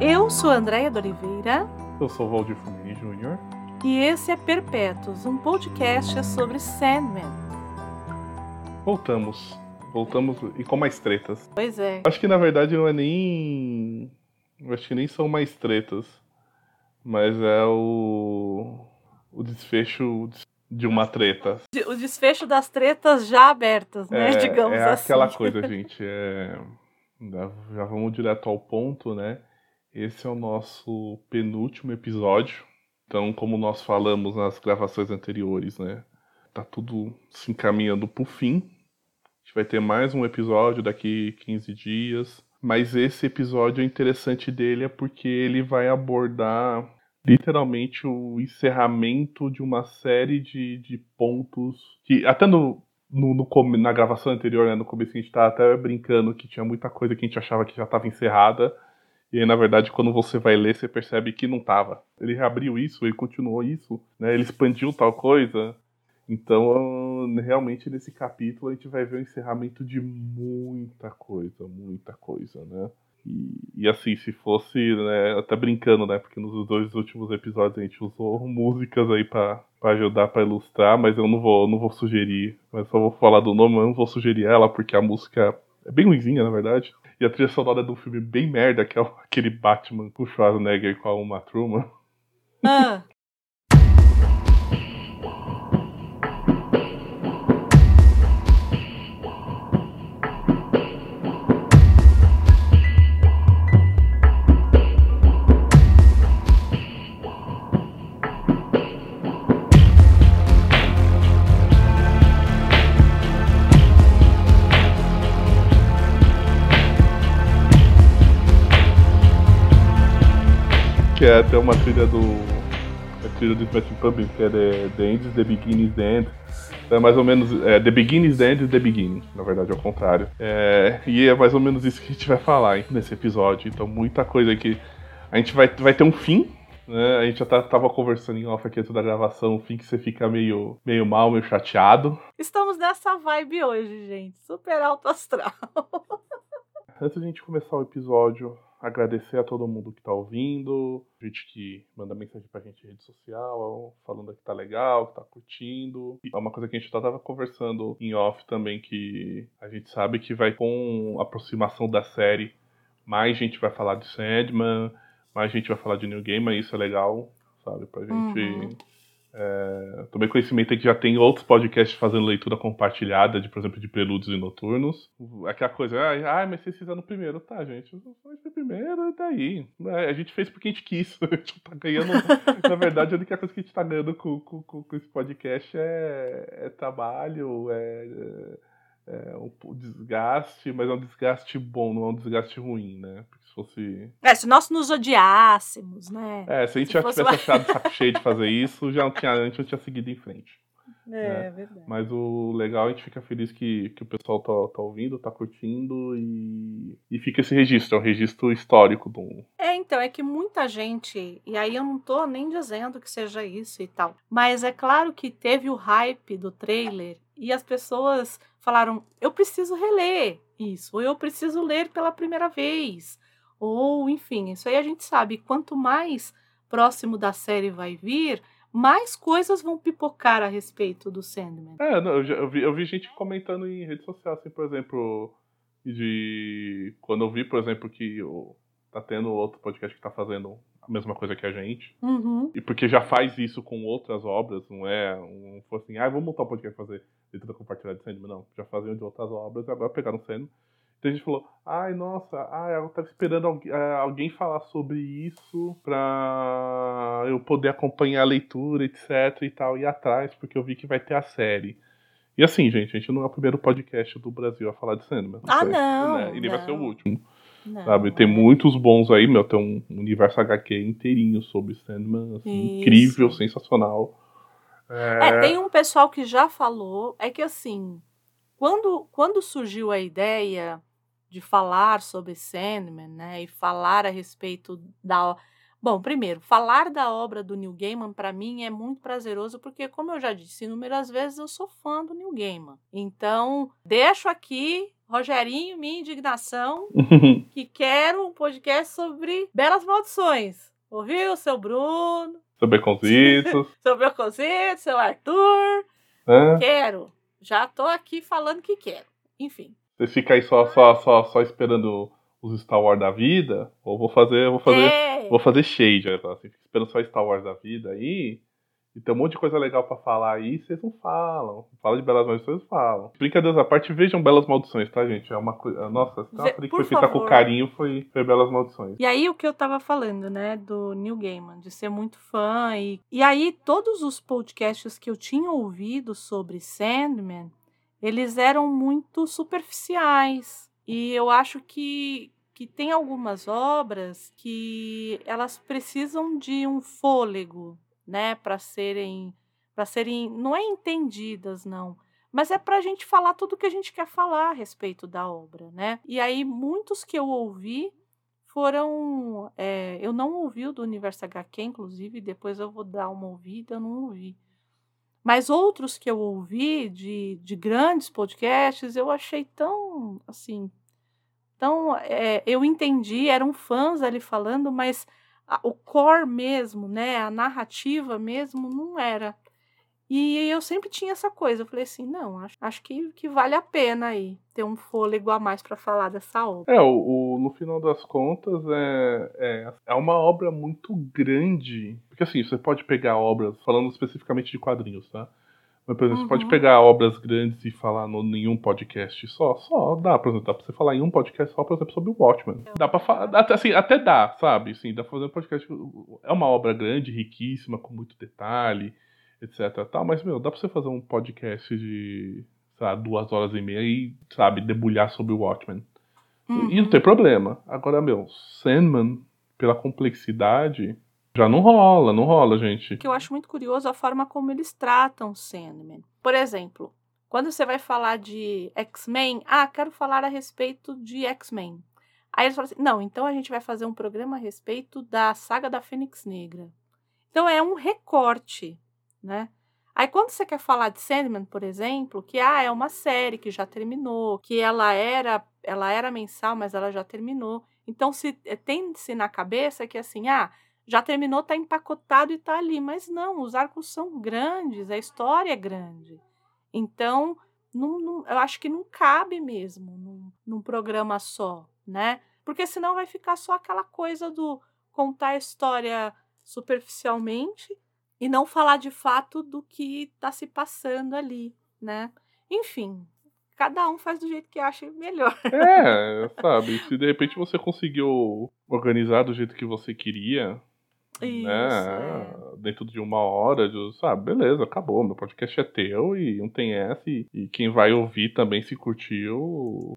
Eu sou Andréia de Oliveira. Eu sou Valdir Fumini Jr. E esse é Perpétuos, um podcast sobre Sandman. Voltamos. Voltamos e com mais tretas. Pois é. Acho que na verdade não é nem. Acho que nem são mais tretas. Mas é o. O desfecho de uma treta. O desfecho das tretas já abertas, né? É, Digamos é assim. aquela coisa, gente. É... Já vamos direto ao ponto, né? Esse é o nosso penúltimo episódio. Então, como nós falamos nas gravações anteriores, né? Tá tudo se encaminhando pro fim. A gente vai ter mais um episódio daqui 15 dias. Mas esse episódio, o interessante dele é porque ele vai abordar literalmente o encerramento de uma série de, de pontos que até no, no, no, na gravação anterior, né, no começo a gente tava até brincando que tinha muita coisa que a gente achava que já estava encerrada e aí, na verdade, quando você vai ler, você percebe que não tava. Ele reabriu isso, ele continuou isso, né? Ele expandiu tal coisa. Então, realmente, nesse capítulo, a gente vai ver o encerramento de muita coisa, muita coisa, né? E, e assim, se fosse, né, até brincando, né? Porque nos dois últimos episódios a gente usou músicas aí para ajudar para ilustrar, mas eu não vou, não vou sugerir, mas só vou falar do nome, mas não vou sugerir ela, porque a música é bem ruimzinha, na verdade. E a trilha sonora de um filme bem merda, que é aquele Batman com Schwarzenegger com a Uma Truman. Ah. Até uma trilha do. A trilha do Smashing Pumpkins, que é The, the End is the Beginning is the End. Então é mais ou menos. É, the Beginning is the End the Beginning. Na verdade, é o contrário. É, e é mais ou menos isso que a gente vai falar hein, nesse episódio. Então, muita coisa que. A gente vai, vai ter um fim, né? A gente já tá, tava conversando em off aqui antes da gravação, um fim que você fica meio, meio mal, meio chateado. Estamos nessa vibe hoje, gente. Super alto astral. Antes de a gente começar o episódio, agradecer a todo mundo que tá ouvindo, gente que manda mensagem pra gente em rede social, falando que tá legal, que tá curtindo. É uma coisa que a gente tava conversando em off também, que a gente sabe que vai com a aproximação da série, mais gente vai falar de Sandman, mais gente vai falar de New Game, isso é legal, sabe? Pra gente. Uhum. É, tomei conhecimento que já tem outros podcasts fazendo leitura compartilhada, de, por exemplo, de prelúdios e noturnos. Aquela coisa, ah, ah mas vocês fizeram primeiro. Tá, gente, foi primeiro, tá aí. É, a gente fez porque a gente quis. A gente tá ganhando. na verdade, a única coisa que a gente tá ganhando com, com, com esse podcast é, é trabalho, é, é um desgaste, mas é um desgaste bom, não é um desgaste ruim, né? Porque se fosse. É, se nós nos odiássemos, né? É, se a gente se já tivesse achado saco cheio de fazer isso, já não tinha, a gente não tinha seguido em frente. É, né? verdade. Mas o legal, a gente fica feliz que, que o pessoal tá, tá ouvindo, tá curtindo e, e fica esse registro, é um registro histórico do. É, então, é que muita gente, e aí eu não tô nem dizendo que seja isso e tal, mas é claro que teve o hype do trailer e as pessoas falaram: eu preciso reler isso, ou eu preciso ler pela primeira vez, ou enfim, isso aí a gente sabe. Quanto mais próximo da série vai vir, mais coisas vão pipocar a respeito do Sandman. É, não, eu, já, eu, vi, eu vi gente comentando em rede social, assim, por exemplo, de. Quando eu vi, por exemplo, que o, tá tendo outro podcast que tá fazendo a mesma coisa que a gente. Uhum. E porque já faz isso com outras obras, não é um, assim, ah, vamos montar um podcast fazer leitura compartilhada de Sandman. Não, já faziam de outras obras agora pegaram o Sandman. Então a gente falou, ai, nossa, ai, eu tava esperando alguém, é, alguém falar sobre isso pra eu poder acompanhar a leitura, etc e tal, e atrás, porque eu vi que vai ter a série. E assim, gente, a gente não é o primeiro podcast do Brasil a falar de Sandman. Ah, não! Né? E nem vai ser o último. Não, sabe? Tem muitos bons aí, meu. Tem um universo HQ inteirinho sobre Sandman. Assim, incrível, sensacional. É... é, tem um pessoal que já falou. É que assim, quando, quando surgiu a ideia de falar sobre Sandman, né? E falar a respeito da. Bom, primeiro, falar da obra do Neil Gaiman para mim é muito prazeroso porque, como eu já disse inúmeras vezes, eu sou fã do Neil Gaiman. Então, deixo aqui Rogerinho, minha indignação, que quero um podcast sobre belas maldições. Ouviu, seu Bruno? Seu Beconzitos. seu Beconzitos, seu Arthur. É. Quero. Já tô aqui falando que quero. Enfim. Você fica aí só, só, só, só esperando os Star Wars da vida? Ou vou fazer, vou fazer, É. vou fazer shade, né? assim, fica esperando só Star Wars da vida aí. E tem um monte de coisa legal pra falar aí, vocês não falam. Fala de belas maldições, falam. Brincadeiras à parte, vejam belas maldições, tá, gente? É uma coisa. Nossa, se tem uma Vê- que foi feita com carinho, foi, foi belas maldições. E aí o que eu tava falando, né, do Neil Gaiman, de ser muito fã e e aí todos os podcasts que eu tinha ouvido sobre Sandman, eles eram muito superficiais. E eu acho que que tem algumas obras que elas precisam de um fôlego, né, para serem para serem não é entendidas não, mas é para a gente falar tudo o que a gente quer falar a respeito da obra, né? E aí muitos que eu ouvi foram. é, eu não ouvi o do Universo HQ, inclusive, depois eu vou dar uma ouvida, eu não ouvi. Mas outros que eu ouvi de, de grandes podcasts, eu achei tão assim. Tão, é, eu entendi, eram fãs ali falando, mas a- o core mesmo, né, a narrativa mesmo, não era. E eu sempre tinha essa coisa. Eu falei assim, não, acho, acho que, que vale a pena aí ter um fôlego a mais para falar dessa obra. É, o, o- no final das contas, é, é, é uma obra muito grande. Porque assim, você pode pegar obras, falando especificamente de quadrinhos, tá? Mas, por exemplo, você pode Uhum. pegar obras grandes e falar no, em um podcast só. Só dá, por exemplo, dá pra você falar em um podcast só, por exemplo, sobre o Watchmen. Dá pra falar, até, assim, até dá, sabe? Sim, dá pra fazer um podcast. É uma obra grande, riquíssima, com muito detalhe, etc. Tal, mas, meu, dá pra você fazer um podcast de, sei lá, duas horas e meia e, sabe, debulhar sobre o Watchmen. E não tem problema. Agora, meu, Sandman, pela complexidade, já não rola, não rola, gente. que eu acho muito curioso a forma como eles tratam Sandman. Por exemplo, quando você vai falar de X-Men, ah, quero falar a respeito de X-Men. Aí eles falam assim: não, então a gente vai fazer um programa a respeito da saga da Fênix Negra. Então é um recorte, né? Aí quando você quer falar de Sandman, por exemplo, que ah, é uma série que já terminou, que ela era, ela era mensal, mas ela já terminou. Então se tem-se na cabeça que assim, ah, já terminou, tá empacotado e tá ali. Mas não, os arcos são grandes, a história é grande. Então, não, não- eu acho que não cabe mesmo num, num programa só, né? Porque senão vai ficar só aquela coisa do contar a história superficialmente e não falar de fato do que tá se passando ali, né? Enfim, cada um faz do jeito que acha melhor. É, sabe? Se de repente você conseguiu organizar do jeito que você queria, Isso, né? é. Dentro de uma hora, de, sabe? Beleza, acabou. Meu podcast é teu e não tem essa. E, e quem vai ouvir também se curtiu.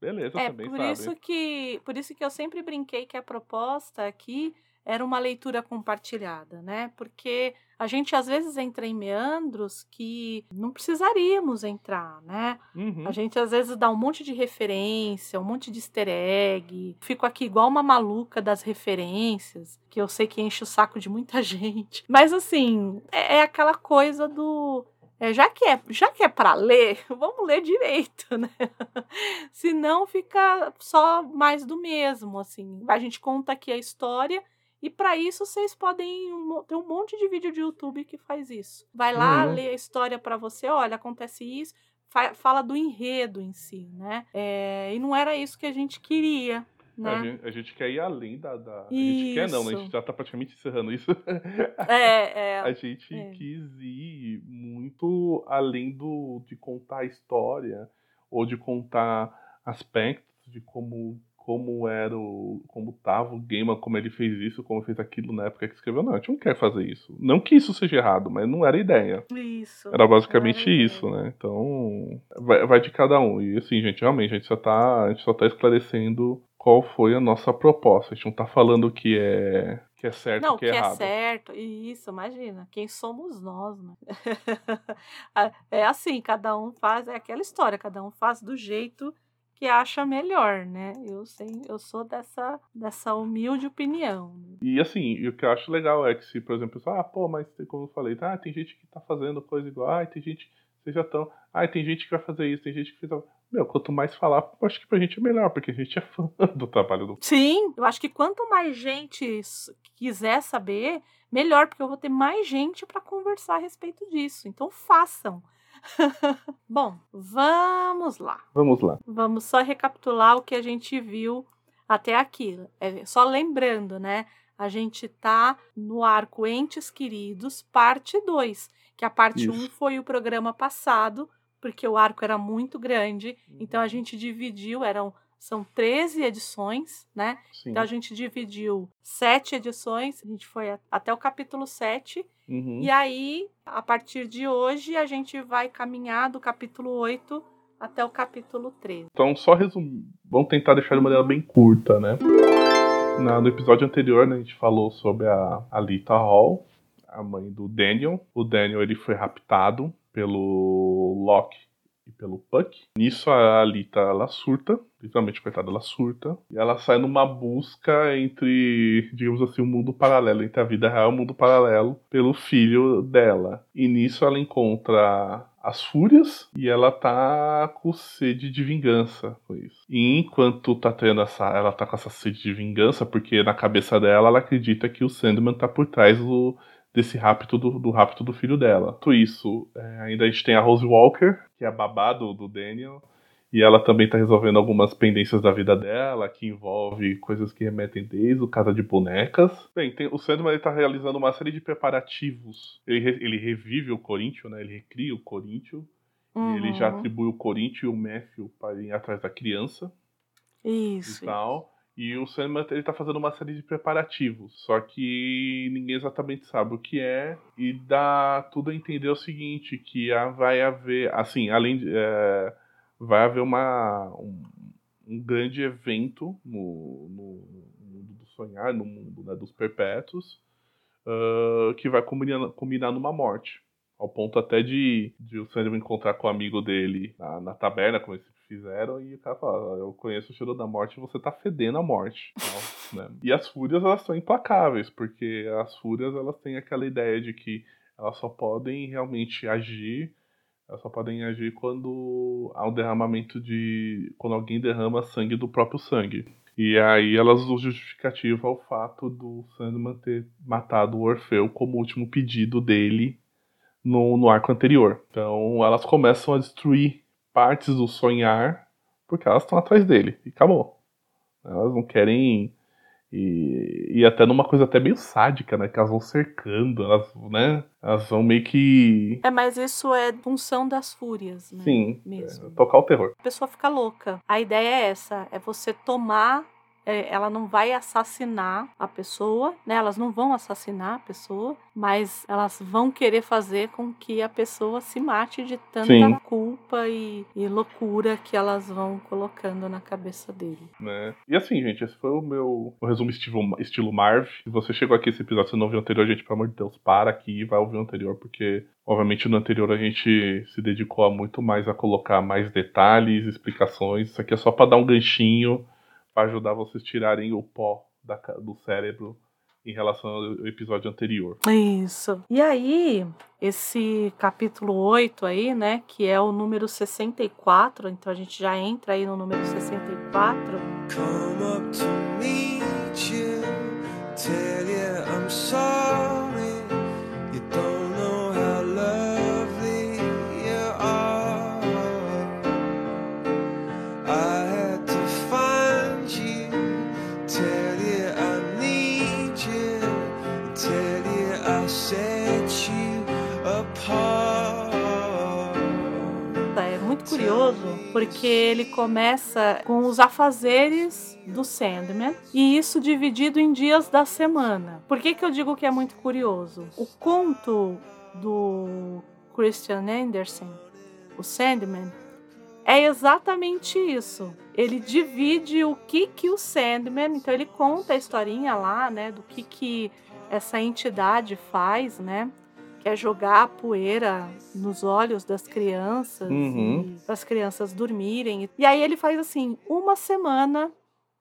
Beleza É, também, por sabe? isso que por isso que eu sempre brinquei que a proposta aqui era uma leitura compartilhada, né? Porque a gente às vezes entra em meandros que não precisaríamos entrar, né? Uhum. A gente às vezes dá um monte de referência, um monte de easter egg. Fico aqui igual uma maluca das referências, que eu sei que enche o saco de muita gente. Mas assim, é, é aquela coisa do. é, já que é, já que é para ler, vamos ler direito, né? Senão fica só mais do mesmo, assim. A gente conta aqui a história e para isso vocês podem ter um monte de vídeo de YouTube que faz isso. Vai lá, Uhum. lê a história para você, olha, acontece isso, fa- fala do enredo em si, né? É, e não era isso que a gente queria, A, né? gente, a gente quer ir além da. da- A gente quer não, né? A gente já tá praticamente encerrando isso. É, A é. gente é. quis ir muito além do de contar a história ou de contar aspectos de como como era o como tava o gamer, como ele fez isso, como fez aquilo na época que escreveu. Não, a gente não quer fazer isso. Não que isso seja errado, mas não era a ideia. Isso. Era basicamente Era isso, né? Então, vai, vai de cada um. E assim, gente, realmente, a gente só tá, a gente só tá esclarecendo qual foi a nossa proposta. A gente não tá falando que é que é certo Não, que é que é errado. certo. Isso, imagina. Quem somos nós, né? é assim, cada um faz, é aquela história, cada um faz do jeito que acha melhor, né? Eu sei, eu sou dessa dessa humilde opinião. né? E assim, e o que eu acho legal é que se, por exemplo, ah, pô, mas como eu falei, ah, tem gente que tá fazendo coisa igual, ah, tem gente, vocês já estão, ah, tem gente que vai fazer isso, tem gente que fez. aquilo." meu, quanto mais falar, acho que pra gente é melhor, porque a gente é fã do trabalho do. Sim, eu acho que quanto mais gente quiser saber, melhor, porque eu vou ter mais gente para conversar a respeito disso. Então façam. Bom, vamos lá. Vamos lá. Vamos só recapitular o que a gente viu até aqui. É, só lembrando, né? A gente tá no arco Entes Queridos, parte 2, que a parte 1 um foi o programa passado, porque o arco era muito grande, então a uhum. gente dividiu, eram são 13 edições, né? Sim. Então a gente dividiu sete edições, a gente foi até o capítulo 7. Uhum. E aí, a partir de hoje, a gente vai caminhar do capítulo 8 até o capítulo 13. Então, só resumir. Vamos tentar deixar de maneira bem curta, né? Na, no episódio anterior, né, a gente falou sobre a Alita Hall, a mãe do Daniel. O Daniel ele foi raptado pelo Locke e pelo Puck. Nisso a Alita ela surta, literalmente coitada, ela surta. E ela sai numa busca entre, digamos assim, um mundo paralelo, entre a vida real e o mundo paralelo, pelo filho dela. E nisso ela encontra as fúrias e ela tá com sede de vingança com isso. E enquanto tá tendo essa, ela tá com essa sede de vingança, porque na cabeça dela ela acredita que o Sandman tá por trás do desse rapto do, do rapto do filho dela. Tudo isso, é, ainda a gente tem a Rose Walker, que é a babá do, do Daniel, e ela também está resolvendo algumas pendências da vida dela, que envolve coisas que remetem desde o Casa de Bonecas. Bem, tem, o Sandman está realizando uma série de preparativos. Ele, ele revive o Corinthians, né? Ele recria o Corinthians. Uhum. ele já atribui o Corinthians e o Matthew para ir atrás da criança. Isso. E tal. E o Sandman ele tá fazendo uma série de preparativos, só que ninguém exatamente sabe o que é e dá tudo a entender o seguinte, que vai haver, assim, além de, é, vai haver uma um, um grande evento no, no, mundo do sonhar, no mundo né, dos perpétuos, uh, que vai combinar, combinar numa morte. Ao ponto até de, de o Sandman encontrar com o amigo dele na, na taberna, como eles fizeram, e o cara fala, eu conheço o cheiro da morte você tá fedendo a morte. né? E as fúrias, elas são implacáveis, porque as fúrias, elas têm aquela ideia de que elas só podem realmente agir, elas só podem agir quando há um derramamento de... quando alguém derrama sangue do próprio sangue. E aí elas justificativa o fato do Sandman ter matado o Orfeu como último pedido dele no, no arco anterior. Então elas começam a destruir partes do sonhar porque elas estão atrás dele. E acabou. Elas não querem. E, e até numa coisa até meio sádica, né? Que elas vão cercando, elas, né? Elas vão meio que. É, mas isso é função das fúrias, né? Sim. Mesmo. É, tocar o terror. A pessoa fica louca. A ideia é essa: é você tomar ela não vai assassinar a pessoa, né? Elas não vão assassinar a pessoa, mas elas vão querer fazer com que a pessoa se mate de tanta Sim. culpa e, e, loucura que elas vão colocando na cabeça dele. Né? E assim, gente, esse foi o meu o resumo estilo, estilo Marv. Se você chegou aqui esse episódio, você não viu o anterior, gente, pelo amor de Deus, para aqui e vai ouvir o anterior, porque Obviamente no anterior a gente se dedicou a muito mais a colocar mais detalhes, explicações. Isso aqui é só para dar um ganchinho para ajudar vocês tirarem o pó da, do cérebro em relação ao episódio anterior. Isso. E aí, esse capítulo 8 aí, né, que é o número 64, então a gente já entra aí no número 64. Come up to meet you, tell you I'm sorry. Curioso porque ele começa com os afazeres do Sandman e isso dividido em dias da semana. Por que, que eu digo que é muito curioso? O conto do Christian Anderson, o Sandman, é exatamente isso. Ele divide o que que o Sandman, então ele conta a historinha lá, né, do que que essa entidade faz, né? Quer jogar a poeira nos olhos das crianças uhum. para as crianças dormirem. E aí ele faz assim, uma semana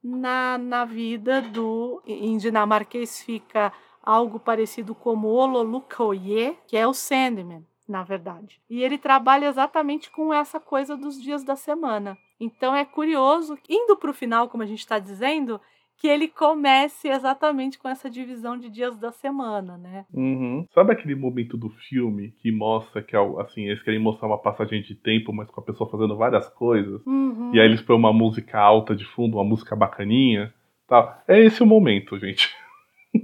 na, na vida do em dinamarquês fica algo parecido como Ololukoye, que é o Sandman. na verdade. E ele trabalha exatamente com essa coisa dos dias da semana. Então é curioso, indo para o final, como a gente está dizendo, que ele comece exatamente com essa divisão de dias da semana, né? Uhum. Sabe aquele momento do filme que mostra que assim eles querem mostrar uma passagem de tempo, mas com a pessoa fazendo várias coisas, uhum. e aí eles põem uma música alta de fundo, uma música bacaninha, tal. É esse o momento, gente.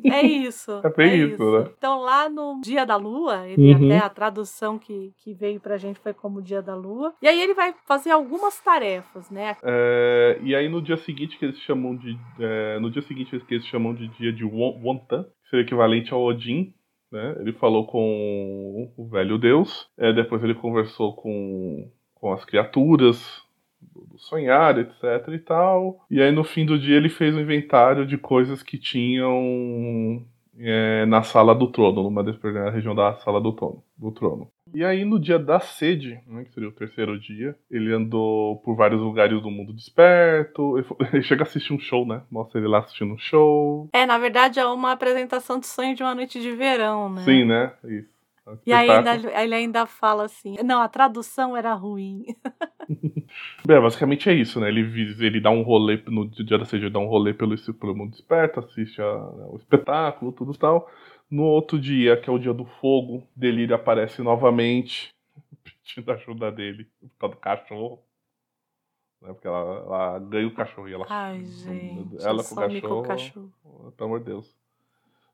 É isso. É bem é isso, isso, né? Então, lá no Dia da Lua, ele uhum. até a tradução que, que veio pra gente foi como Dia da Lua. E aí ele vai fazer algumas tarefas, né? É, e aí no dia seguinte que eles chamam de. É, no dia seguinte que eles chamam de dia de Wontan, que seria equivalente ao Odin. Né? Ele falou com o velho deus, é, depois ele conversou com, com as criaturas, do sonhar, etc e tal. E aí no fim do dia ele fez um inventário de coisas que tinham é, na sala do trono, numa na região da sala do trono, do trono. E aí no dia da sede, né, que seria o terceiro dia, ele andou por vários lugares do mundo desperto. Ele, ele chega a assistir um show, né? Mostra ele lá assistindo um show. É, na verdade é uma apresentação de sonho de uma noite de verão, né? Sim, né? Isso. E aí ainda, ele ainda fala assim: não, a tradução era ruim. Bem, basicamente é isso, né? Ele, ele dá um rolê no dia da CG, dá um rolê pelo, pelo mundo desperto, assiste a, o espetáculo, tudo tal. No outro dia, que é o dia do fogo, Delírio aparece novamente, pedindo ajuda dele por causa do cachorro. Né? Porque ela, ela ganha o cachorro e ela. Ai, gente. Ela com o cachorro, cachorro. Pelo amor de Deus.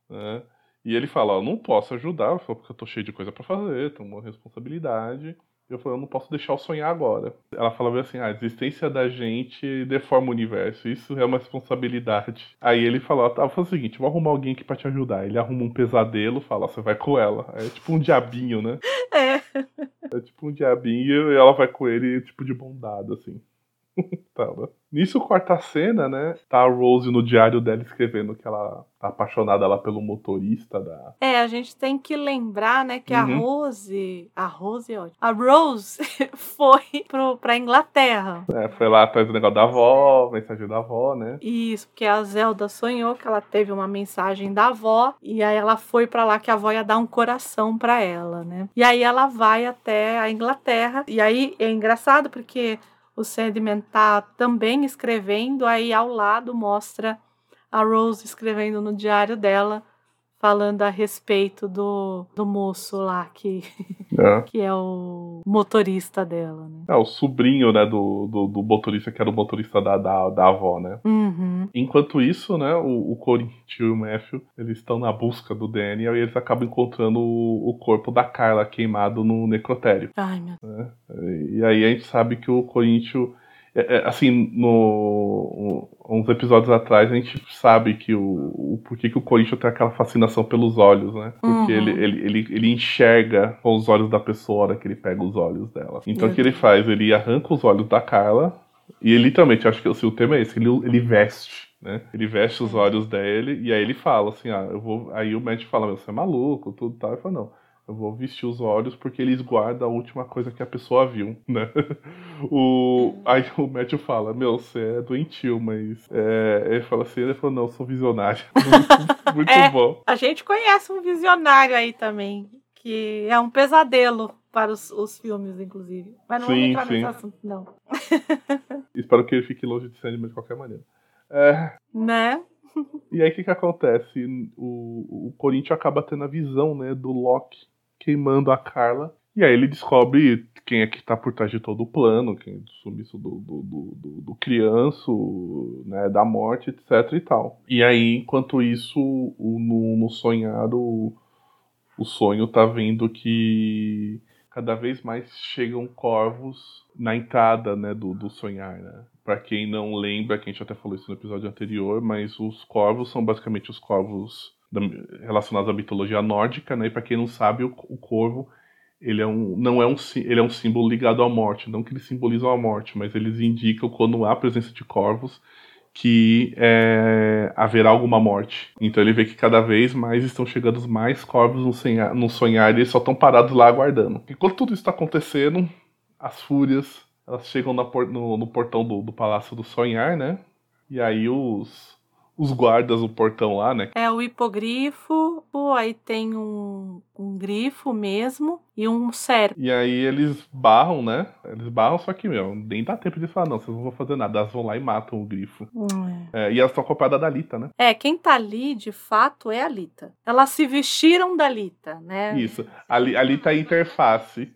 Né? E ele fala: Eu não posso ajudar, porque eu tô cheio de coisa para fazer, tenho uma responsabilidade. Eu falei, eu não posso deixar o sonhar agora. Ela falava assim, ah, a existência da gente deforma o universo, isso é uma responsabilidade. Aí ele falou, tá, faz o seguinte, vou arrumar alguém aqui pra te ajudar. Ele arruma um pesadelo, fala, você vai com ela. É tipo um diabinho, né? É. É tipo um diabinho e ela vai com ele, tipo, de bondade, assim. tá, né? Nisso corta a cena, né? Tá a Rose no diário dela escrevendo que ela tá apaixonada lá pelo motorista da. É, a gente tem que lembrar, né, que uhum. a Rose. A Rose é ótima. A Rose foi pro, pra Inglaterra. É, foi lá atrás do negócio da avó, mensagem da avó, né? Isso, porque a Zelda sonhou que ela teve uma mensagem da avó. E aí ela foi para lá que a avó ia dar um coração para ela, né? E aí ela vai até a Inglaterra. E aí é engraçado porque o tá também escrevendo, aí ao lado mostra a Rose escrevendo no diário dela falando a respeito do, do moço lá que é. que é o motorista dela, né? É, o sobrinho, né, do, do, do motorista, que era o motorista da, da, da avó, né? Uhum. Enquanto isso, né, o, o Corinthians e o Matthew, eles estão na busca do Daniel e eles acabam encontrando o, o corpo da Carla queimado no necrotério. Ai, meu né? E aí a gente sabe que o Corinthians assim, no, uns episódios atrás a gente sabe que o, o porquê que o Corinthians tem aquela fascinação pelos olhos, né? Porque uhum. ele, ele, ele, ele enxerga com os olhos da pessoa a hora que ele pega os olhos dela. Então o que ele faz? Ele arranca os olhos da Carla e literalmente, acho que assim, o tema é esse, ele, ele veste. Né? Ele veste os olhos dele e aí ele fala assim, ah, eu vou. Aí o médico fala, você é maluco, tudo tal. Ele fala, não eu vou vestir os olhos porque eles guardam a última coisa que a pessoa viu, né? O, uhum. aí o médico fala, meu, você é doentio, mas. É, ele fala assim, ele falou, não, eu sou visionário. Muito é, bom. A gente conhece um visionário aí também, que é um pesadelo para os, os filmes, inclusive. Mas não sim, vamos entrar sim. nesse assunto, não. Espero que ele fique longe de Sandman de qualquer maneira. É... Né? E aí o que, que acontece? O, o Corinthians acaba tendo a visão né, do Loki queimando a Carla. E aí ele descobre quem é que tá por trás de todo o plano, quem é do sumiço do, do, do, do, crianço, né, da morte, etc e tal. E aí, enquanto isso, o, no, no o sonho tá vendo que cada vez mais chegam corvos na entrada, né, do, do sonhar, né? Para quem não lembra, que a gente até falou isso no episódio anterior, mas os corvos são basicamente os corvos relacionados à mitologia nórdica, né? E para quem não sabe, o, o, corvo ele é um, não é um, ele é um símbolo ligado à morte, não que eles simbolizam a morte, mas eles indicam quando há presença de corvos que é, haverá alguma morte. Então ele vê que cada vez mais estão chegando mais corvos no sonhar, no sonhar e eles só estão parados lá aguardando. Enquanto tudo isso está acontecendo, as fúrias elas chegam no, no portão do, do Palácio do Sonhar, né? E aí os, os guardas do portão lá, né? É o hipogrifo, aí tem um, um grifo mesmo e um cerco. E aí eles barram, né? Eles barram, só que, meu, nem dá tempo de falar, não, vocês não vão fazer nada. Elas vão lá e matam o grifo. Hum. É, e elas estão acompanhadas da Lita, né? É, quem tá ali, de fato, é a Lita. Elas se vestiram da Lita, né? Isso. A, a Lita é a interface.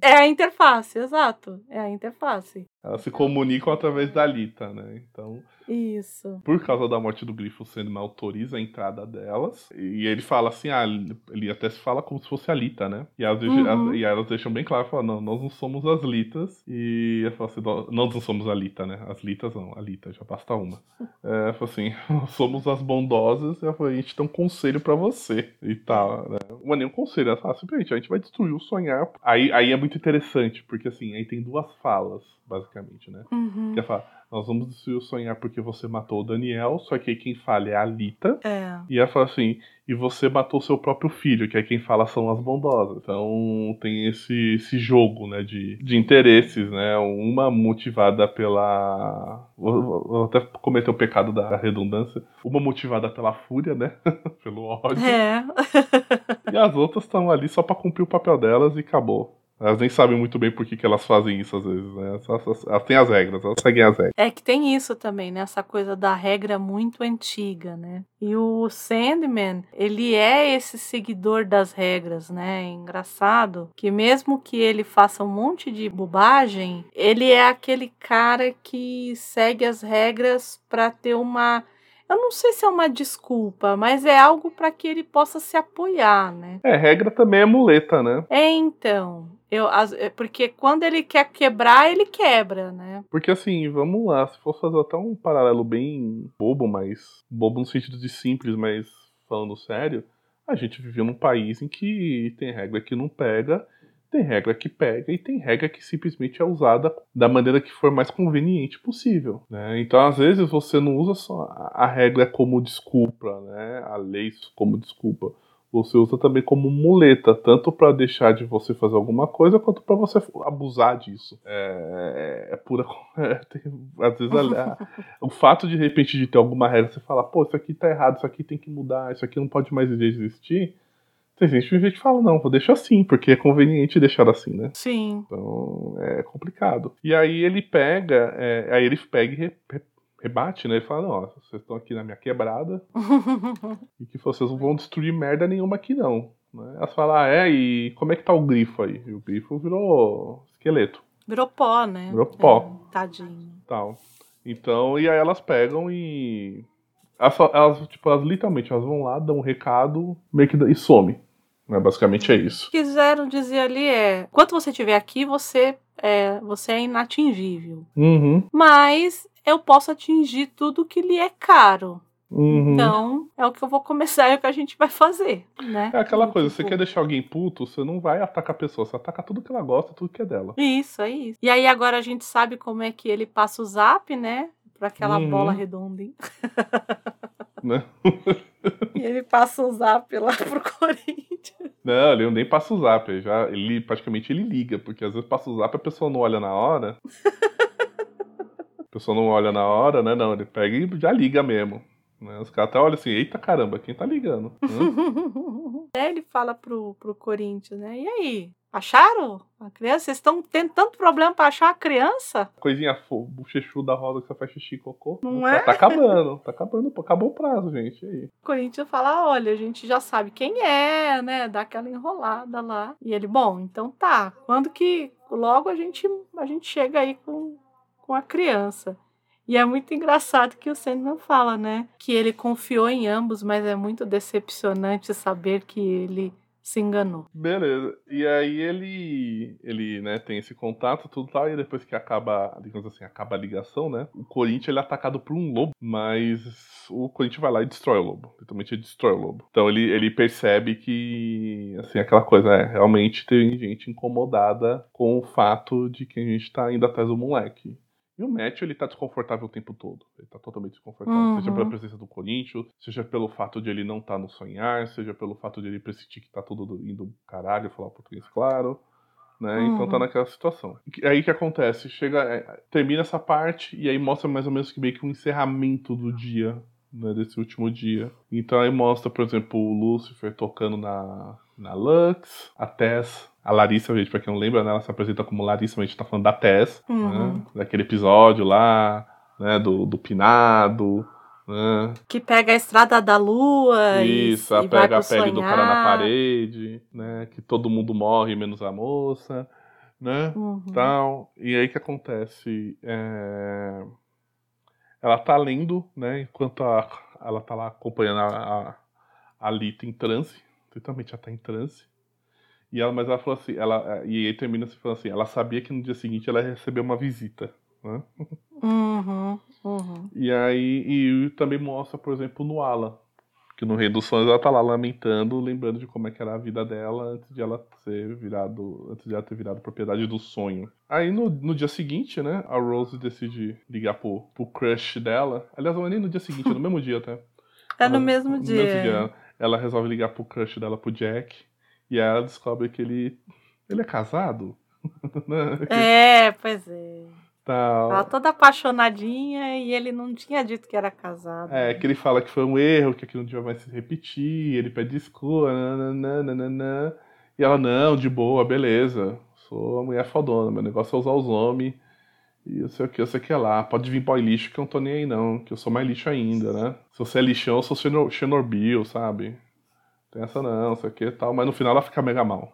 É a interface, exato. É a interface. Elas se comunicam através da Lita, né? Então. Isso. Por causa da morte do Grifo, o não autoriza a entrada delas. E ele fala assim, ah, ele até se fala como se fosse a Lita, né? E, as, uhum. as, e elas deixam bem claro, falam, não, nós não somos as Litas. E eu falo assim, nós não somos a Lita, né? As Litas não, a Lita, já basta uma. É, eu falo assim, somos as bondosas, e eu falei, a gente tem um conselho para você. E tal, né? Não é nem um conselho, ela fala, simplesmente, a gente vai destruir o sonhar. Aí, aí é muito interessante, porque assim, aí tem duas falas, basicamente, né? Uhum. Que é falar, nós vamos destruir o sonhar porque você matou o Daniel, só que quem fala é a Lita. É. E ela fala assim, e você matou seu próprio filho, que é quem fala são as bondosas. Então tem esse, esse jogo, né, de, de interesses, né? Uma motivada pela. Vou, vou até cometer o pecado da redundância. Uma motivada pela fúria, né? Pelo ódio. É. e as outras estão ali só para cumprir o papel delas e acabou. Elas nem sabem muito bem por que, que elas fazem isso às vezes, né? Elas, elas, têm as regras, elas seguem as regras. É que tem isso também, né? Essa coisa da regra muito antiga, né? E o Sandman, ele é esse seguidor das regras, né? É engraçado que mesmo que ele faça um monte de bobagem, ele é aquele cara que segue as regras para ter uma eu não sei se é uma desculpa, mas é algo para que ele possa se apoiar, né? É, regra também é muleta, né? É, então. Eu, as, é, porque quando ele quer quebrar, ele quebra, né? Porque assim, vamos lá, se for fazer até um paralelo bem bobo, mas bobo no sentido de simples, mas falando sério, a gente vive num país em que tem regra que não pega tem regra que pega e tem regra que simplesmente é usada da maneira que for mais conveniente possível. Né? Então, às vezes, você não usa só a regra como desculpa, né? a lei como desculpa. Você usa também como muleta, tanto para deixar de você fazer alguma coisa, quanto para você abusar disso. É, é, é pura. É, tem, às vezes, a, o fato de, de repente de ter alguma regra, você fala, pô, isso aqui tá errado, isso aqui tem que mudar, isso aqui não pode mais existir tem gente que fala, não, vou deixar assim, porque é conveniente deixar assim, né? Sim. Então é complicado. E aí ele pega, é, aí ele pega e re, re, rebate, né? Ele fala, não, vocês estão aqui na minha quebrada e que vocês não vão destruir merda nenhuma aqui, não. Né? Elas falam, ah, é, e como é que tá o grifo aí? E o grifo virou esqueleto. Virou pó, né? Virou pó. É, tadinho. Tal. Então, e aí elas pegam e. Elas, elas, tipo, elas literalmente elas vão lá, dão um recado, meio que e some. Né? Basicamente é isso. O que quiseram dizer ali é: enquanto você estiver aqui, você é, você é inatingível. Uhum. Mas eu posso atingir tudo que lhe é caro. Uhum. Então, é o que eu vou começar, é o que a gente vai fazer, né? É aquela coisa, tipo... você quer deixar alguém puto, você não vai atacar a pessoa, você ataca tudo que ela gosta, tudo que é dela. Isso, é isso. E aí agora a gente sabe como é que ele passa o zap, né? Pra aquela uhum. bola redonda. Né? e ele passa o zap lá pro Corinthians. Não, ele nem passa o zap, ele, já, ele praticamente ele liga, porque às vezes passa o zap e a pessoa não olha na hora. a pessoa não olha na hora, né? Não, ele pega e já liga mesmo. Né? Os caras até olham assim, eita caramba, quem tá ligando? é, ele fala pro, pro Corinthians, né? E aí? Acharam a criança? Vocês estão tendo tanto problema para achar a criança? Coisinha bochechuda da roda que você faz xixi e cocô. Não tá, é? Tá acabando, tá acabando, acabou o prazo, gente. aí? O Corinthians fala: olha, a gente já sabe quem é, né? Dá aquela enrolada lá. E ele, bom, então tá. Quando que. Logo a gente, a gente chega aí com, com a criança. E é muito engraçado que o Sandman fala, né? Que ele confiou em ambos, mas é muito decepcionante saber que ele se enganou. Beleza. E aí ele, ele, né, tem esse contato, tudo tal, e depois que acaba, digamos assim, acaba a ligação, né, o Corinthians ele é atacado por um lobo, mas o Corinthians vai lá e destrói o lobo. Literalmente ele destrói o lobo. Então ele, ele percebe que, assim, aquela coisa, é, realmente tem gente incomodada com o fato de que a gente tá indo atrás do moleque. E o Matthew, ele tá desconfortável o tempo todo. Ele tá totalmente desconfortável. Uhum. Seja pela presença do Corinthians, seja pelo fato de ele não estar tá no sonhar, seja pelo fato de ele pressentir que tá tudo indo caralho, falar português claro. Né? Uhum. Então tá uhum. naquela situação. E aí que acontece? Chega, é, termina essa parte e aí mostra mais ou menos que meio que um encerramento do dia né, desse último dia. Então aí mostra, por exemplo, o Lucifer tocando na, na Lux, a Tess, a Larissa, gente, pra quem não lembra, né, ela se apresenta como Larissa, mas a gente tá falando da Tess, Uhum. né, daquele episódio lá, né, do, do Pinado, né, Que pega a estrada da lua e- isso, e, a vai pega a pele do cara na sonhar. parede, né, que todo mundo morre, menos a moça, né, Uhum. tal. E aí que acontece? É, Ela tá lendo, né? Enquanto a... ela tá lá acompanhando a, a, a Lita em transe. Totalmente ela tá em transe. E ela, mas ela falou assim, ela, e aí termina se falando assim, ela sabia que no dia seguinte ela ia receber uma visita. Né? Uhum. Uhum. E aí e também mostra, por exemplo, no Alan. Que no Rei dos Sonhos ela tá lá lamentando, lembrando de como é que era a vida dela antes de ela ser virado. Antes de ela ter virado propriedade do sonho. Aí no, no dia seguinte, né, a Rose decide ligar pro, pro crush dela. Aliás, não é nem no dia seguinte, é no mesmo dia até. É no Ela- mesmo no dia. Ela resolve ligar pro crush dela, pro Jack. E aí ela descobre que ele. Ele é casado? Né? É, pois é. Tal. Ela toda apaixonadinha e ele não tinha dito que era casado. É, que ele fala que foi um erro, que aquilo não devia mais se repetir, ele pede desculpa, nananã. E ela, não, de boa, beleza. Sou a mulher fodona, meu negócio é usar os homens. E eu sei o que, eu sei o que é lá. Pode vir boy lixo que eu não tô nem aí, não. Que eu sou mais lixo ainda, né? Se você é lixão, eu sou Chernobyl, sabe? Tem essa não, sei o que e tal. Mas no final ela fica mega mal.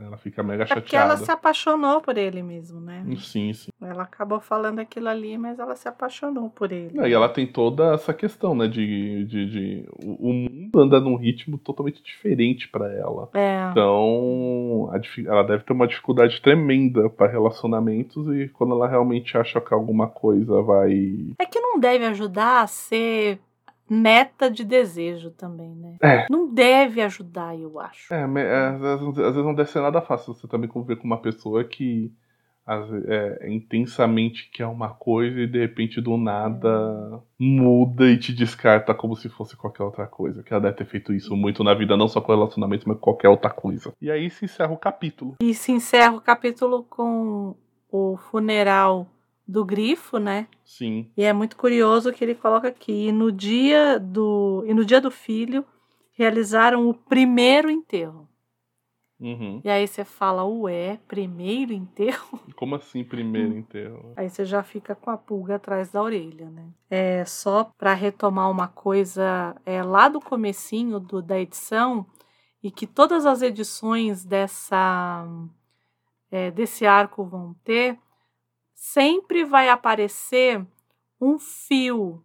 Ela fica mega É porque ela chateada. se apaixonou por ele mesmo, né? Sim, sim. Ela acabou falando aquilo ali, mas ela se apaixonou por ele. Não, e ela tem toda essa questão, né? De, de, de o o mundo anda num ritmo totalmente diferente pra ela. É. Então, a ela deve ter uma dificuldade tremenda para relacionamentos e quando ela realmente acha que alguma coisa vai. É que não deve ajudar a ser meta de desejo também, né? É. Não deve ajudar, eu acho. É, é, às, vezes, não deve ser nada fácil você também conviver com uma pessoa que ve- é, intensamente quer uma coisa e de repente do nada muda e te descarta como se fosse qualquer outra coisa. Que ela deve ter feito isso muito na vida, não só com relacionamento, mas com qualquer outra coisa. E aí se encerra o capítulo. E se encerra o capítulo com o funeral do grifo, né? Sim. E é muito curioso que ele coloca aqui, e no dia do, e no dia do filho, realizaram o primeiro enterro. Uhum. E aí você fala, ué, primeiro enterro? Como assim primeiro enterro? Aí você já fica com a pulga atrás da orelha, né? É só para retomar uma coisa é, lá do comecinho do, da edição e que todas as edições dessa é, desse arco vão ter, sempre vai aparecer um fio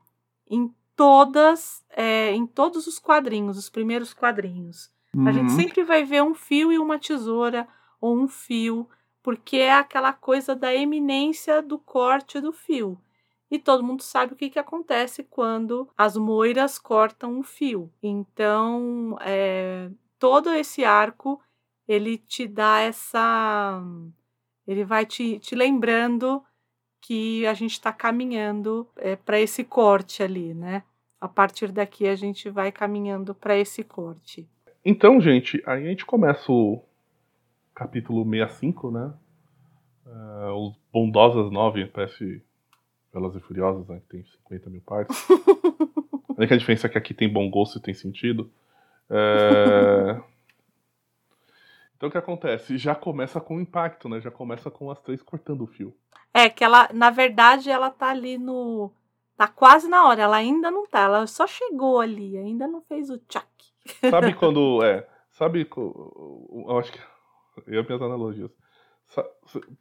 em todas é, em todos os quadrinhos, os primeiros quadrinhos. A gente Uhum. sempre vai ver um fio e uma tesoura, ou um fio, porque é aquela coisa da eminência do corte do fio. E todo mundo sabe o que, que acontece quando as moiras cortam um fio. Então, é, todo esse arco, ele te dá essa. Ele vai te, te lembrando que a gente está caminhando para esse corte ali, né? A partir daqui a gente vai caminhando para esse corte. Então, gente, aí a gente começa o capítulo 65, né? É, os Bondosas 9, parece Velozes e Furiosas, né? Que tem 50 mil partes. a única diferença é que aqui tem bom gosto e tem sentido. É... Então o que acontece? Já começa com impacto, né? Já começa com as três cortando o fio. É que ela, na verdade, ela tá ali no. Tá quase na hora, ela ainda não tá, ela só chegou ali, ainda não fez o tchac. Sabe quando. É. Sabe. Eu acho que. Eu minhas analogias.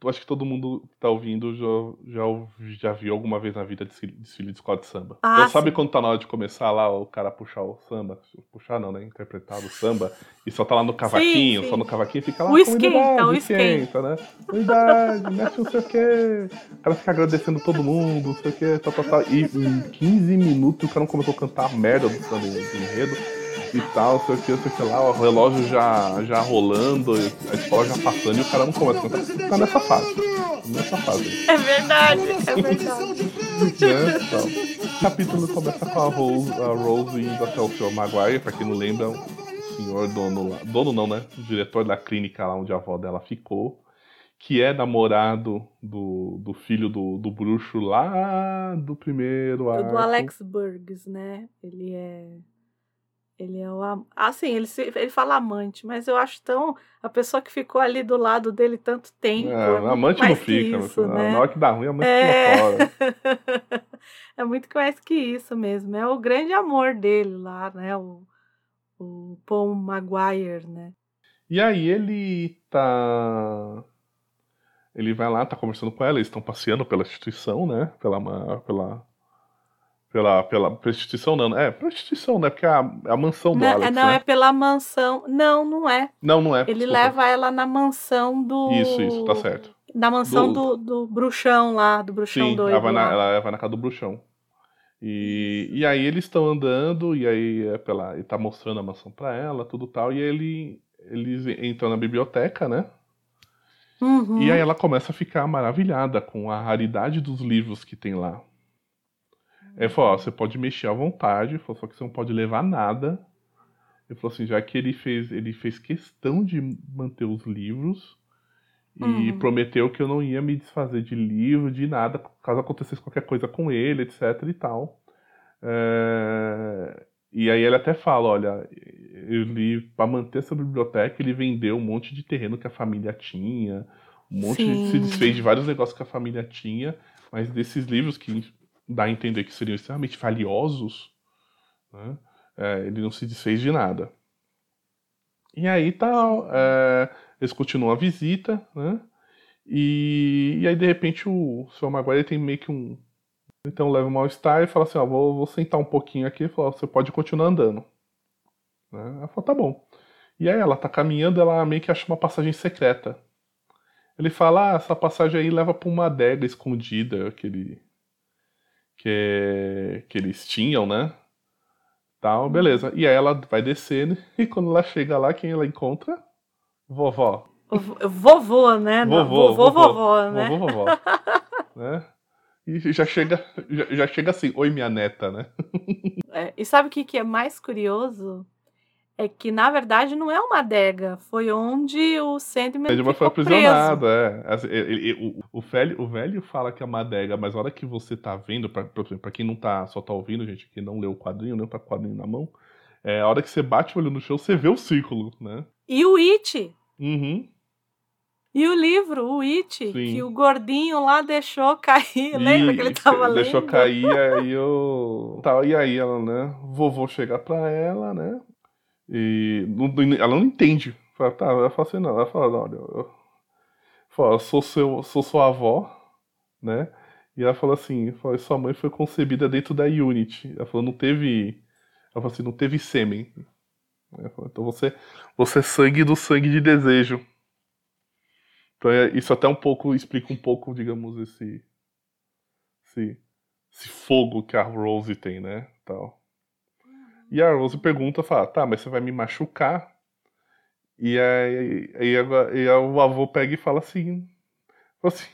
Acho que todo mundo que tá ouvindo já, já, já viu alguma vez na vida desfile, desfile de escola de samba. Ah, então sabe sim. quando tá na hora de começar lá o cara puxar o samba? Puxar não, né? Interpretar o samba. E só tá lá no cavaquinho, sim. só no cavaquinho fica lá. O esquenta, o esquenta. né? Unidade, mexe não sei o quê. O cara fica agradecendo todo mundo, não sei o quê, tal, tal, tal. E em 15 minutos o cara não começou a cantar a merda do do enredo e tal, sei o que, sei o que lá, o relógio já, já rolando, a escola já passando e o cara não começa a cantar. Tá nessa fase. Nessa fase. É verdade, é verdade. né? O capítulo começa com a Rose, a Rose indo até o Sr. Maguire, pra quem não lembra, o senhor dono lá. Dono não, né? O diretor da clínica lá onde a avó dela ficou. que é namorado do, do filho do, do bruxo lá do primeiro arco. Do Alex Burgs, né? Ele é. Ele é o. Assim, ele, se, ele fala amante, mas eu acho tão. A pessoa que ficou ali do lado dele tanto tempo. É, é amante não fica. Isso, né? Na hora que dá ruim, amante é... fora. é muito mais que isso mesmo. É o grande amor dele lá, né? O, o Paul Maguire, né? E aí ele tá ele vai lá, tá conversando com ela, eles estão passeando pela instituição, né? Pela, pela, pela, pela prostituição, não. É, prostituição, né? Porque é a, a mansão do não, Alex, Não, né? é pela mansão. Não, não é. Não, não é. Ele desculpa. leva ela na mansão do. Isso, isso, tá certo. Na mansão do, do, do bruxão lá, do bruxão Sim, doido. Ela vai, na, ela vai na casa do bruxão. E, e aí eles estão andando, e aí é pela, ele tá mostrando a mansão pra ela, tudo tal, e ele, eles entram na biblioteca, né? Uhum. E aí ela começa a ficar maravilhada com a raridade dos livros que tem lá. Ele falou, ó, você pode mexer à vontade, só que você não pode levar nada. Ele falou assim, já que ele fez, ele fez questão de manter os livros e uhum. prometeu que eu não ia me desfazer de livro, de nada, caso acontecesse qualquer coisa com ele, etc e tal. É... E aí ele até fala, olha, ele para manter essa biblioteca ele vendeu um monte de terreno que a família tinha, um monte de, se desfez de vários negócios que a família tinha, mas desses livros que dá a entender que seriam extremamente valiosos, né, é, ele não se desfez de nada. E aí tá, é, eles continuam a visita, né? E, e aí de repente o Sr. Maguire tem meio que um então leva o mal-estar e fala assim, ó, vou, vou sentar um pouquinho aqui e fala, você pode continuar andando. Né? Ela fala, tá bom. E aí ela tá caminhando, ela meio que acha uma passagem secreta. Ele fala, ah, essa passagem aí leva pra uma adega escondida que, ele, que, que eles tinham, né? Tal, uhum. beleza. E aí ela vai descendo e quando ela chega lá, quem ela encontra? Vovó. Vovô, né? Vovô, vovô, vovô, vovó, né? Vovô, vovó. né? E já chega, já, já chega assim, oi minha neta, né? É, e sabe o que, que é mais curioso? É que, na verdade, não é uma adega. Foi onde o Sandman Sandman foi aprisionado, é. Assim, ele, ele, o, o, velho, o velho fala que é uma adega, mas a hora que você tá vendo, pra, pra, pra quem não tá, só tá ouvindo, gente, que não leu o quadrinho, não tá com o quadrinho na mão, é, a hora que você bate o olho no chão, você vê o círculo, né? E o It! Uhum. E o livro, o It, Sim. que o gordinho lá deixou cair, lembra que ele tava lendo? Deixou cair, aí eu... Tá, e aí ela, né, vovô chegar pra ela, né, e não, ela não entende. Fala, tá, ela fala assim, não, ela fala, olha, eu, fala, sou, seu, sou sua avó, né, e ela falou assim, fala, sua mãe foi concebida dentro da Unity. Ela falou, não teve, ela falou assim, não teve sêmen. Então você, você é sangue do sangue de desejo. Então é, isso até um pouco explica um pouco, digamos, esse, esse, esse fogo que a Rose tem, né? Tal. E a Rose pergunta, fala, tá, mas você vai me machucar? E aí, aí, aí, aí o avô pega e fala assim, fala assim,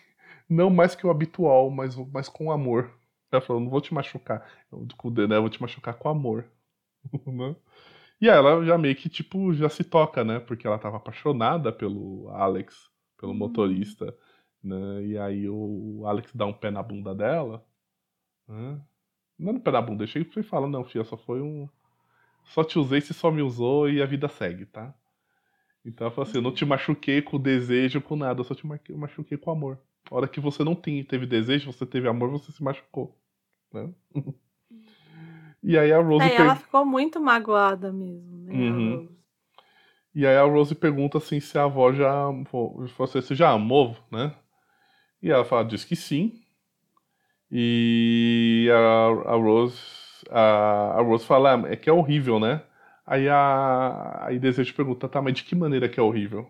não mais que o habitual, mas, mas com amor. Ela falou, não vou te machucar, eu, né, eu vou te machucar com amor. Né? e aí ela já meio que, tipo, já se toca, né? Porque ela tava apaixonada pelo Alex pelo uhum. motorista, né? E aí o Alex dá um pé na bunda dela, né? Não é no pé na bunda, chega e fala, não, filha, só foi um. Só te usei, você só me usou e a vida segue, tá? Então ela fala assim, eu não te machuquei com desejo, com nada, eu só te machuquei com amor. A hora que você não teve desejo, você teve amor, você se machucou. Né? e aí a Rose. É, ela ficou muito magoada mesmo, né? Uhum. E aí a Rose pergunta assim se a avó já. Você, você já amou, né? E ela fala, diz que sim. E a, a Rose. A, a, Rose fala, ah, é que é horrível, né? Aí a. Aí Desejo pergunta, tá, mas de que maneira que é horrível?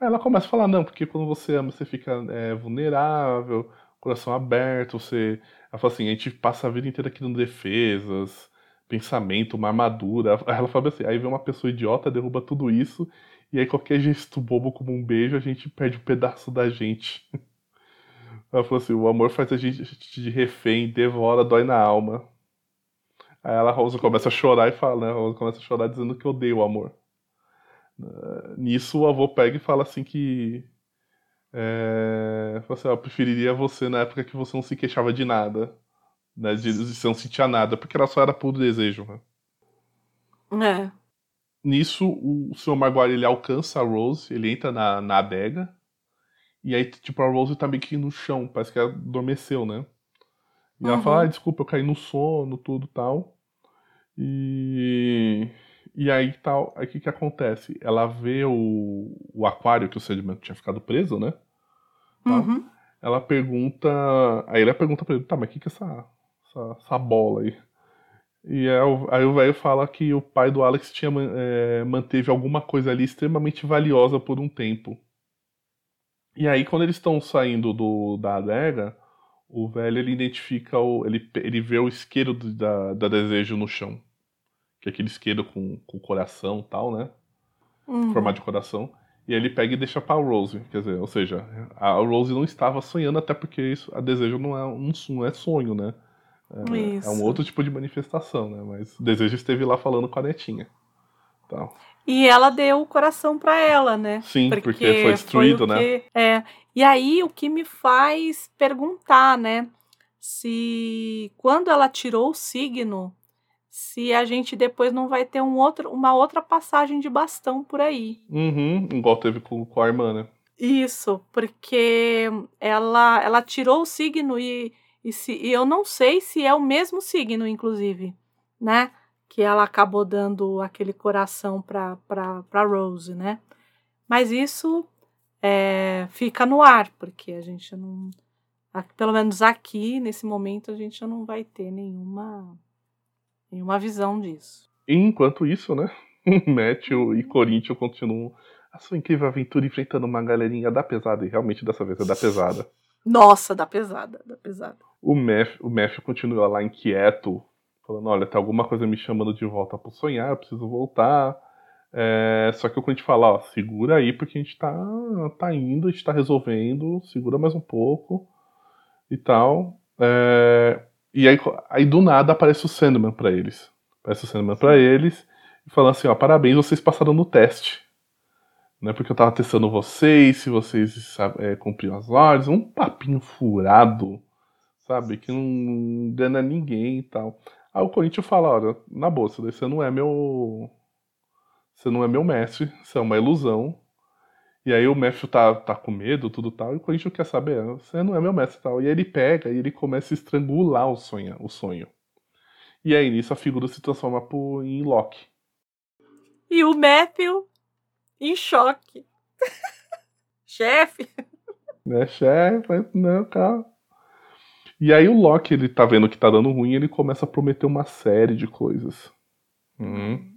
Aí ela começa a falar, não, porque quando você ama, você fica é, vulnerável, coração aberto, você. Ela fala assim, a gente passa a vida inteira criando defesas, pensamento, uma armadura. Ela fala assim, aí vem uma pessoa idiota, derruba tudo isso, e aí qualquer gesto bobo como um beijo, a gente perde um pedaço da gente. Ela falou assim, o amor faz a gente de refém, devora, dói na alma. Aí ela, Rosa, começa a chorar e fala, né? A Rosa começa a chorar dizendo que odeia o amor. Nisso o avô pega e fala assim que É, assim, eu preferiria você na época que você não se queixava de nada. Né, de, de você não sentia nada, porque ela só era puro desejo. Né? É. Nisso, o, o Sr. Maguire ele alcança a Rose, ele entra na, na adega. E aí, tipo, a Rose tá meio que no chão, parece que ela adormeceu, né? E uhum. ela fala, ah, desculpa, eu caí no sono, tudo tal. E. E aí tal, aí o que que acontece? Ela vê o, o aquário que o sedimento tinha ficado preso, né? Tá? Uhum. Ela pergunta. Aí ela pergunta pra ele, tá, mas o que que é essa, essa, essa bola aí? E aí, aí o velho fala que o pai do Alex tinha, é, manteve alguma coisa ali extremamente valiosa por um tempo. E aí, quando eles estão saindo do, da adega, o velho ele identifica o. ele, ele vê o isqueiro da, da desejo no chão. Que é aquele isqueiro com, com coração e tal, né? Uhum. Formato de coração. E ele pega e deixa pra Rose. Quer dizer, ou seja, a Rose não estava sonhando, até porque isso, a desejo não é, um, não é sonho, né? É, é, um outro tipo de manifestação, né? Mas o desejo esteve lá falando com a netinha. Então. E ela deu o coração para ela, né? Sim, porque, porque foi destruído, foi né? É. E aí o que me faz perguntar, né? Se quando ela tirou o signo, se a gente depois não vai ter um outro, uma outra passagem de bastão por aí. Uhum, igual teve com, com a irmã, né? Isso, porque ela, ela tirou o signo e, e, se, e eu não sei se é o mesmo signo, inclusive, né? Que ela acabou dando aquele coração para Rose, né? Mas isso é, fica no ar, porque a gente não. Pelo menos aqui, nesse momento, a gente não vai ter nenhuma, nenhuma visão disso. Enquanto isso, né? Matthew e Corinthians continuam a sua incrível aventura enfrentando uma galerinha da pesada, e realmente dessa vez é da pesada. Nossa, da pesada, da pesada. O Matthew, o Matthew continua lá inquieto, falando, olha, tem alguma coisa me chamando de volta pro sonhar, eu preciso voltar. É, só que o cliente fala, ó, segura aí porque a gente tá, tá indo, a gente tá resolvendo, segura mais um pouco e tal. É, e aí, aí do nada aparece o Sandman para eles. Aparece o Sandman para eles e falando assim, ó, parabéns, vocês passaram no teste. Né, porque eu tava testando vocês, se vocês é, cumpriam as ordens, um papinho furado, sabe, que não engana ninguém e tal. Aí o Corinthians fala, olha, na boa, você não é meu. Você não é meu mestre, você é uma ilusão. E aí o Matthew tá, tá com medo, tudo tal, e o Corinthians quer saber, você não é meu mestre tal. E aí ele pega e ele começa a estrangular o sonho. O sonho. E aí nisso a figura se transforma por, em Loki. E o Matthew em choque. chefe. É, chefe, não, cara. E aí o Loki, ele tá vendo que tá dando ruim, ele começa a prometer uma série de coisas. Hum.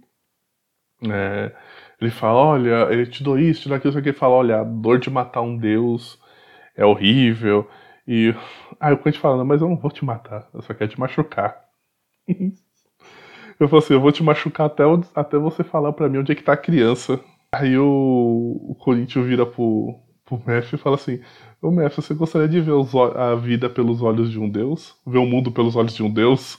É, ele fala, olha, eu te dou isso, te dou aquilo, que ele fala, olha, a dor de matar um deus é horrível. E aí o Quentin fala, não, mas eu não vou te matar, eu só quero te machucar. eu falo assim, eu vou te machucar até, até você falar pra mim onde é que tá a criança. Aí o, o Corinthians vira pro, pro Mestre e fala assim: Ô Mestre, você gostaria de ver os, a vida pelos olhos de um deus? Ver o mundo pelos olhos de um deus?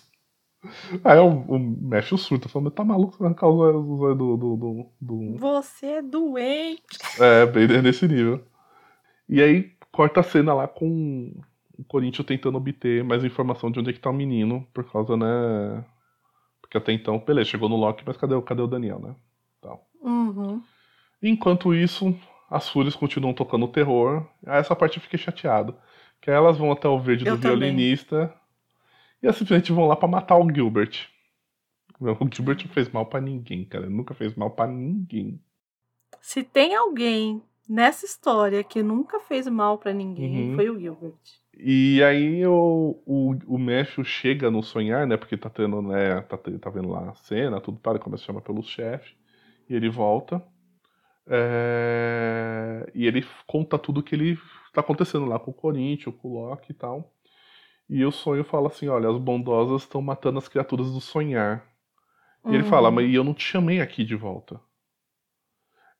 Aí o, o Mestre surta, falando: Tá maluco? Você vai arrancar os olhos do, do, do, do, Você é doente. É, bem nesse nível. E aí corta a cena lá com o Corinthians tentando obter mais informação de onde é que tá o menino, por causa, né? Porque até então, beleza, chegou no Loki, mas cadê, cadê o Daniel, né? Tal. Uhum. Enquanto isso, as fúrias continuam tocando terror. Aí essa parte eu fiquei chateado. Que elas vão até o verde eu do também. violinista. E elas simplesmente vão lá para matar o Gilbert. O Gilbert não fez mal para ninguém, cara. Ele nunca fez mal para ninguém. Se tem alguém nessa história que nunca fez mal para ninguém, uhum. foi o Gilbert. E aí o, o, o Matthew chega no sonhar, né? Porque tá tendo, né? Tá, tá vendo lá a cena, tudo para, começa a chamar pelos chefes. E ele volta. É... E ele conta tudo que ele está acontecendo lá com o Corinthians, com o Loki e tal. E o sonho fala assim: olha, as bondosas estão matando as criaturas do sonhar. E uhum. ele fala, mas eu não te chamei aqui de volta.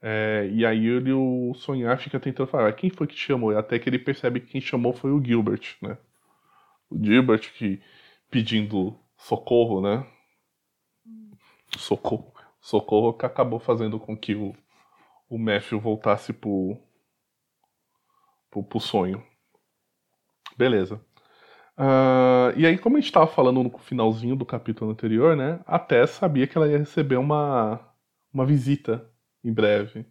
É, e aí ele, o sonhar fica tentando falar, quem foi que te chamou? E até que ele percebe que quem chamou foi o Gilbert, né? O Gilbert que pedindo socorro, né? Socorro. Socorro que acabou fazendo com que o, o Matthew voltasse pro, pro, pro sonho. Beleza. Uh, e aí, como a gente estava falando no finalzinho do capítulo anterior, né? A Tess sabia que ela ia receber uma, uma visita em breve.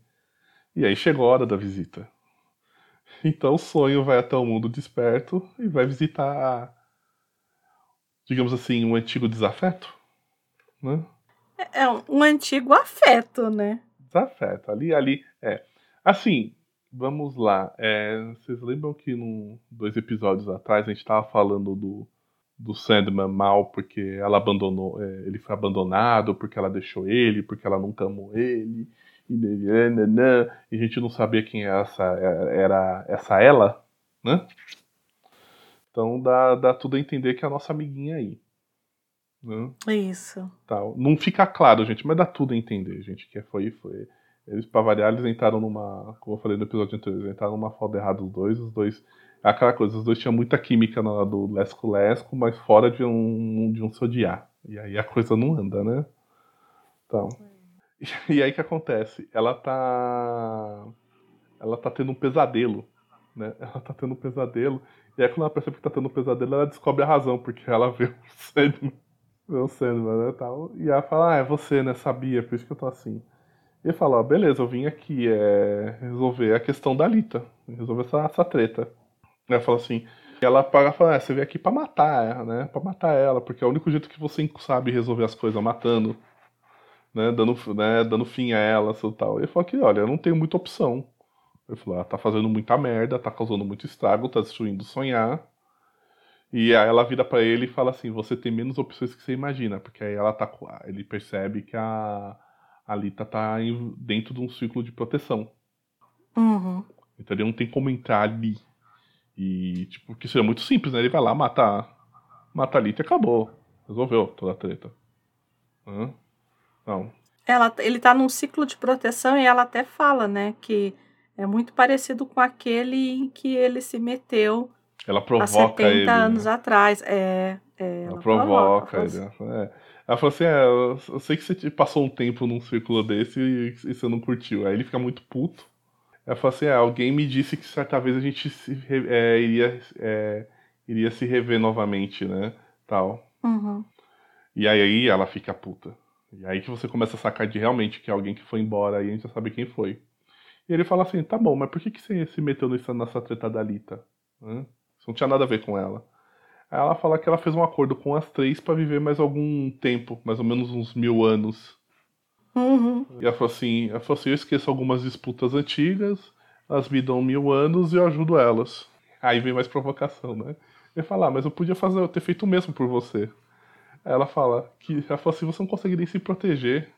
E aí chegou a hora da visita. Então o sonho vai até o mundo desperto e vai visitar, digamos assim, um antigo desafeto, né? É um antigo afeto, né? Desafeto. Ali, ali, é. Assim, vamos lá. É, vocês lembram que num, dois episódios atrás a gente estava falando do, do Sandman mal porque ela abandonou, é, ele foi abandonado, porque ela deixou ele, porque ela nunca amou ele e, a gente não sabia quem era essa, era essa ela, né? Então dá, dá tudo a entender que é a nossa amiguinha aí. Né? Isso. Tal. Não fica claro, gente, mas dá tudo a entender, gente, que foi, foi. Eles, pra variar, eles entraram numa. Como eu falei no episódio anterior, eles entraram numa foda errada os dois, os dois. É aquela coisa, os dois tinham muita química na do Lesco Lesco, mas fora de um, de um se odiar. E aí a coisa não anda, né? Então. E aí que acontece? Ela tá. Ela tá tendo um pesadelo. Né? Ela tá tendo um pesadelo. E aí quando ela percebe que tá tendo um pesadelo, ela descobre a razão, porque ela vê o Sandman. O Sandman, né? Tal. E ela fala, ah, é você, né? Sabia, por isso que eu tô assim. E ele fala, ó, beleza, eu vim aqui é, resolver a questão da Lita. Resolver essa, essa treta. Ela fala assim. Ela paga e fala, ah, você veio aqui pra matar ela, né? Pra matar ela, porque é o único jeito que você sabe resolver as coisas matando né, dando, né, dando fim a ela e tal. Ele falou que, olha, eu não tenho muita opção. Ele falou, ah, tá fazendo muita merda, tá causando muito estrago, tá destruindo sonhar. E aí ela vira para ele e fala assim, você tem menos opções que você imagina, porque aí ela tá ele percebe que a a Lita tá dentro de um círculo de proteção. Uhum. Então ele não tem como entrar ali. E, tipo, que seria muito simples, né? Ele vai lá, mata, mata a Lita e acabou. Resolveu toda a treta. Hum? Não. Ela, ele tá num ciclo de proteção e ela até fala, né, que é muito parecido com aquele em que ele se meteu ela provoca há 70 ele, anos né? atrás. É, é ela, ela, provoca, provoca ele. Assim. É. Ela falou assim: é, eu sei que você passou um tempo num círculo desse e, e você não curtiu. Aí ele fica muito puto. Ela falou assim: é, alguém me disse que certa vez a gente se, é, iria, é, iria se rever novamente, né? Tal. Uhum. E aí ela fica puta. E aí que você começa a sacar de realmente que é alguém que foi embora e a gente já sabe quem foi. E ele fala assim, tá bom, mas por que, que você se meteu nessa, nessa treta da Lita? Hã? Isso não tinha nada a ver com ela. Aí ela fala que ela fez um acordo com as três para viver mais algum tempo, mais ou menos uns mil anos. Uhum. E ela falou assim, ela falou assim, eu esqueço algumas disputas antigas, elas me dão mil anos e eu ajudo elas. Aí vem mais provocação, né? Ele fala, ah, mas eu podia fazer, eu ter feito o mesmo por você. Ela fala que ela fala assim, você não consegue nem se proteger.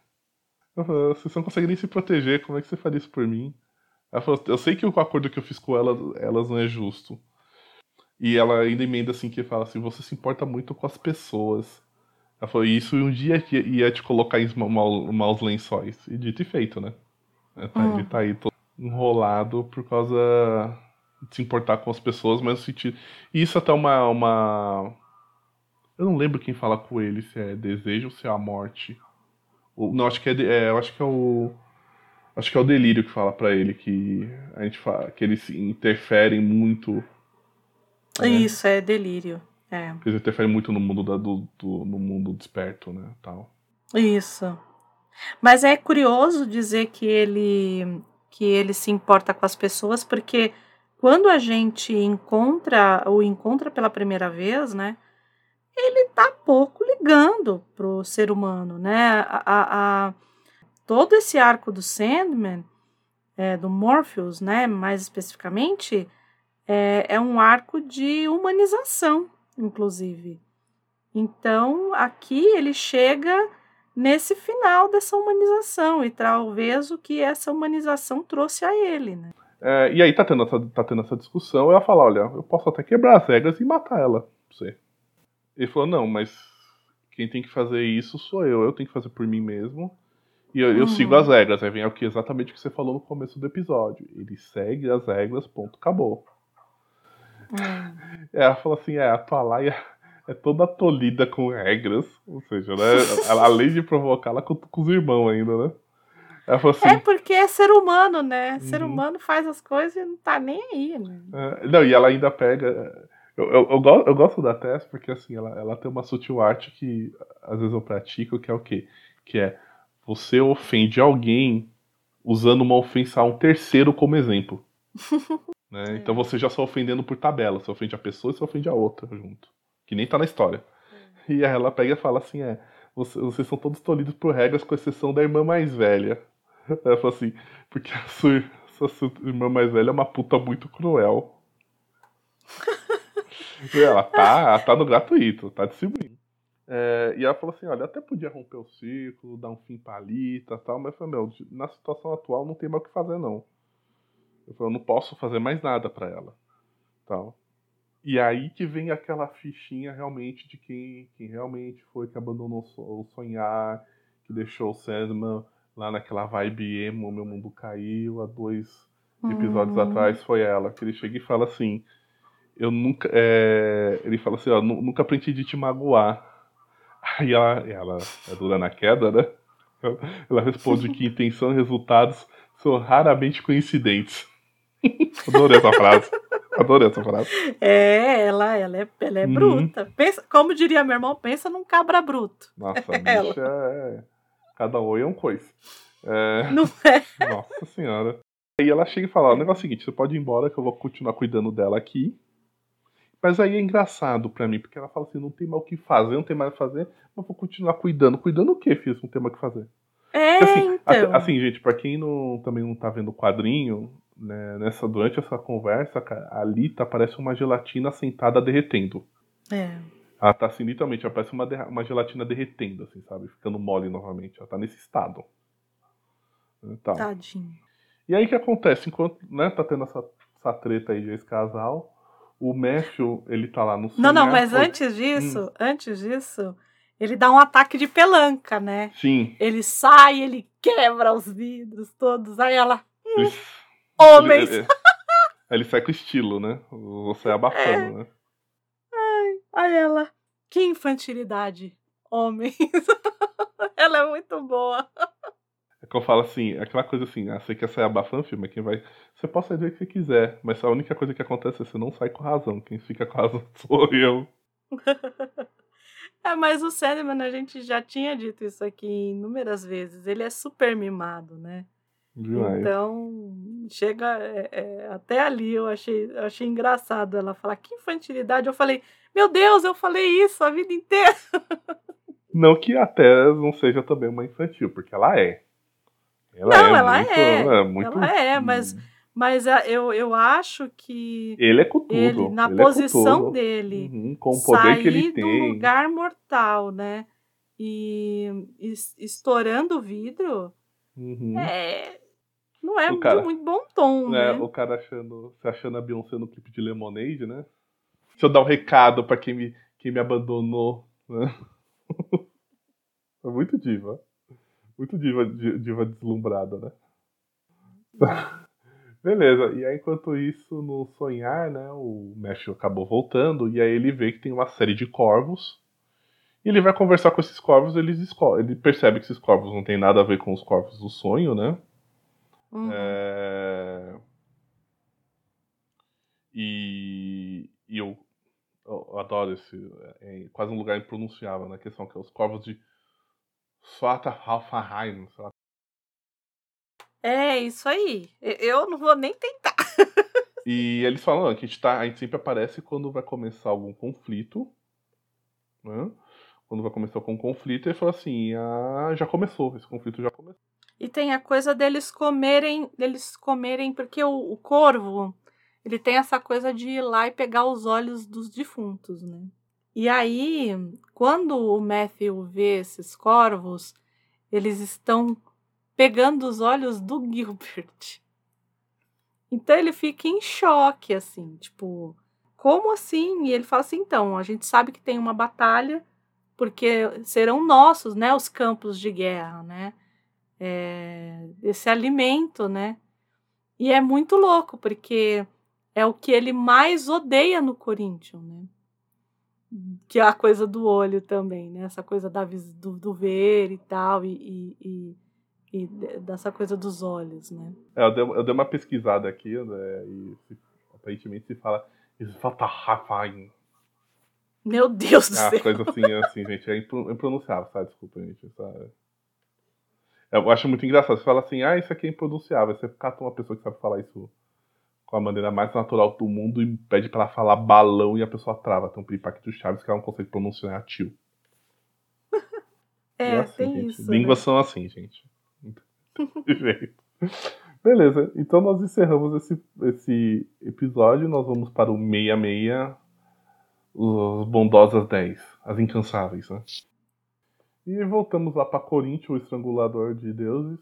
Falo, se você não consegue nem se proteger, como é que você faria isso por mim? Ela falou, eu sei que o acordo que eu fiz com elas, elas não é justo. E ela ainda emenda assim que fala assim, você se importa muito com as pessoas. Ela falou, isso um dia ia te colocar em maus lençóis. E dito e feito, né? Tá, hum. Ele tá aí todo enrolado por causa de se importar com as pessoas, mas no sentido. E isso até uma, uma eu não lembro quem fala com ele, se é desejo ou se é a morte. Ou, não, acho que é, é, eu acho que é o. Acho que é o delírio que fala para ele que a gente fala, que eles interferem muito. Né? Isso, é delírio. É. Eles interferem muito no mundo da, do, do, no mundo desperto, né? Tal. Isso. Mas é curioso dizer que ele que ele se importa com as pessoas, porque quando a gente encontra o encontra pela primeira vez, né? ele está pouco ligando para o ser humano, né? A, a, a, todo esse arco do Sandman, é, do Morpheus, né? Mais especificamente, é, é um arco de humanização, inclusive. Então, aqui ele chega nesse final dessa humanização e talvez o que essa humanização trouxe a ele, né? É, e aí tá tendo, essa, tá tendo essa discussão, ela fala, olha, eu posso até quebrar as regras e matar ela, você. Ele falou, não, mas quem tem que fazer isso sou eu, eu tenho que fazer por mim mesmo. E eu, uhum. eu sigo as regras. Aí vem o que exatamente o que você falou no começo do episódio. Ele segue as regras, ponto, acabou. Uhum. Ela falou assim, é, a Twilight é toda tolhida com regras. Ou seja, né? além de provocá-la com, com os irmãos ainda, né? Ela assim. É porque é ser humano, né? Uhum. Ser humano faz as coisas e não tá nem aí, né? É, não, e ela ainda pega. Eu, eu, eu, gosto, eu gosto da Tess porque assim, ela, ela tem uma sutil arte que às vezes eu pratico, que é o quê? Que é você ofende alguém usando uma ofensa a um terceiro como exemplo. né? É. Então você já está ofendendo por tabela. Você ofende a pessoa e você ofende a outra junto. Que nem tá na história. É. E aí ela pega e fala assim: é, vocês, vocês são todos tolhidos por regras, com exceção da irmã mais velha. Ela falou assim, porque a sua, a sua irmã mais velha é uma puta muito cruel. e ela tá, tá no gratuito, tá distribuindo. É, e ela falou assim, olha, até podia romper o ciclo, dar um fim palita e tal, mas eu falei, meu, na situação atual não tem mais o que fazer não. Eu falei, eu não posso fazer mais nada para ela. Tal. E aí que vem aquela fichinha realmente de quem, quem realmente foi que abandonou o sonhar, que deixou o Sandman lá naquela vibe emo, meu mundo caiu, há dois episódios uhum. atrás foi ela, que ele chega e fala assim, eu nunca, é... ele fala assim, ó, nunca pretendi te magoar. Aí ela, ela é dura na queda, né? Ela responde que intenção e resultados são raramente coincidentes. Adorei essa frase. Adorei essa frase. É, ela, ela é, ela é uhum. bruta. Pensa, como diria meu irmão, pensa num cabra bruto. Nossa, a bicha é. Cada oi é um coisa. É... Não é? Nossa senhora. Aí ela chega e fala: o negócio é o seguinte, você pode ir embora que eu vou continuar cuidando dela aqui. Mas aí é engraçado pra mim, porque ela fala assim: não tem mais o que fazer, não tem mais o que fazer, mas vou continuar cuidando. Cuidando o quê, filho? Não tem mais o que fazer. É, assim, então. assim, gente, pra quem não, também não tá vendo o quadrinho, né, nessa, durante essa conversa, a Lita parece uma gelatina sentada derretendo. É. Ela tá assim, literalmente, ela parece uma, uma gelatina derretendo, assim, sabe? Ficando mole novamente. Ela tá nesse estado. Então. Tadinho. E aí o que acontece? Enquanto né, tá tendo essa, essa treta aí desse casal, o Matthew, ele tá lá no Não, não, mas antes disso, hum. antes disso, ele dá um ataque de pelanca, né? Sim. Ele sai, ele quebra os vidros todos, aí ela. Hum, homens! Ele, ele, ele, sai com estilo, né? Você abafando, é. né? Ai, aí ela. Que infantilidade, homens! ela é muito boa. É que eu falo assim, aquela coisa assim, ah, você quer sair abafando o filme, quem vai. Você pode sair do que você quiser, mas a única coisa que acontece é que você não sai com razão. Quem fica com razão sou eu. É, mas o Sandman, a gente já tinha dito isso aqui inúmeras vezes. Ele é super mimado, né? Demais. Então, chega é, é, até ali, eu achei, eu achei engraçado ela falar que infantilidade. Eu falei, meu Deus, eu falei isso a vida inteira. Não que até não seja também uma infantil, porque ela é. Ela não, é ela muito, é. é muito... Ela é, mas mas é, eu, eu acho que. Ele é tudo. Ele, na ele é posição é dele. Uhum, com o poder sair que ele tem. do lugar mortal, né? E, e estourando o vidro. Uhum. É. Não é cara, de muito bom tom, né? né? O cara achando, se achando a Beyoncé no clipe de Lemonade, né? Deixa eu dar um recado pra quem me, quem me abandonou. Né? é muito diva. Muito diva, diva deslumbrada, né? Beleza, e aí enquanto isso, no sonhar, né, o Matthew acabou voltando, e aí ele vê que tem uma série de corvos, e ele vai conversar com esses corvos, eles ele percebe que esses corvos não tem nada a ver com os corvos do sonho, né? Uhum. É... E, e eu, eu, adoro esse, é quase um lugar impronunciável, né, que são que é os corvos de lá é, isso aí. Eu não vou nem tentar. e eles falam que a gente, tá, a gente sempre aparece quando vai começar algum conflito. Né? Quando vai começar algum conflito, ele fala assim: ah, já começou, esse conflito já começou. E tem a coisa deles comerem, deles comerem, porque o, o corvo, ele tem essa coisa de ir lá e pegar os olhos dos defuntos, né? E aí, quando o Matthew vê esses corvos, eles estão pegando os olhos do Gilbert. Então ele fica em choque, assim, tipo, como assim? E ele fala assim: então, a gente sabe que tem uma batalha, porque serão nossos, né, os campos de guerra, né? É, esse alimento, né? E é muito louco, porque é o que ele mais odeia no Corinthians, né? Que é a coisa do olho também, né? Essa coisa da, do, do ver e tal, e, e, e e dessa coisa dos olhos, né? É, eu, dei, eu dei uma pesquisada aqui, né, e aparentemente se fala Svartalhafen. Meu Deus do é céu. coisa assim, assim, gente, é impronunciável, sabe? Desculpa, gente. Sabe? Eu acho muito engraçado. Você fala assim, ah, isso aqui é impronunciável. Você cata uma pessoa que sabe falar isso com a maneira mais natural do mundo e pede pra ela falar balão e a pessoa trava. Tem um piripaque Chaves que ela não consegue pronunciar tio. É, é assim, tem gente. isso. Línguas né? são assim, gente. Beleza, então nós encerramos esse, esse episódio. Nós vamos para o 66, os bondosas 10, as incansáveis, né? E voltamos lá para Corinthians, o estrangulador de deuses.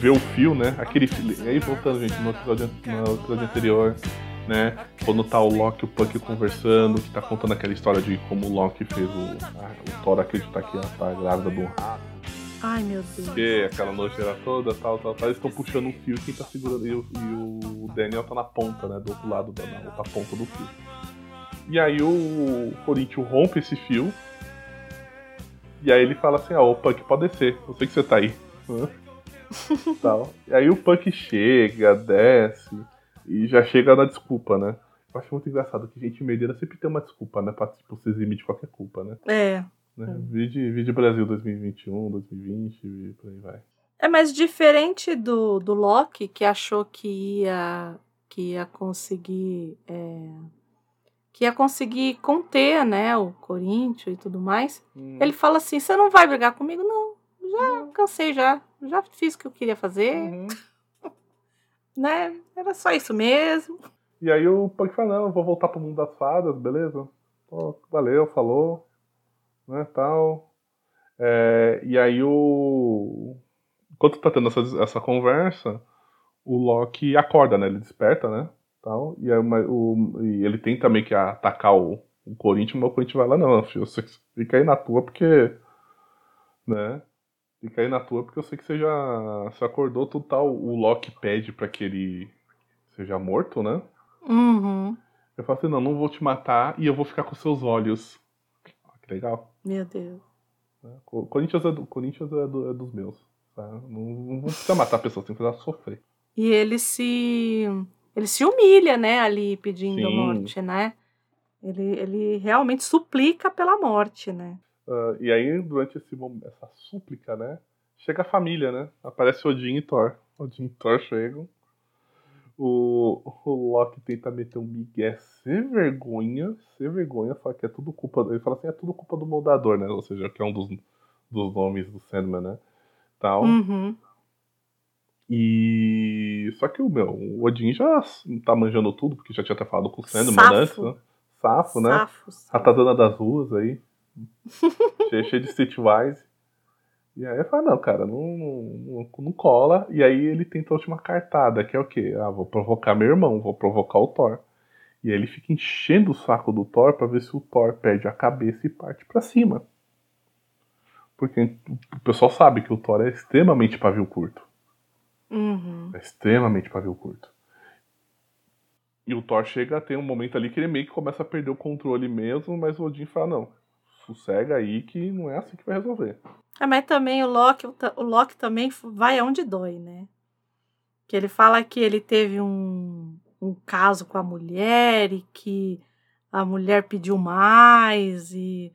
Vê o fio, né? Aquele fio, aí voltando, gente, no episódio, no episódio anterior, né? Quando tá o Loki e o Puck conversando, que tá contando aquela história de como o Loki fez o, a, o Thor acreditar que ela tá grávida do rato. Ai, meu Deus. Que aquela nojeira toda, tal, tal, tal. Eles estão puxando um fio quem tá segurando. E o, e o Daniel tá na ponta, né? Do outro lado, da, outra ponta do fio. E aí o Corinthians rompe esse fio e aí ele fala assim, ó, oh, o Punk pode descer, eu sei que você tá aí. Tal. E aí o Punk chega, desce, e já chega na desculpa, né? Eu acho muito engraçado que gente medeira sempre tem uma desculpa, né? Pra tipo, se eximir de qualquer culpa, né? É. Né? Vídeo, vídeo Brasil 2021, 2020 e por aí vai. É, mas diferente do, do Loki, que achou que ia, que ia conseguir. É, que ia conseguir conter, né, o Corinthians e tudo mais. Hum. Ele fala assim: você não vai brigar comigo? Não, já cansei, já. Já fiz o que eu queria fazer. Uhum. Né? Era só isso mesmo. E aí o Punk fala, não, eu vou voltar pro mundo das fadas, beleza? Pô, valeu, falou. Né, tal. É, e aí o... Enquanto tá tendo essa, essa conversa, o Loki acorda, né? Ele desperta, né? Tal, e, aí, o, e ele tem também que atacar o, o Corinthians, mas o Corinthians vai lá, não, filho, você fica aí na tua porque. Né? Fica aí na tua porque eu sei que você já se acordou, tudo tal. O Loki pede para que ele seja morto, né? Uhum. Eu falo assim, não, não vou te matar e eu vou ficar com seus olhos. Que legal. Meu Deus. O Corinthians é, do, Corinthians é, do, é dos meus. Tá? Não, não precisa matar a pessoa, tem que fazer ela sofrer. E ele se ele se humilha, né, ali pedindo Sim. a morte, né? Ele, ele realmente suplica pela morte, né? Uh, e aí, durante esse, momento- essa súplica, né? Chega a família, né? Aparece Odin e Thor. Odin e Thor chegam. O, o Loki tenta meter um migué sem vergonha, sem vergonha, fala que é tudo culpa. Ele fala assim: é tudo culpa do moldador, né? Ou seja, que é um dos, dos nomes do Sandman, né? Tal. Uhum. E. Só que o meu, o Odin já tá manjando tudo, porque já tinha até falado com o Sandman Safo. antes, né? Safo, né? Safo, safo. Ratazana das ruas aí. Cheio, cheio de streetwise. E aí eu falo, não, cara, não, não, não cola. E aí ele tenta a última cartada, que é o quê? Ah, vou provocar meu irmão, vou provocar o Thor. E aí ele fica enchendo o saco do Thor pra ver se o Thor perde a cabeça e parte pra cima. Porque o pessoal sabe que o Thor é extremamente pavio curto. Uhum. É extremamente pavio curto. E o Thor chega a ter um momento ali que ele meio que começa a perder o controle mesmo, mas o Odin fala, não, sossega aí que não é assim que vai resolver. É, mas também o Loki, o Loki também vai aonde dói, né? Que ele fala que ele teve um, um caso com a mulher e que a mulher pediu mais e.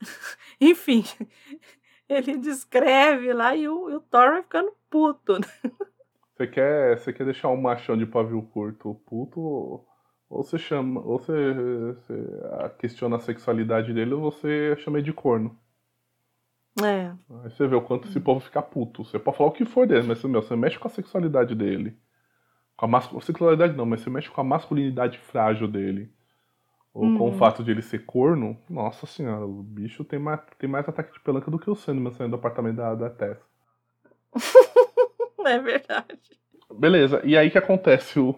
Enfim, ele descreve lá e o, e o Thor vai ficando puto. né? Você quer, você quer deixar um machão de pavio curto puto, ou você chama, ou você, você ah, questiona a sexualidade dele, ou você chama ele de corno. É. Aí você vê o quanto esse povo fica puto. Você pode falar o que for dele, mas meu, você mexe com a sexualidade dele. Com a sexualidade não, mas você mexe com a masculinidade frágil dele. Ou com o Uhum. fato de ele ser corno, nossa senhora, o bicho tem mais, tem mais ataque de pelanca do que o Sandman saindo do apartamento da, da Tess. É verdade. Beleza, e aí que acontece o.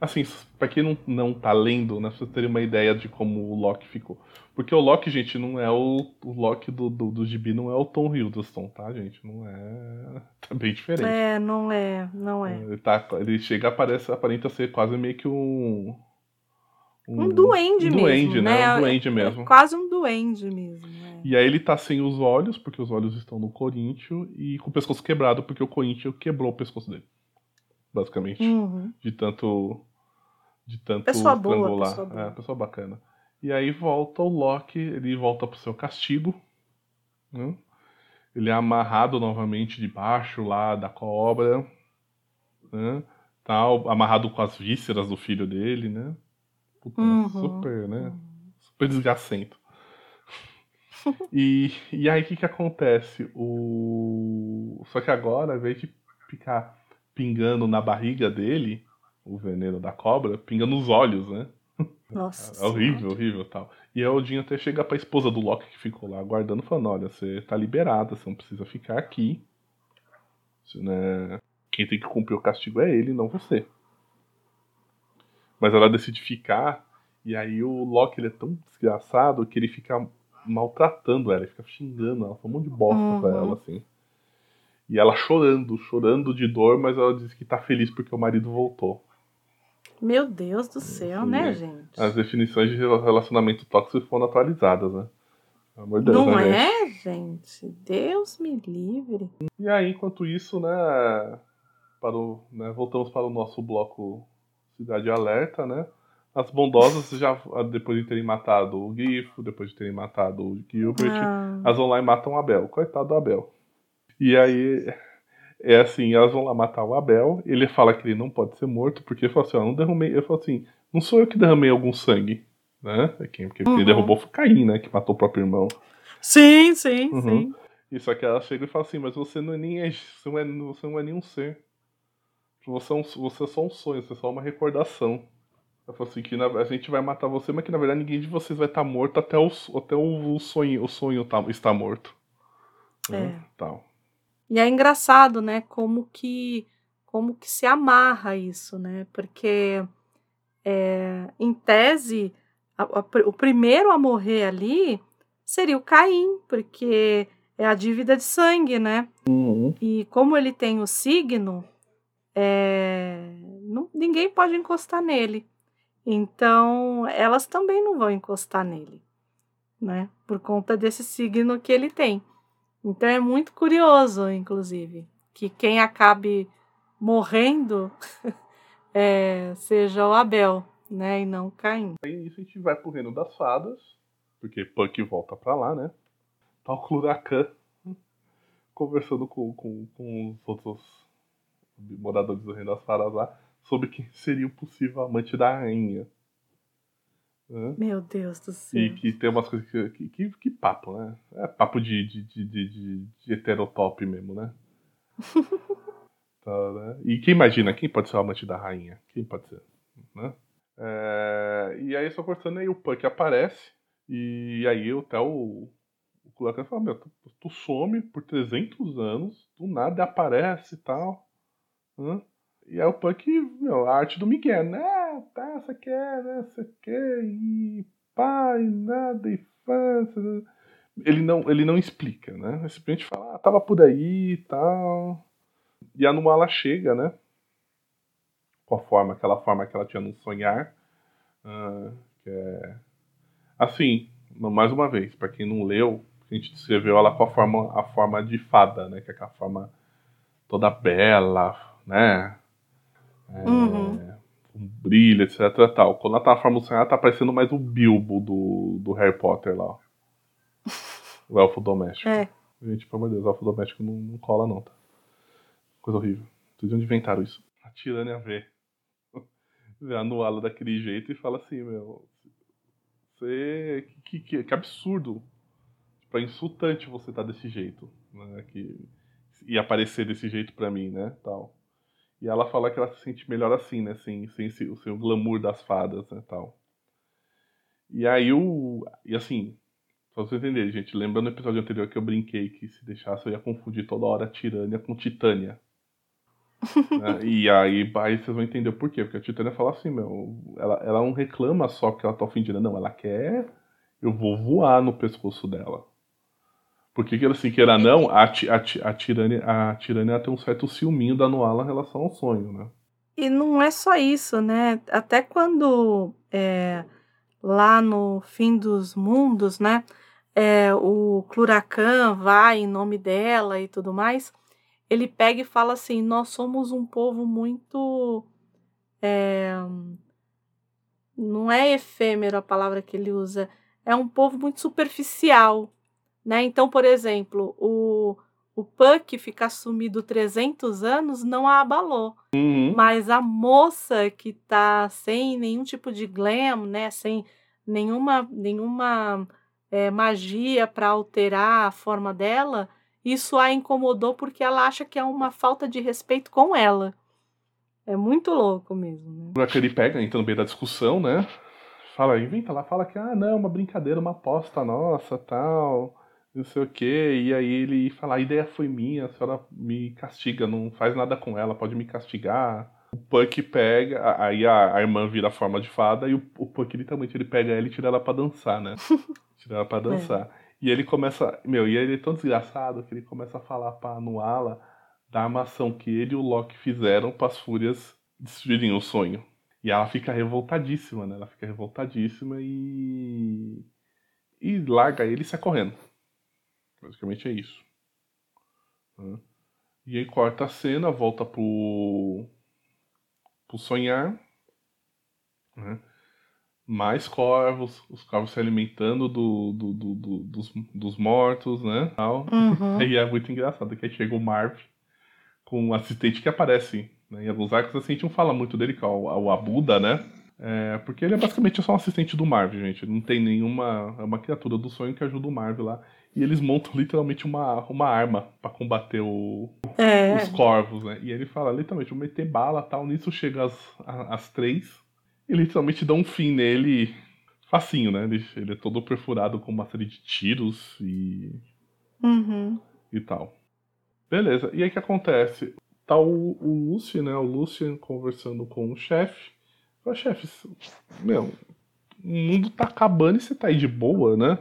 Assim, pra quem não, não tá lendo, né, pra vocês terem uma ideia de como o Loki ficou. Porque o Loki, gente, não é o. O Loki do, do, do gibi não é o Tom Hiddleston, tá, gente? Não é. Tá bem diferente. É, não é, não é. Ele, tá, ele chega, aparece, aparenta ser quase meio que um. Um, duende um mesmo. Duende, né? né? Um duende É mesmo. quase um duende mesmo. né? E aí ele tá sem os olhos, porque os olhos estão no Corinthians, e com o pescoço quebrado, porque o Corinthians quebrou o pescoço dele. Basicamente. Uhum. De tanto. De tanto Pessoa boa, estrangular. pessoa boa. É, pessoa bacana. E aí volta o Loki, ele volta pro seu castigo. né? Ele é amarrado novamente debaixo lá da cobra. Né? Tá amarrado com as vísceras do filho dele, né? Puta, Uhum. super, né? Super desgacento. e, e aí o que, que acontece? O... Só que agora, ao invés de ficar pingando na barriga dele, o veneno da cobra, pinga nos olhos, né? Nossa. É horrível, horrível tal. E aí o Odin até chega pra esposa do Loki que ficou lá aguardando, falando, olha, você tá liberada, você não precisa ficar aqui. Isso, né? Quem tem que cumprir o castigo é ele, não você. Mas ela decide ficar, e aí o Loki ele é tão desgraçado que ele fica maltratando ela, ele fica xingando ela, fala um monte de bosta Uhum. pra ela, assim. E ela chorando, chorando de dor, mas ela diz que tá feliz porque o marido voltou. Meu Deus do céu, Sim, né, é. gente? As definições de relacionamento tóxico foram atualizadas, né? Pelo amor de Deus, Não né, é, gente? Deus me livre. E aí, enquanto isso, né, para o, né, voltamos para o nosso bloco Cidade Alerta, né? As bondosas já, depois de terem matado o Grifo, depois de terem matado o Gilbert, Ah, as vão lá e matam o Abel. Coitado do Abel. E aí, é assim, elas vão lá matar o Abel, ele fala que ele não pode ser morto, porque ele fala assim, ó, não derramei, ele falou assim, não sou eu que derramei algum sangue, né? É Quem, porque quem Uhum. derrubou foi Caim, né, que matou o próprio irmão. Sim, sim, Uhum. sim. E só que ela chega e fala assim, mas você não é nem é, você não é, você não é nenhum ser. Você é, um, você é só um sonho, você é só uma recordação. Ela falou assim que na- a gente vai matar você, mas que na verdade ninguém de vocês vai estar morto até o, até o sonho, o sonho tá, está morto. É. Né? Tal. E é engraçado, né, como que como que se amarra isso, né? Porque é, em tese a- a o primeiro a morrer ali seria o Caim, porque é a dívida de sangue, né? Uhum. E como ele tem o signo, é, não- ninguém pode encostar nele. Então, elas também não vão encostar nele, né? Por conta desse signo que ele tem. Então, é muito curioso, inclusive, que quem acabe morrendo é, seja o Abel, né? E não Caim. Aí isso a gente vai pro reino das fadas, porque Puck volta pra lá, né? Tá o Klurakan conversando com, com, com os outros moradores do reino das fadas lá sobre quem seria o possível amante da rainha. Né? Meu Deus do céu. E que tem umas coisas que, que, que, que papo, né? É papo de, de, de, de, de, heterotop mesmo, né? Tá, né? E quem imagina, quem pode ser o amante da rainha? Quem pode ser? Né? É, e aí, só cortando, aí o Punk aparece. E aí até o, o Kulakan fala, meu, tu, tu some por 300 anos, do nada aparece e tal. né? E aí o Punk, meu, a arte do Miguel, né? Tá, você quer, né? Você quer, e pai, nada, infância. né? Ele não, ele não explica, né? Ele simplesmente fala, ah, tava por aí e tal. E a Numala chega, né? Com a forma, aquela forma que ela tinha no sonhar. ah, que é. Assim, mais uma vez, pra quem não leu, a gente descreveu ela com a forma, a forma de fada, né? Que é aquela forma toda bela, né? É, Uhum. Com brilho, etc. Tal. Quando ela tá na forma ela tá parecendo mais o Bilbo do, do Harry Potter lá. ó. O elfo doméstico. É. Gente, pelo amor de Deus, o elfo doméstico não, não cola, não, tá? Coisa horrível. De onde inventaram isso. A tirânia vê. Vê a Nuala daquele jeito e fala assim, meu. Você. Que, que, que absurdo. Tipo, é insultante você tá desse jeito. Né? Que, e aparecer desse jeito pra mim, né? Tal. E ela fala que ela se sente melhor assim, né? Sem, sem, o glamour das fadas, né? Tal. E aí o. E assim, Pra vocês entenderem, gente, lembrando no episódio anterior que eu brinquei que se deixasse eu ia confundir toda hora Tirânia com Titânia. né? E aí, aí vocês vão entender o porquê. Porque a Titânia fala assim, meu, ela, ela não reclama só que ela tá ofendida, não. Ela quer. Eu vou voar no pescoço dela. Porque, assim, queira não, a, a, a, tirânia, a tirânia tem um certo ciúminho da Noala em relação ao sonho, né? E não é só isso, né? Até quando é, lá no fim dos mundos, né? É, o Cluracan vai em nome dela e tudo mais, ele pega e fala assim: Nós somos um povo muito. É, não é efêmero a palavra que ele usa, é um povo muito superficial. Né? Então, por exemplo, o, o Puck ficar sumido 300 anos não a abalou. Uhum. Mas a moça que tá sem nenhum tipo de glam, né? sem nenhuma, nenhuma é, magia para alterar a forma dela, isso a incomodou porque ela acha que é uma falta de respeito com ela. É muito louco mesmo. Né? Por ele pega, entra no meio da discussão, né? Fala, inventa lá, fala que, ah, não, é uma brincadeira, uma aposta nossa, tal não sei o que, e aí ele fala, a ideia foi minha, a senhora me castiga, não faz nada com ela, pode me castigar. O Puck pega, aí a, a irmã vira forma de fada, e o, o Puck literalmente ele pega ela e tira ela pra dançar, né? tira ela pra dançar. É. E ele começa, meu, e ele é tão desgraçado que ele começa a falar pra Nuala da armação que ele e o Loki fizeram para as fúrias destruírem o sonho. E ela fica revoltadíssima, né? Ela fica revoltadíssima e. E larga ele e sai correndo. Basicamente é isso. Né? E aí corta a cena, volta pro, pro sonhar. Né? Mais corvos, os corvos se alimentando do, do, do, do dos, dos mortos, né? Tal. Uhum. E é muito engraçado que aí chega o Marv com um assistente que aparece né? em alguns arcos. Assim, a gente não fala muito dele, que é o, o Abuda, né? É, porque ele é basicamente só um assistente do Marv, gente. Não tem nenhuma. É uma criatura do sonho que ajuda o Marv lá. E eles montam literalmente uma, uma arma para combater o, é. os corvos, né? E ele fala, literalmente, vou meter bala tal. Nisso chega as, as três e literalmente dá um fim nele facinho, né? Ele, ele é todo perfurado com uma série de tiros e. Uhum. e tal. Beleza, e aí o que acontece? Tá o, o Lucian, né? O Lucian conversando com o chefe. Fala, chefe, meu, o mundo tá acabando e você tá aí de boa, né?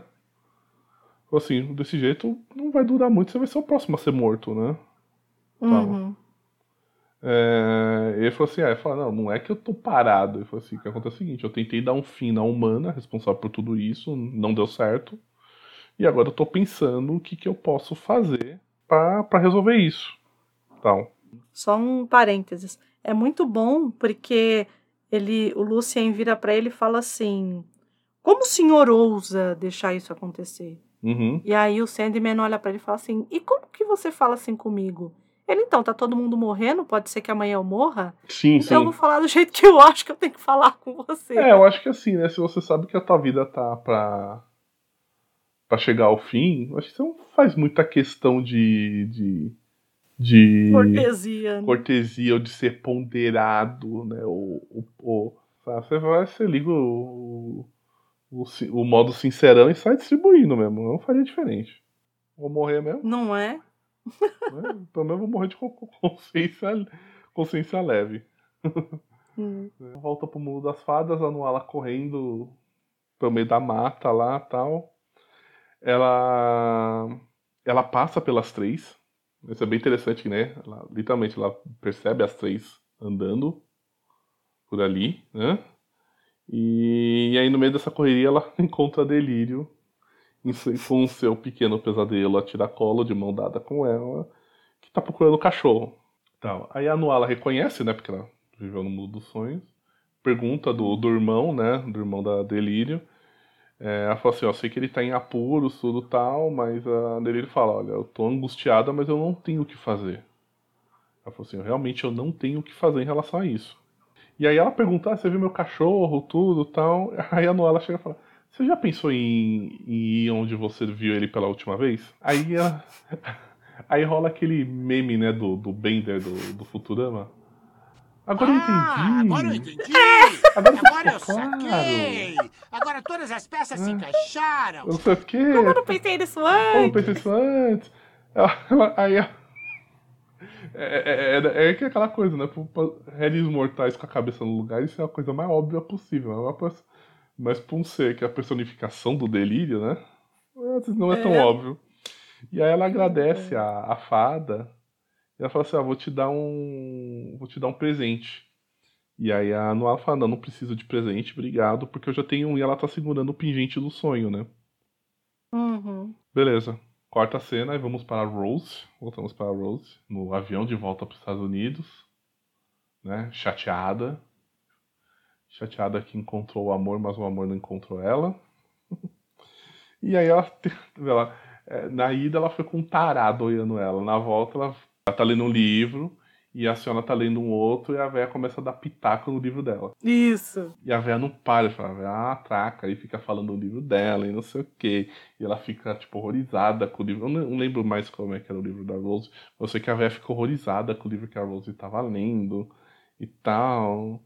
Assim, desse jeito não vai durar muito, você vai ser o próximo a ser morto, né? Uhum. É, ele falou assim, ah, ele falou, não, não é que eu tô parado. Ele falou assim, o que acontece é o seguinte, eu tentei dar um fim na humana, responsável por tudo isso, não deu certo. E agora eu tô pensando o que, que eu posso fazer para resolver isso. Tal. Só um parênteses. É muito bom porque ele, o Lucien vira para ele e fala assim: Como o senhor ousa deixar isso acontecer? Uhum. E aí o Sandman olha para ele e fala assim: E como que você fala assim comigo? Ele, então, tá todo mundo morrendo, pode ser que amanhã eu morra? Sim, então sim. eu vou falar do jeito que eu acho que eu tenho que falar com você. É, eu acho que assim, né? Se você sabe que a tua vida tá pra, pra chegar ao fim, acho que você não faz muita questão de. de, de cortesia. Né? Cortesia ou de ser ponderado, né? Ou, ou, ou Você vai, você liga o, o, o modo sincerão e sai distribuindo mesmo. Eu não faria diferente. Vou morrer mesmo. Não é? Né? Pelo menos vou morrer de consciência, consciência leve. Hum. Volta pro mundo das fadas, a Nuala correndo pelo meio da mata lá tal. Ela. Ela passa pelas três. Isso é bem interessante, né? Ela, literalmente ela percebe as três andando por ali, né? E, e aí, no meio dessa correria, ela encontra Delírio com o seu pequeno pesadelo a tiracolo de mão dada com ela, que tá procurando o cachorro. Então, aí a Nuala reconhece, né, porque ela viveu no mundo dos sonhos, pergunta do, do irmão, né, do irmão da Delírio. É, ela fala assim, ó, sei que ele tá em apuros, tudo tal, mas a Delírio fala, olha, eu tô angustiada, mas eu não tenho o que fazer. Ela falou assim, realmente eu não tenho o que fazer em relação a isso. E aí ela pergunta, ah, você viu meu cachorro, tudo tal. Aí a Noela chega e fala, você já pensou em, em ir onde você viu ele pela última vez? Aí ela, Aí rola aquele meme, né, do, do Bender do, do Futurama. Agora ah, eu entendi. Agora eu entendi. Agora, agora eu claro. saquei. Agora todas as peças se encaixaram. Eu não sei o quê. Como eu não pensei nisso Como eu não antes? pensei isso antes? Aí ela- É, é, é, é, que aquela coisa, né? Réis mortais com a cabeça no lugar, isso é a coisa mais óbvia possível. Né? Mas pra um ser que é a personificação do delírio, né? Não é tão é. óbvio. E aí ela agradece a, a fada. E ela fala assim: ah, vou te dar um. Vou te dar um presente. E aí a Noah fala, não, não preciso de presente, obrigado, porque eu já tenho um e ela tá segurando o pingente do sonho, né? Uhum. Beleza. Corta a cena e vamos para Rose. Voltamos para Rose, no avião de volta para os Estados Unidos. Né? Chateada. Chateada que encontrou o amor, mas o amor não encontrou ela. e aí ela, ela, é, na ida ela foi com um tarado olhando ela. Na volta ela, ela tá lendo um livro e a senhora tá lendo um outro e a véia começa a dar pitaco no livro dela. Isso. E a véia não para, fala, ah, traca, e fica falando do livro dela e não sei o quê. E ela fica, tipo, horrorizada com o livro. Eu não lembro mais como é que era o livro da Rose. Eu sei que a véia ficou horrorizada com o livro que a Rose tava lendo e tal,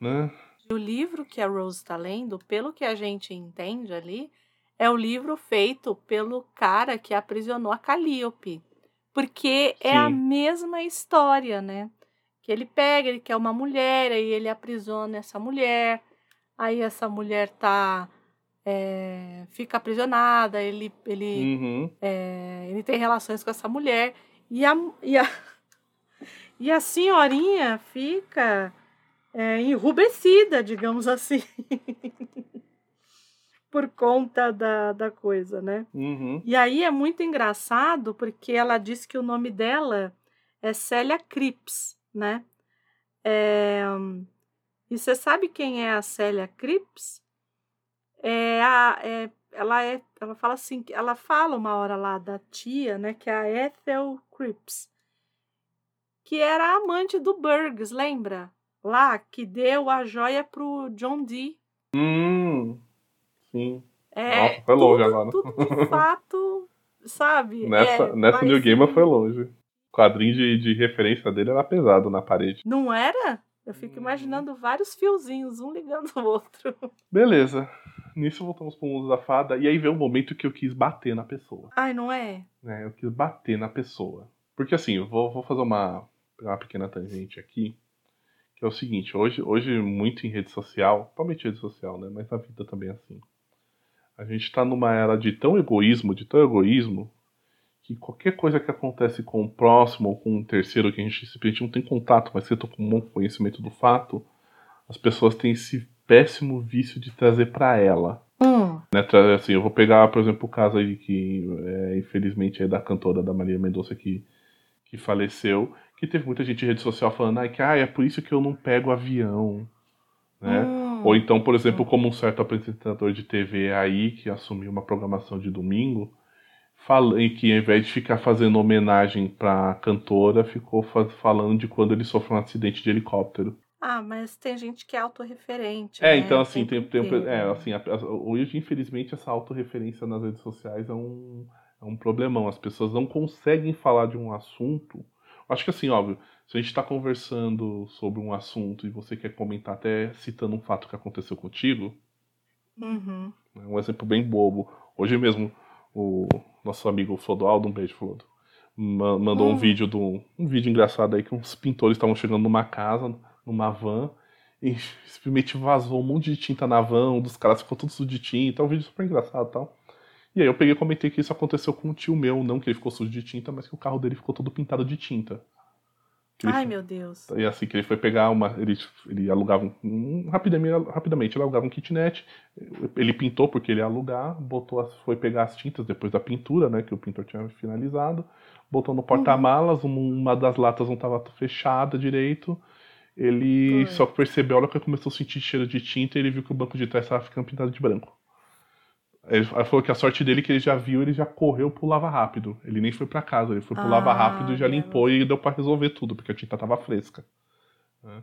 né? O livro que a Rose está lendo, pelo que a gente entende ali, é o livro feito pelo cara que aprisionou a Calliope. Porque Sim. é a mesma história, né? Que ele pega, ele quer uma mulher, aí ele aprisiona essa mulher, aí essa mulher tá. É, fica aprisionada, ele, ele, uhum. é, ele tem relações com essa mulher, e a, e a, e a senhorinha fica é, enrubescida, digamos assim. por conta da, da coisa, né? Uhum. E aí é muito engraçado porque ela diz que o nome dela é Célia Cripps, né? É... E você sabe quem é a Célia Cripps? É a, é, ela é, ela fala assim, ela fala uma hora lá da tia, né, que é a Ethel Cripps, que era a amante do Burgs, lembra? Lá que deu a joia pro John Dee. Hum. Sim. É, Nossa, foi longe tudo, agora. Tudo de fato, sabe? Nessa, é, nessa New Gamer foi longe. O quadrinho de, de referência dele era pesado na parede. Não era? Eu fico imaginando vários fiozinhos, um ligando o outro. Beleza. Nisso voltamos pro mundo da fada. E aí veio o momento que eu quis bater na pessoa. Ai, não é? É, eu quis bater na pessoa. Porque assim, eu vou, vou fazer uma, uma pequena tangente aqui. Que é o seguinte, hoje, hoje muito em rede social, principalmente rede social, né? Mas na vida também é assim. A gente está numa era de tão egoísmo, de tão egoísmo, que qualquer coisa que acontece com o próximo ou com um terceiro que a gente simplesmente não tem contato, mas você tá com um bom conhecimento do fato, as pessoas têm esse péssimo vício de trazer para ela. Hum. Né, assim, eu vou pegar, por exemplo, o caso aí que, é, infelizmente, é da cantora da Maria Mendonça que, que faleceu, que teve muita gente em rede social falando ah, que ah, é por isso que eu não pego avião. Né? Hum. Ou então, por exemplo, como um certo apresentador de TV aí que assumiu uma programação de domingo, fala, que ao invés de ficar fazendo homenagem para a cantora, ficou falando de quando ele sofreu um acidente de helicóptero. Ah, mas tem gente que é autorreferente. É, né? então assim, tem, tem, tem é, assim, hoje infelizmente essa autorreferência nas redes sociais é um, é um problemão. As pessoas não conseguem falar de um assunto. Acho que assim, óbvio, se a gente está conversando sobre um assunto e você quer comentar até citando um fato que aconteceu contigo, uhum. é um exemplo bem bobo. Hoje mesmo, o nosso amigo Flodoaldo, um beijo, Flodo, mandou uhum. um vídeo do um vídeo engraçado aí que uns pintores estavam chegando numa casa, numa van, e simplesmente vazou um monte de tinta na van, um dos caras ficou todo sujo de tinta, é um vídeo super engraçado e tal. E aí eu peguei e comentei que isso aconteceu com um tio meu, não que ele ficou sujo de tinta, mas que o carro dele ficou todo pintado de tinta. Ai, meu Deus. E assim, que ele foi pegar uma. Ele, ele alugava um, rapidamente, rapidamente, ele alugava um kitnet. Ele pintou porque ele ia alugar, botou as, foi pegar as tintas depois da pintura, né? Que o pintor tinha finalizado. Botou no porta-malas, uhum. uma das latas não estava fechada direito. Ele foi. só percebeu, a hora que ele começou a sentir cheiro de tinta, ele viu que o banco de trás estava ficando pintado de branco. Ele falou que a sorte dele é que ele já viu, ele já correu pro lava rápido. Ele nem foi para casa, ele foi pro ah, lava rápido e já limpou e deu para resolver tudo, porque a tinta tava fresca. Né?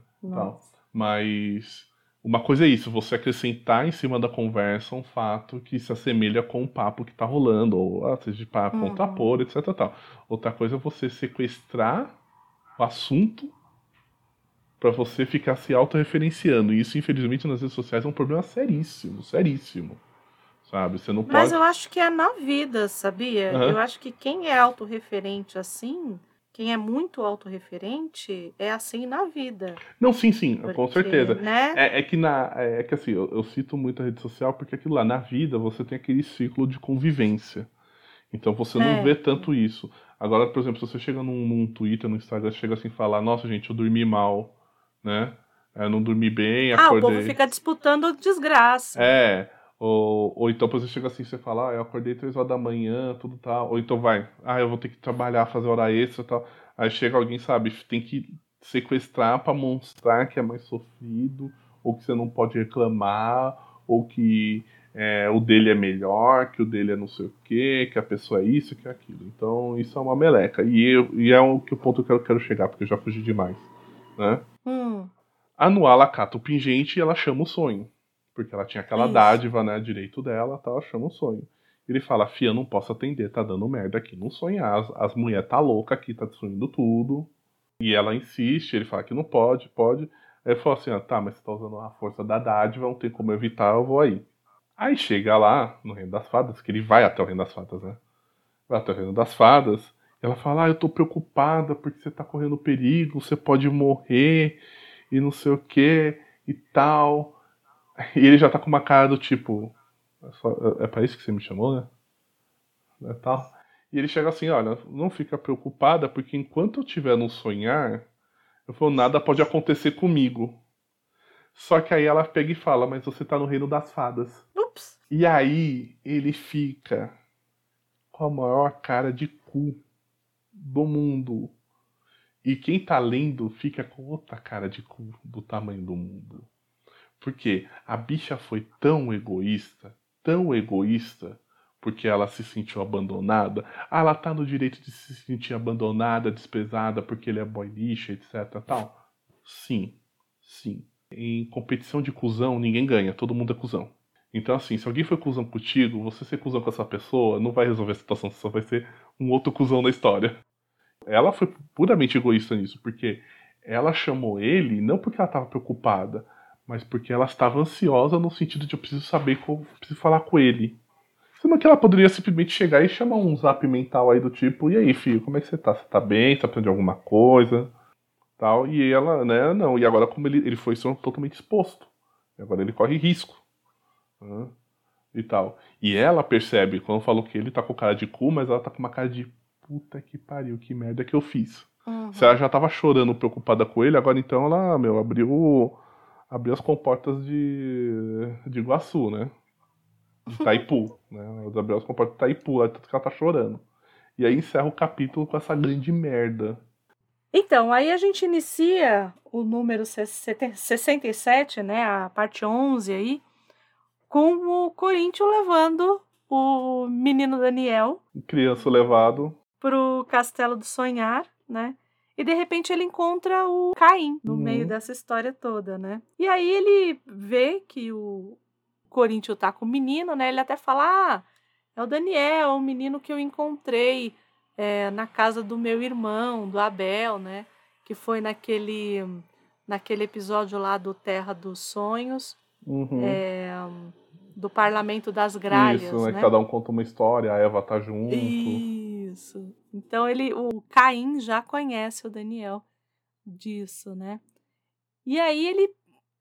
Mas uma coisa é isso, você acrescentar em cima da conversa um fato que se assemelha com o papo que tá rolando, ou ah, seja, para uhum. contrapor, etc. Tal. Outra coisa é você sequestrar o assunto para você ficar se autorreferenciando. E isso, infelizmente, nas redes sociais é um problema seríssimo, seríssimo sabe? Você não pode... Mas eu acho que é na vida, sabia? Uhum. Eu acho que quem é autorreferente assim, quem é muito autorreferente é assim na vida. Não, sim, sim, Porque, com certeza. Né? É, é que na. É que assim, eu, eu cito muito a rede social porque aquilo lá, na vida, você tem aquele ciclo de convivência. Então você não É. vê tanto isso. Agora, por exemplo, se você chega num, num Twitter, no Instagram, chega assim e fala, nossa, gente, eu dormi mal, né? Eu não dormi bem, ah, o acordei. povo fica disputando desgraça. É. Ou, ou então você chega assim, você fala, ah, eu acordei três horas da manhã, tudo tal. Ou então vai, ah, eu vou ter que trabalhar, fazer hora extra e tal. Aí chega alguém, sabe, tem que sequestrar pra mostrar que é mais sofrido, ou que você não pode reclamar, ou que é, o dele é melhor, que o dele é não sei o quê, que a pessoa é isso, que é aquilo. Então isso é uma meleca. E, eu, e é o que o ponto que eu quero chegar, porque eu já fugi demais. Né? Hum, A Noa, ela cata o pingente e ela chama o sonho. Porque ela tinha aquela Isso. dádiva, né? Direito dela, tá? Ela chama o sonho. Ele fala, Fia, não posso atender, tá dando merda aqui. Não sonhar, as, as mulheres tá louca aqui, tá destruindo tudo. E ela insiste, ele fala que não pode, pode. Aí ele falou assim, ah, tá, mas você tá usando a força da dádiva, não tem como evitar, eu vou aí. Aí chega lá, no Reino das Fadas, que ele vai até o Reino das Fadas, né? Vai até o Reino das Fadas. E ela fala, ah, eu tô preocupada porque você tá correndo perigo, você pode morrer e não sei o que e tal. E ele já tá com uma cara do tipo. É, só, é pra isso que você me chamou, né? É tal. E ele chega assim: olha, não fica preocupada, porque enquanto eu estiver no sonhar, eu falo, nada pode acontecer comigo. Só que aí ela pega e fala: mas você tá no reino das fadas. ups. E aí ele fica com a maior cara de cu do mundo. E quem tá lendo fica com outra cara de cu do tamanho do mundo. Porque a bicha foi tão egoísta, tão egoísta, porque ela se sentiu abandonada. Ah, ela tá no direito de se sentir abandonada, desprezada, porque ele é boy lixo, etc. Tal. Sim, sim. Em competição de cuzão, ninguém ganha, todo mundo é cuzão. Então, assim, se alguém foi cuzão contigo, você ser cuzão com essa pessoa não vai resolver a situação, você só vai ser um outro cuzão na história. Ela foi puramente egoísta nisso, porque ela chamou ele não porque ela estava preocupada, mas porque ela estava ansiosa no sentido de eu preciso saber como, preciso falar com ele. Sendo que ela poderia simplesmente chegar e chamar um zap mental aí do tipo, e aí, filho, como é que você tá? Você tá bem? Tá precisando de alguma coisa? Tal. E ela, né, não. E agora como ele, ele foi totalmente exposto. E agora ele corre risco. Né, e tal. E ela percebe, quando falou que ele tá com cara de cu, mas ela tá com uma cara de puta que pariu, que merda que eu fiz. Uhum. Se ela já tava chorando, preocupada com ele, agora então ela, meu, abriu, abriu as comportas de, de Iguaçu, né? De Itaipu, né? Ela abriu as comportas de Itaipu, lá, tanto que ela tá chorando. E aí encerra o capítulo com essa grande merda. Então, aí a gente inicia o número 67, né, a parte 11 aí, com o Corinthians levando o menino Daniel Criança levado. pro Castelo do Sonhar, né? E de repente ele encontra o Caim no Uhum. meio dessa história toda, né? E aí ele vê que o Corinthians tá com o menino, né? Ele até fala: Ah, é o Daniel, o menino que eu encontrei é, na casa do meu irmão, do Abel, né? Que foi naquele, naquele episódio lá do Terra dos Sonhos, Uhum. é, do Parlamento das Gralhas, Isso, né? né? Cada um conta uma história, a Eva tá junto. Isso. Então ele, o Caim já conhece o Daniel disso, né? E aí ele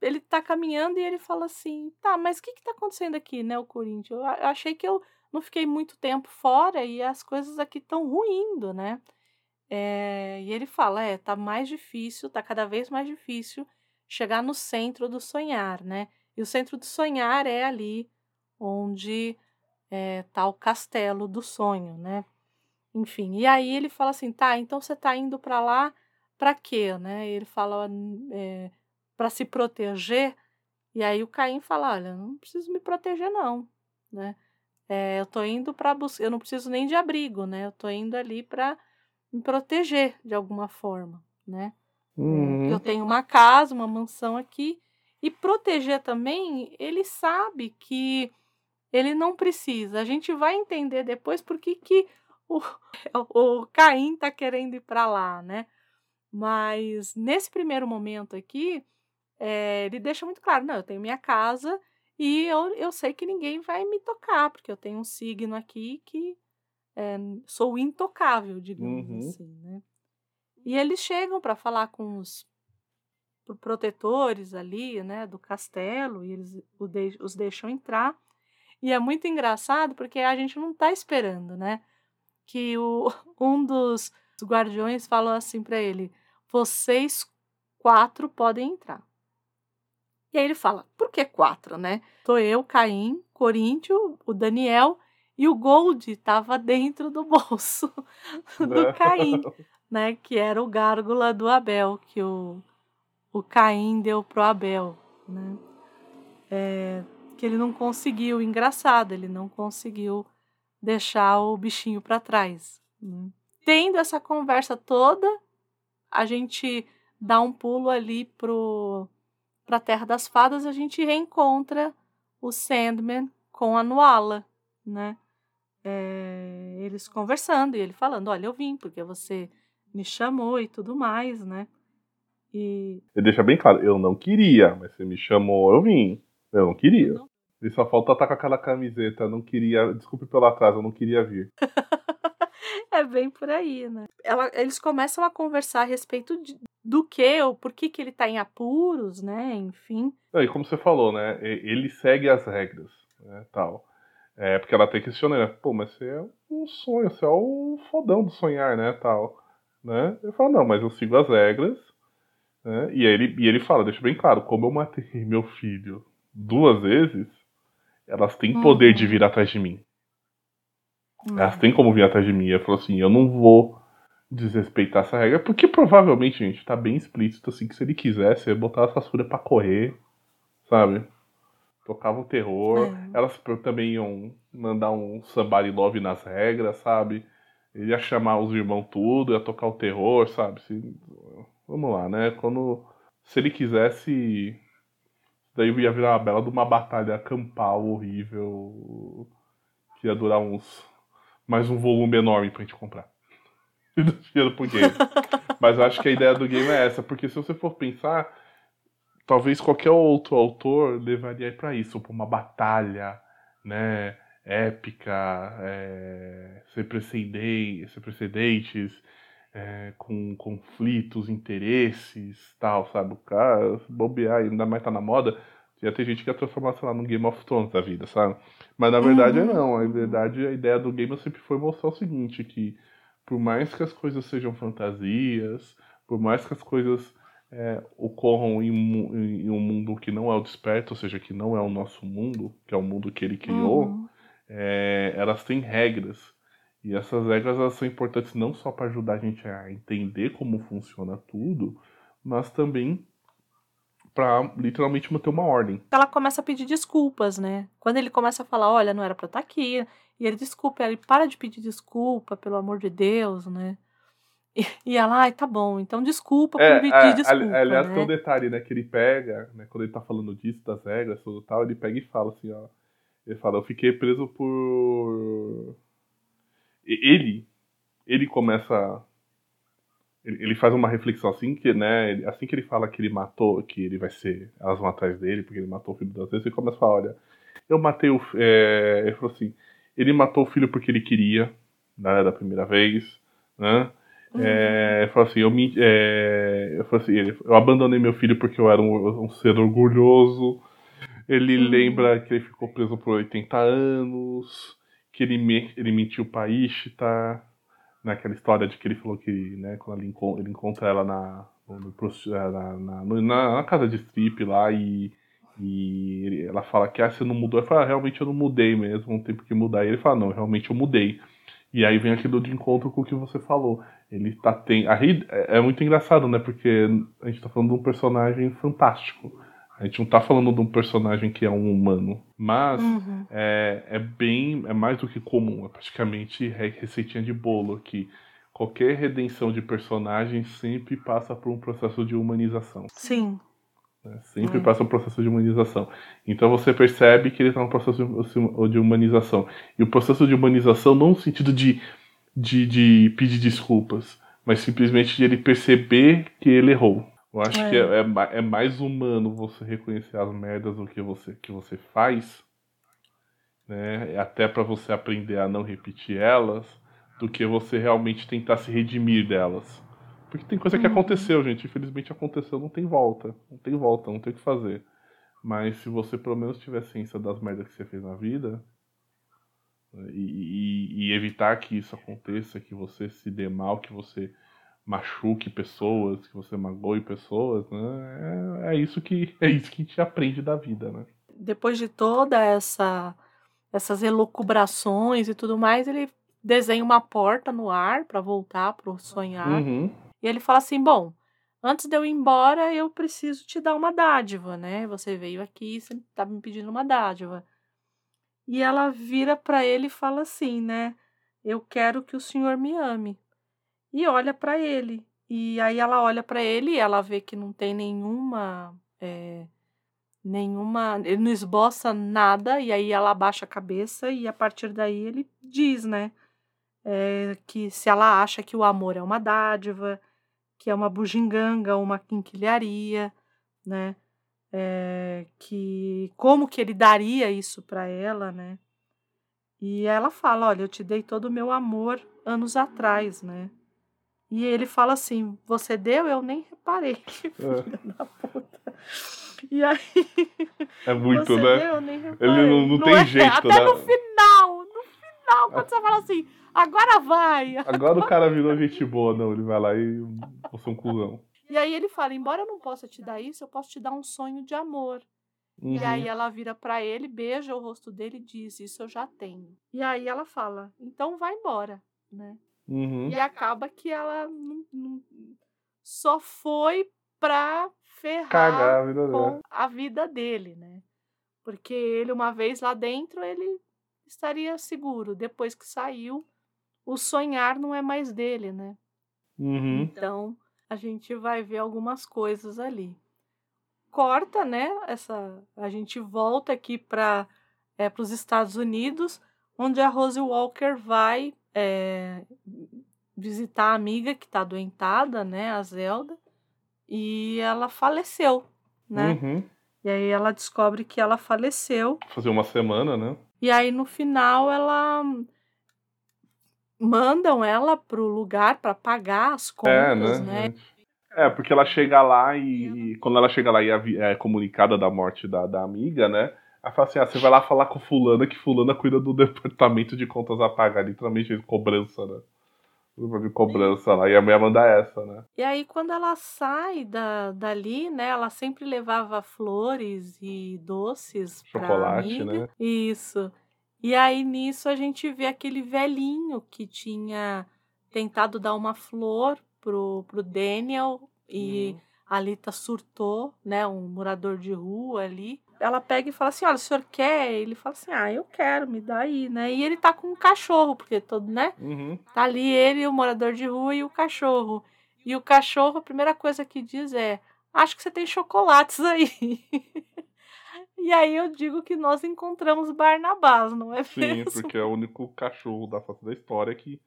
ele tá caminhando e ele fala assim: "Tá, mas o que que tá acontecendo aqui, né, o Corinthians? Eu, achei que eu não fiquei muito tempo fora e as coisas aqui estão ruindo, né?" É, e ele fala: "É, tá mais difícil, tá cada vez mais difícil chegar no centro do sonhar, né? E o centro do sonhar é ali onde é, tá o castelo do sonho, né? Enfim, e aí ele fala assim, tá, então você tá indo pra lá pra quê, né? Ele fala é, para se proteger, e aí o Caim fala, olha, não preciso me proteger não, né? É, eu tô indo para buscar, eu não preciso nem de abrigo, né? Eu tô indo ali para me proteger de alguma forma, né? Uhum. Eu tenho uma casa, uma mansão aqui. E proteger também, ele sabe que ele não precisa. A gente vai entender depois por que, que o, o Caim tá querendo ir para lá, né? Mas nesse primeiro momento aqui, é, ele deixa muito claro: não, eu tenho minha casa e eu, eu sei que ninguém vai me tocar, porque eu tenho um signo aqui que é, sou intocável, digamos Uhum. assim, né? E eles chegam para falar com os protetores ali, né, do castelo, e eles os deixam entrar. E é muito engraçado porque a gente não está esperando, né? Que o, um dos guardiões falou assim para ele: vocês quatro podem entrar. E aí ele fala: por que quatro, né? Tô eu, Caim, Coríntio, o Daniel e o Gold estava dentro do bolso do Caim, né? Que era o gárgula do Abel, que o, o Caim deu pro Abel, né? É, que ele não conseguiu, engraçado, ele não conseguiu deixar o bichinho para trás. Né? Tendo essa conversa toda, a gente dá um pulo ali pro para a Terra das Fadas, a gente reencontra o Sandman com a Nuala, né? É, eles conversando e ele falando, olha, eu vim porque você me chamou e tudo mais, né? E ele deixa bem claro, eu não queria, mas você me chamou, eu vim. Eu não queria. Não. E só falta estar com aquela camiseta, não queria, desculpe pelo atraso, eu não queria vir. é bem por aí, né? Ela, eles começam a conversar a respeito de, do que, ou por que, que ele tá em apuros, né? Enfim. e como você falou, né? Ele segue as regras, né? Tal. É, porque ela tem questionando, né? Pô, mas você é um sonho, você é o fodão do sonhar, né? Tal. Né? Ele fala, não, mas eu sigo as regras. Né? E, aí ele, e ele fala, deixa bem claro, como eu matei meu filho duas vezes, elas têm uhum. poder de vir atrás de mim. Uhum. Elas têm como vir atrás de mim. Ele falou assim, eu não vou desrespeitar essa regra, porque provavelmente, gente, tá bem explícito assim que se ele quisesse, ele botava essa fúria pra correr, sabe? Tocava o terror. É. Elas também iam mandar um somebody love nas regras, sabe? Ele ia chamar os irmãos tudo, ia tocar o terror, sabe? Se... Vamos lá, né? Quando. Se ele quisesse. Daí ia virar uma bela de uma batalha campal horrível. Que ia durar uns. Mais um volume enorme pra gente comprar do dinheiro pro game. Mas eu acho que a ideia do game é essa, porque se você for pensar, talvez qualquer outro autor levaria para isso, para uma batalha, né, épica, é, sem, precedentes, sem precedentes, é, com conflitos, interesses, tal, sabe? O cara, bobear, ainda mais tá na moda, já tem gente que ia transformar, sei lá, num Game of Thrones da vida, sabe? Mas na verdade uhum. não, na verdade a ideia do game sempre foi mostrar o seguinte, que por mais que as coisas sejam fantasias, por mais que as coisas é, ocorram em, em, um mundo que não é o desperto, ou seja, que não é o nosso mundo, que é o mundo que ele criou, uhum. é, elas têm regras. E essas regras elas são importantes não só para ajudar a gente a entender como funciona tudo, mas também para literalmente manter uma ordem. Ela começa a pedir desculpas, né? Quando ele começa a falar, olha, não era para estar tá aqui, e ele desculpa, ele para de pedir desculpa, pelo amor de Deus, né? E, e ela, ai, tá bom, então desculpa por é, pedir é, desculpa. Aliás, né? tem um detalhe, né? Que ele pega, né? Quando ele tá falando disso, das regras, tudo tal, ele pega e fala assim, ó. Ele fala, eu fiquei preso por. Ele, ele começa ele faz uma reflexão assim que, né, assim que ele fala que ele matou, que ele vai ser, elas vão atrás dele porque ele matou o filho das vezes, ele começa a falar, olha, eu matei o, é, ele falou assim, ele matou o filho porque ele queria, né, da primeira vez, né, uhum. é, ele falou assim, eu me, é, eu, falei assim, eu abandonei meu filho porque eu era um, um ser orgulhoso, ele uhum. lembra que ele ficou preso por 80 anos, que ele, me, ele mentiu pra Ishtar, naquela história de que ele falou que, né, quando ele, encontra, ele encontra ela na, no, na, na, na, casa de strip lá e, e ela fala que ah, você não mudou. Eu falo, ah, realmente eu não mudei mesmo, não tem que mudar. E ele fala, não, realmente eu mudei. E aí vem aquilo de encontro com o que você falou. Ele tá tem. A, é, é muito engraçado, né? Porque a gente tá falando de um personagem fantástico. A gente não tá falando de um personagem que é um humano, mas uhum. é, é bem, é mais do que comum, é praticamente receitinha de bolo que qualquer redenção de personagem sempre passa por um processo de humanização. Sim. Né? Sempre é. passa por um processo de humanização. Então você percebe que ele está no processo de humanização. E o processo de humanização não no sentido de, de, de pedir desculpas, mas simplesmente de ele perceber que ele errou. Eu acho é. que é, é, é, mais humano você reconhecer as merdas do que você, que você faz, né? Até para você aprender a não repetir elas, do que você realmente tentar se redimir delas. Porque tem coisa que Uhum. aconteceu, gente. Infelizmente aconteceu, não tem volta. Não tem volta, não tem o que fazer. Mas se você pelo menos tiver ciência das merdas que você fez na vida né, e, e- e evitar que isso aconteça, que você se dê mal, que você machuque pessoas, que você magoe pessoas, né? É, é isso que é isso que a gente aprende da vida, né? Depois de toda essa essas elucubrações e tudo mais, ele desenha uma porta no ar para voltar pro sonhar. Uhum. E ele fala assim: Bom, antes de eu ir embora, eu preciso te dar uma dádiva, né? Você veio aqui, você tá me pedindo uma dádiva. E ela vira para ele e fala assim, né? Eu quero que o senhor me ame. E olha para ele. E aí ela olha para ele e ela vê que não tem nenhuma. é, nenhuma. Ele não esboça nada. E aí ela abaixa a cabeça e a partir daí ele diz, né? é, que se ela acha que o amor é uma dádiva, que é uma bugiganga, uma quinquilharia, né? É, que como que ele daria isso para ela, né? E ela fala, olha, eu te dei todo o meu amor anos atrás, né? E ele fala assim, você deu? Eu nem reparei. É. Filha da puta. E aí É muito, você né? deu, eu nem reparei. Ele não, não tem é? jeito, Até né? no final, no final, quando você fala assim, agora vai. Agora o cara virou gente boa, não. Ele vai lá e você é um cuzão. E aí ele fala, embora eu não possa te dar isso, eu posso te dar um sonho de amor. Uhum. E aí ela vira pra ele, beija o rosto dele e diz, isso eu já tenho. E aí ela fala, então vai embora, né? Uhum. E acaba que ela não- não- só foi pra ferrar Cagar a vida com a vida dele, né? Porque ele, uma vez lá dentro, ele estaria seguro. Depois que saiu, o sonhar não é mais dele, né? Uhum. Então, a gente vai ver algumas coisas ali. Corta, né? Essa, a gente volta aqui para é, os Estados Unidos, onde a Rose Walker vai é, visitar a amiga que está adoentada, né? A Zelda, e ela faleceu, né? Uhum. E aí ela descobre que ela faleceu. Fazer uma semana, né? E aí no final ela mandam ela pro lugar para pagar as É, contas, né? né? É, porque ela chega lá e, e quando ela chega lá e avi- é comunicada da morte da, da amiga, né? Ela fala assim: ah, você vai lá falar com fulana que fulana cuida do departamento de contas a pagar, literalmente cobrança, né? De cobrança lá. E a mulher manda essa, né? E aí, quando ela sai da, dali, né? Ela sempre levava flores e doces Chocolate, né? Isso. E aí, nisso, a gente vê aquele velhinho que tinha tentado dar uma flor pro, pro Daniel e Uhum. a Alita surtou, né? Um morador de rua ali. Ela pega e fala assim: Olha, o senhor quer? Ele fala assim: Ah, eu quero, me dá aí, né? E ele tá com um cachorro, porque todo, né? Uhum. Tá ali ele, o morador de rua e o cachorro. E o cachorro, a primeira coisa que diz é: Acho que você tem chocolates aí. e aí eu digo que nós encontramos Barnabás, não é Sim, mesmo? porque é o único cachorro da face da história que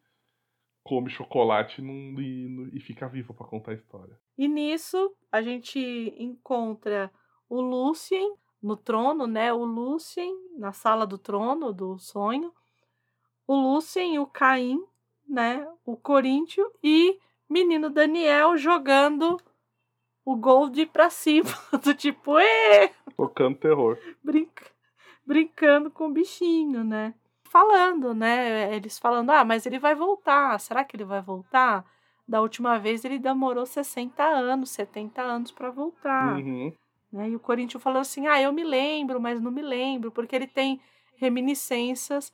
come chocolate e, e- fica vivo pra contar a história. E nisso a gente encontra o Lucien no trono, né? O Lucien na sala do trono do sonho. O Lucien e o Caim, né? O Coríntio e menino Daniel jogando o Gold pra cima, do tipo, Ê! Tocando terror. brinca, brincando com o bichinho, né? Falando, né? Eles falando, ah, mas ele vai voltar. Será que ele vai voltar? Da última vez ele demorou 60 anos, 70 anos para voltar. Uhum. Né? E o Corinthians falou assim: ah, eu me lembro, mas não me lembro, porque ele tem reminiscências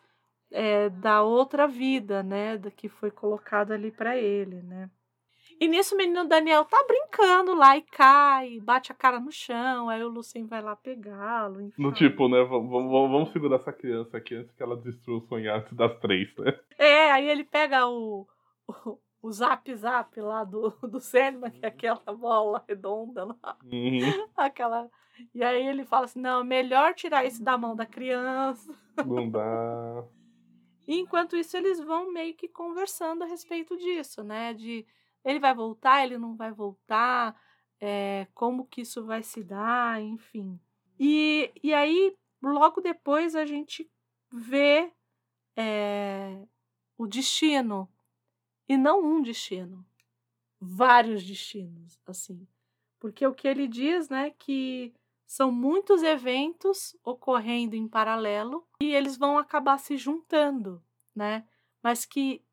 é, da outra vida, né? Da que foi colocada ali para ele, né? E nisso o menino Daniel tá brincando lá e cai, bate a cara no chão, aí o Lucien vai lá pegá-lo. No tipo, né? Vamos, vamos, vamos segurar essa criança aqui antes que ela destrua o sonhar das três, né? É, aí ele pega o, o, o zap zap lá do, do Sandman, que é aquela bola redonda lá. Uhum. Aquela. E aí ele fala assim: não, melhor tirar isso da mão da criança. Dá. E enquanto isso, eles vão meio que conversando a respeito disso, né? De ele vai voltar, ele não vai voltar, é, como que isso vai se dar, enfim. E, e aí, logo depois, a gente vê é, o destino. E não um destino. vários destinos, assim. Porque o que ele diz, né, que são muitos eventos ocorrendo em paralelo e eles vão acabar se juntando, né? Mas que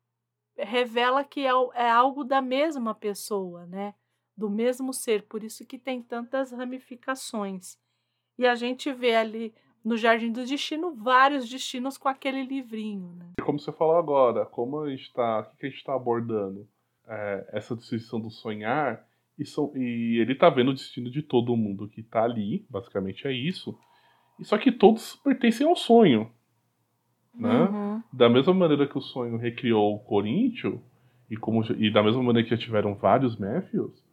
revela que é, é algo da mesma pessoa, né? Do mesmo ser, por isso que tem tantas ramificações. E a gente vê ali no Jardim do Destino vários destinos com aquele livrinho, né? Como você falou agora, como a gente está, o que a gente está abordando? É, essa distinção do sonhar e, so, e ele tá vendo o destino de todo mundo que tá ali, basicamente é isso. E só que todos pertencem ao sonho. Né? Uhum. Da mesma maneira que o sonho recriou o Corinthians, e, como, e da mesma maneira que já tiveram vários Matthews,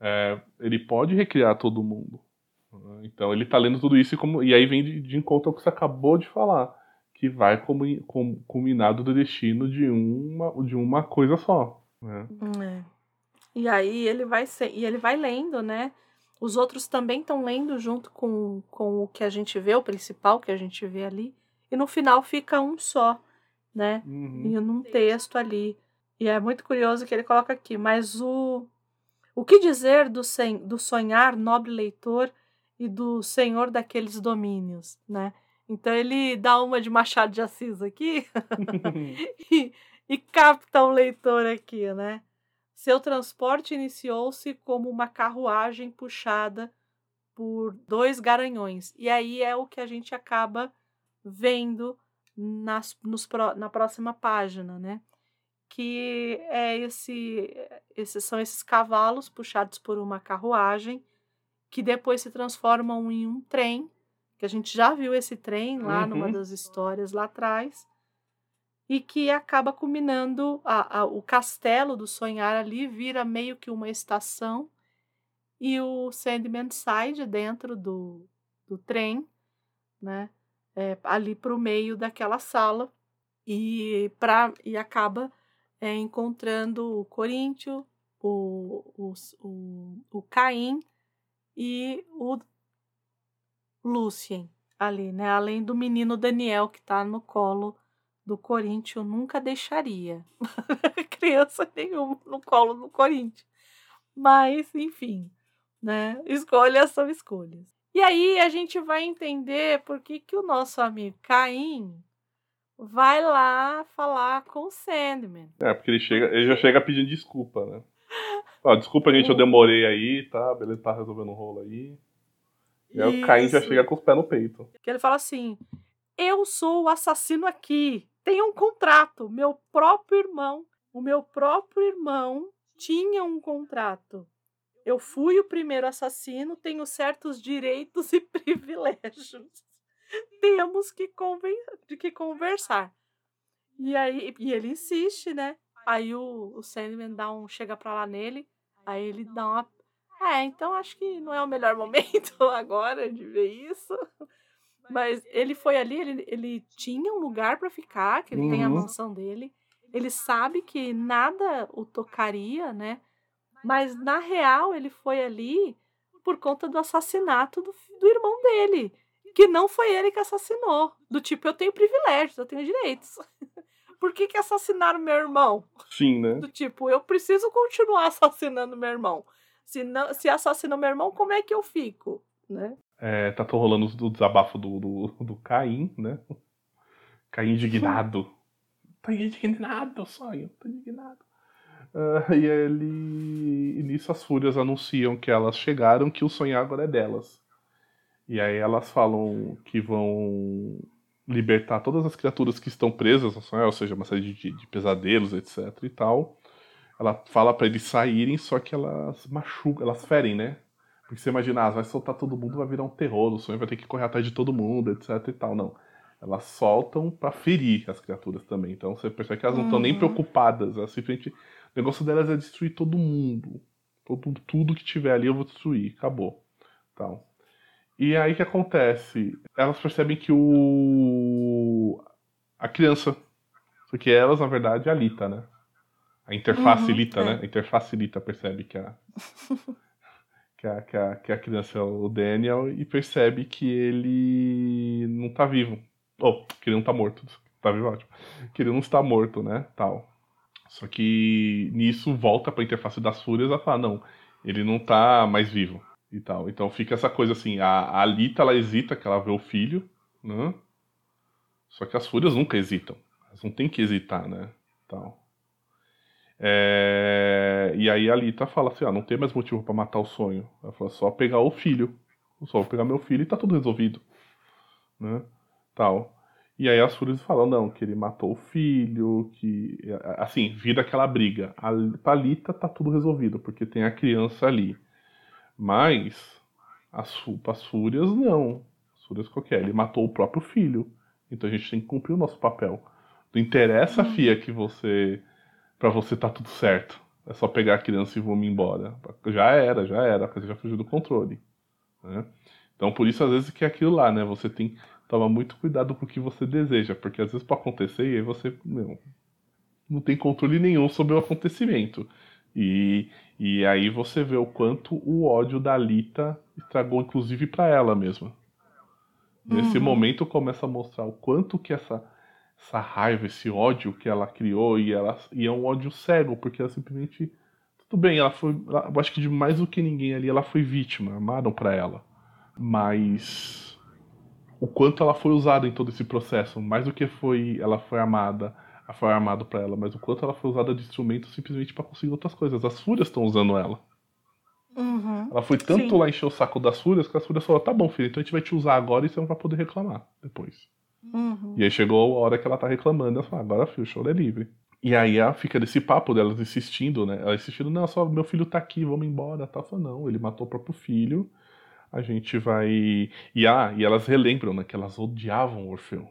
é, ele pode recriar todo mundo. Então ele tá lendo tudo isso e, como, e aí vem de, de encontro ao que você acabou de falar, que vai como, com, culminado do destino de uma, de uma coisa só. Né? É. E aí ele vai ser, e ele vai lendo, né? Os outros também estão lendo junto com, com o que a gente vê, o principal que a gente vê ali. E no final fica um só, né? Uhum. E num texto ali. E é muito curioso que ele coloca aqui, mas o o que dizer do, sen, do sonhar nobre leitor e do senhor daqueles domínios, né? Então ele dá uma de Machado de Assis aqui e, e capta o leitor aqui, né? Seu transporte iniciou-se como uma carruagem puxada por dois garanhões. E aí é o que a gente acaba vendo nas, nos, na próxima página, né? Que é esse, esses são esses cavalos puxados por uma carruagem que depois se transformam em um trem, que a gente já viu esse trem lá uhum. numa das histórias lá atrás e que acaba culminando a, a, o castelo do sonhar ali vira meio que uma estação e o Sandman sai de dentro do, do trem, né, é, ali para o meio daquela sala e, pra, e acaba é, encontrando o Corinthians, o, o, o, o Caim e o Lucien ali, né, além do menino Daniel que está no colo do Corinthians nunca deixaria criança nenhuma no colo do Corinthians. Mas, enfim, né? Escolhas são escolhas. E aí a gente vai entender por que, que o nosso amigo Caim vai lá falar com o Sandman. É, porque ele, chega, ele já chega pedindo desculpa, né? Ó, desculpa, gente, eu demorei aí, tá? Beleza, tá resolvendo um rolo aí. E aí o Caim já chega com os pés no peito. Que ele fala assim: Eu sou o assassino aqui tem um contrato. Meu próprio irmão, o meu próprio irmão tinha um contrato. Eu fui o primeiro assassino, tenho certos direitos e privilégios. Temos que, conven que conversar. E aí e ele insiste, né? Aí o, o Sandman dá um, chega pra lá nele, aí ele dá uma. É, então acho que não é o melhor momento agora de ver isso. Mas ele foi ali, ele, ele tinha um lugar para ficar, que ele uhum. tem a uhum. mansão dele. Ele sabe que nada o tocaria, né? Mas na real ele foi ali por conta do assassinato do, do irmão dele. Que não foi ele que assassinou. Do tipo, eu tenho privilégios, eu tenho direitos. por que, que assassinaram meu irmão? Sim, né? Do tipo, eu preciso continuar assassinando meu irmão. Se, não, se assassinam meu irmão, como é que eu fico? Né? É, tá rolando o desabafo do, do, do Caim, né? Caim indignado. Tô indignado, sonho, tô indignado. Uh, e ele. E nisso as fúrias anunciam que elas chegaram, que o sonhar agora é delas. E aí elas falam que vão libertar todas as criaturas que estão presas no sonhar, ou seja, uma série de, de pesadelos, etc e tal. Ela fala para eles saírem, só que elas machucam, elas ferem, né? Porque você imagina, ah, vai soltar todo mundo, vai virar um terror, o sonho vai ter que correr atrás de todo mundo, etc e tal. Não. Elas soltam para ferir as criaturas também. Então você percebe que elas não estão nem uhum. preocupadas. Elas simplesmente. O negócio delas é destruir todo mundo. Todo, tudo que tiver ali eu vou destruir. Acabou. Então. E aí o que acontece? Elas percebem que o. A criança. Porque elas, na verdade, é a Lita, né? A interface uhum, Lita, é. né? A interface Lita percebe que a. que a, que a, que a criança é o Daniel e percebe que ele não tá vivo. Ou, oh, que ele não tá morto. Tá vivo, ótimo. Que ele não está morto, né? Tal. Só que nisso volta pra interface das fúrias a falar, não, ele não tá mais vivo e tal. Então fica essa coisa assim, a, Alita ela hesita que ela vê o filho, né? Só que as fúrias nunca hesitam. Elas não tem que hesitar, né? Tal. É... E aí a Alita fala assim, ah, não tem mais motivo para matar o sonho. Ela fala, só pegar o filho. Só vou pegar meu filho e tá tudo resolvido. Né? Tal. E aí as fúrias falam, não, que ele matou o filho, que. Assim, vira aquela briga. A Palita tá tudo resolvido, porque tem a criança ali. Mas as, as fúrias não. As fúrias qualquer. Ele matou o próprio filho. Então a gente tem que cumprir o nosso papel. Não interessa, uhum. Fia, que você. para você tá tudo certo. É só pegar a criança e vamos embora. Já era, já era, a coisa já fugiu do controle. Né? Então por isso às vezes que é aquilo lá, né? Você tem toma muito cuidado com o que você deseja, porque às vezes pode acontecer e aí você não, não tem controle nenhum sobre o acontecimento. E, e aí você vê o quanto o ódio da Lita estragou, inclusive para ela mesma. Nesse uhum. momento começa a mostrar o quanto que essa, essa raiva, esse ódio que ela criou, e, ela, e é um ódio cego, porque ela simplesmente. Tudo bem, ela foi. Eu acho que de mais do que ninguém ali, ela foi vítima, amaram para ela. Mas o quanto ela foi usada em todo esse processo, mais do que foi ela foi amada, foi armado para ela, mas o quanto ela foi usada de instrumento simplesmente para conseguir outras coisas. As fúrias estão usando ela. Uhum. Ela foi tanto Sim. lá encher o saco das fúrias que as fúrias falaram: tá bom, filho, então a gente vai te usar agora e você não vai poder reclamar depois. Uhum. E aí chegou a hora que ela tá reclamando, ela fala: agora, filho, o choro é livre. E aí ela fica desse papo delas insistindo, né? Ela insistindo: não, só meu filho tá aqui, vamos embora. Tá? Fala, não, ele matou o próprio filho a gente vai. E, ah, e elas relembram né, que elas odiavam o Orfeu.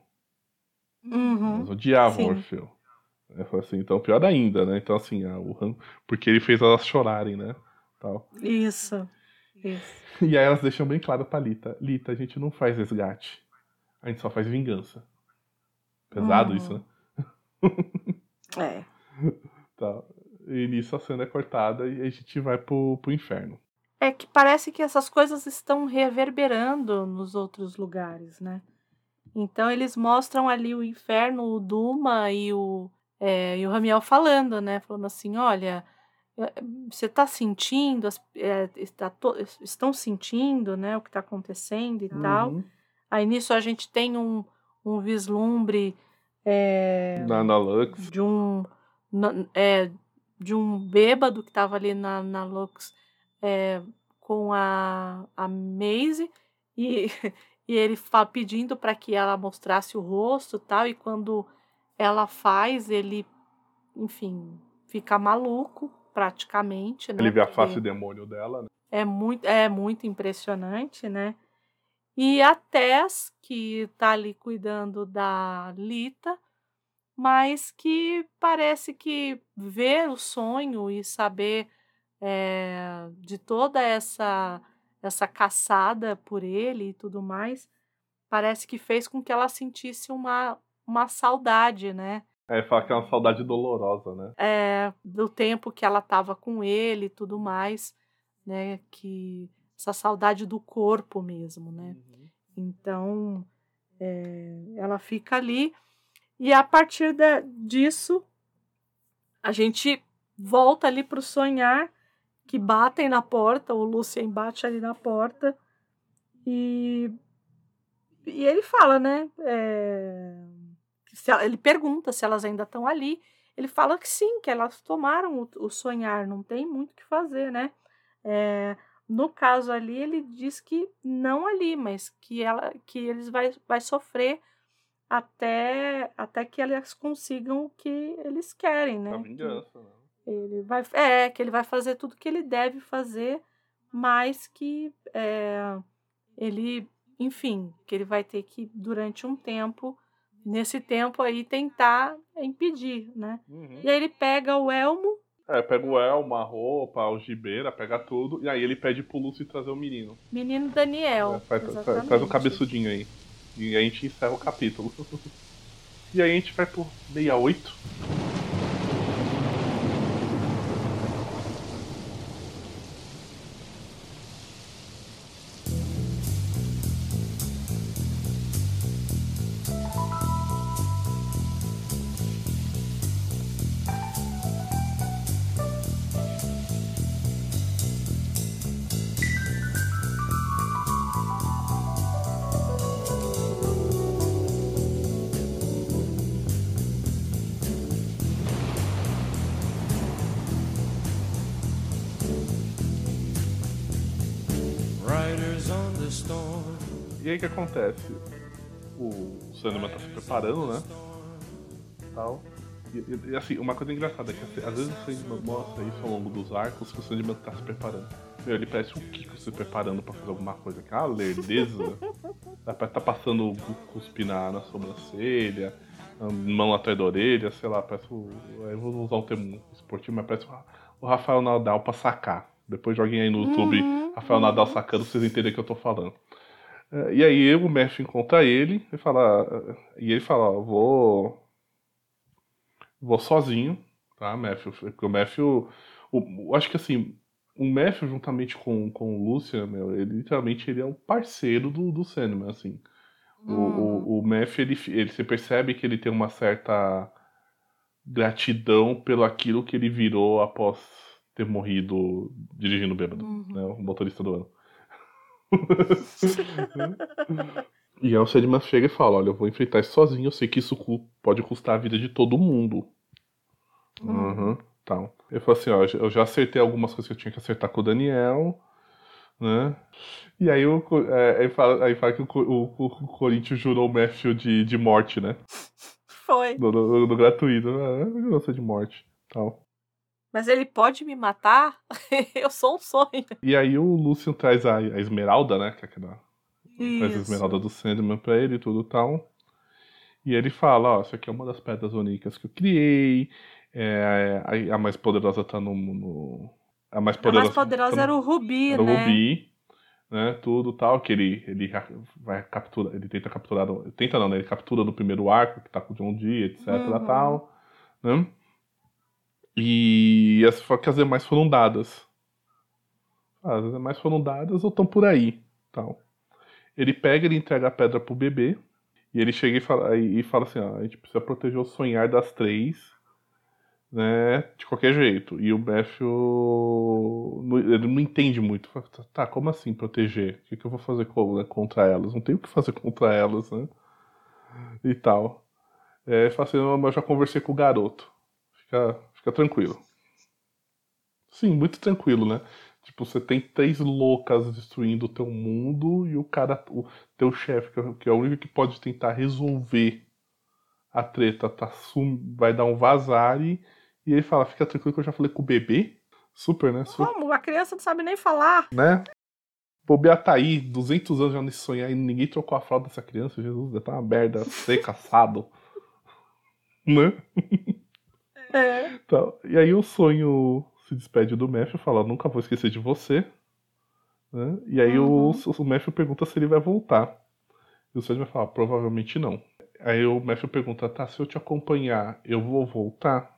Uhum, elas odiavam o Orfeu. Assim, então, pior ainda, né? Então, assim, a, o porque ele fez elas chorarem, né? Tal. Isso. Isso. E aí elas deixam bem claro pra Lita: Lita, a gente não faz resgate. A gente só faz vingança. Pesado uhum. isso, né? É. Tá. E nisso a cena é cortada e a gente vai pro, pro inferno é que parece que essas coisas estão reverberando nos outros lugares, né? Então eles mostram ali o inferno, o Duma e o, é, e o Ramiel falando, né? Falando assim, olha, é, você está sentindo, é, está to, estão sentindo, né? O que está acontecendo e uhum. tal. Aí nisso a gente tem um, um vislumbre é, na, na Lux. de um é, de um bêbado que estava ali na, na Lux é, com a, a Maisie e, e ele fala, pedindo para que ela mostrasse o rosto tal, e quando ela faz, ele, enfim, fica maluco praticamente. Né? Ele vê a face demônio dela, né? É muito, é muito impressionante, né? E a Tess, que tá ali cuidando da Lita, mas que parece que ver o sonho e saber é, de toda essa essa caçada por ele e tudo mais, parece que fez com que ela sentisse uma, uma saudade, né? É, fala que é uma saudade dolorosa, né? É, do tempo que ela estava com ele e tudo mais, né? Que essa saudade do corpo mesmo, né? Uhum. Então, é, ela fica ali e a partir de, disso a gente volta ali para o sonhar que batem na porta, o Lucien bate ali na porta e, e ele fala, né? É, ela, ele pergunta se elas ainda estão ali. Ele fala que sim, que elas tomaram o, o sonhar, não tem muito o que fazer, né? É, no caso ali, ele diz que não ali, mas que, ela, que eles vai, vai sofrer até, até que elas consigam o que eles querem, né? A vingança, né? Ele vai, é, que ele vai fazer tudo que ele deve fazer, mas que é, ele, enfim, que ele vai ter que, durante um tempo, nesse tempo aí, tentar impedir, né? Uhum. E aí ele pega o elmo. É, pega o elmo, a roupa, a algibeira, pega tudo, e aí ele pede pro Lúcio trazer o menino. Menino Daniel. É, faz, faz, faz um cabeçudinho aí. E aí a gente encerra o capítulo. e aí a gente vai por 68. E aí o que acontece? O Sandman tá se preparando, né? Tal. E, e, e, assim, uma coisa engraçada é que assim, às vezes o Sandman mostra isso ao longo dos arcos que o Sandman tá se preparando. Meu, ele parece um Kiko se preparando pra fazer alguma coisa. Que é uma lerdeza. Parece tá passando cuspe na, na sobrancelha, mão atrás da orelha, sei lá, parece o. Eu vou usar um termo esportivo, mas parece o Rafael Nadal pra sacar. Depois joguem aí no YouTube uhum, Rafael. Nadal sacando pra vocês entenderem o que eu tô falando. É, e aí o Matthew encontra ele e fala. E ele fala, ó, vou. Vou sozinho, tá, Matthew? Porque o Matthew. O, acho que assim, o Matthew, juntamente com, com o Lucian, meu, ele literalmente ele é um parceiro do, do Sandman, assim. Hum. O, o, o Matthew, ele, ele, você percebe que ele tem uma certa gratidão pelo aquilo que ele virou após ter morrido dirigindo bêbado, uhum. né? O motorista do ano. e aí o Sandman chega e fala, olha, eu vou enfrentar isso sozinho, eu sei que isso pode custar a vida de todo mundo. Uhum. uhum tal. Eu falei assim, ó, eu já acertei algumas coisas que eu tinha que acertar com o Daniel, né? E aí, eu, é, aí, fala, aí fala que o, o, o Corinthians jurou o Matthew de, de morte, né? Foi. No, no, no gratuito. Jurou de morte, tal. Mas ele pode me matar? eu sou um sonho. E aí o Lucian traz a, a Esmeralda, né? Que é aquela. Traz a Esmeralda do Sandman pra ele e tudo tal. E ele fala, ó, isso aqui é uma das pedras únicas que eu criei. É, a, a, mais poderosa tá no, no. a mais poderosa, a mais poderosa tá era o Rubi, era né? O Rubi, né? Tudo tal, que ele, ele vai capturar. Ele tenta capturar. Tenta não, né? Ele captura no primeiro arco, que tá com o John Dee, etc. Uhum. tal. Né? E as, que as demais foram dadas. As demais foram dadas ou estão por aí. Tal. Ele pega, ele entrega a pedra pro bebê. E ele chega e fala, e fala assim: ó, a gente precisa proteger o sonhar das três né, de qualquer jeito. E o Matthew, ele não entende muito. Tá, como assim proteger? O que, que eu vou fazer né, contra elas? Não tenho o que fazer contra elas, né? E tal. É, fala assim, mas eu já conversei com o garoto. Fica, fica tranquilo. Sim, muito tranquilo, né? Tipo, você tem três loucas destruindo o teu mundo e o cara, o teu chefe, que é o único que pode tentar resolver a treta, tá, sum, vai dar um vazar e e ele fala, fica tranquilo que eu já falei com o bebê. Super, né? Super. Como? A criança não sabe nem falar. Né? Bobear tá aí, 200 anos já nesse sonhar e ninguém trocou a fralda dessa criança. Jesus, já tá uma merda, seca, assado. né? É. Então, e aí o sonho se despede do Matthew e fala, nunca vou esquecer de você. Né? E aí uhum. o, o Matthew pergunta se ele vai voltar. E o sonho vai falar, provavelmente não. Aí o Matthew pergunta, tá, se eu te acompanhar, eu vou voltar?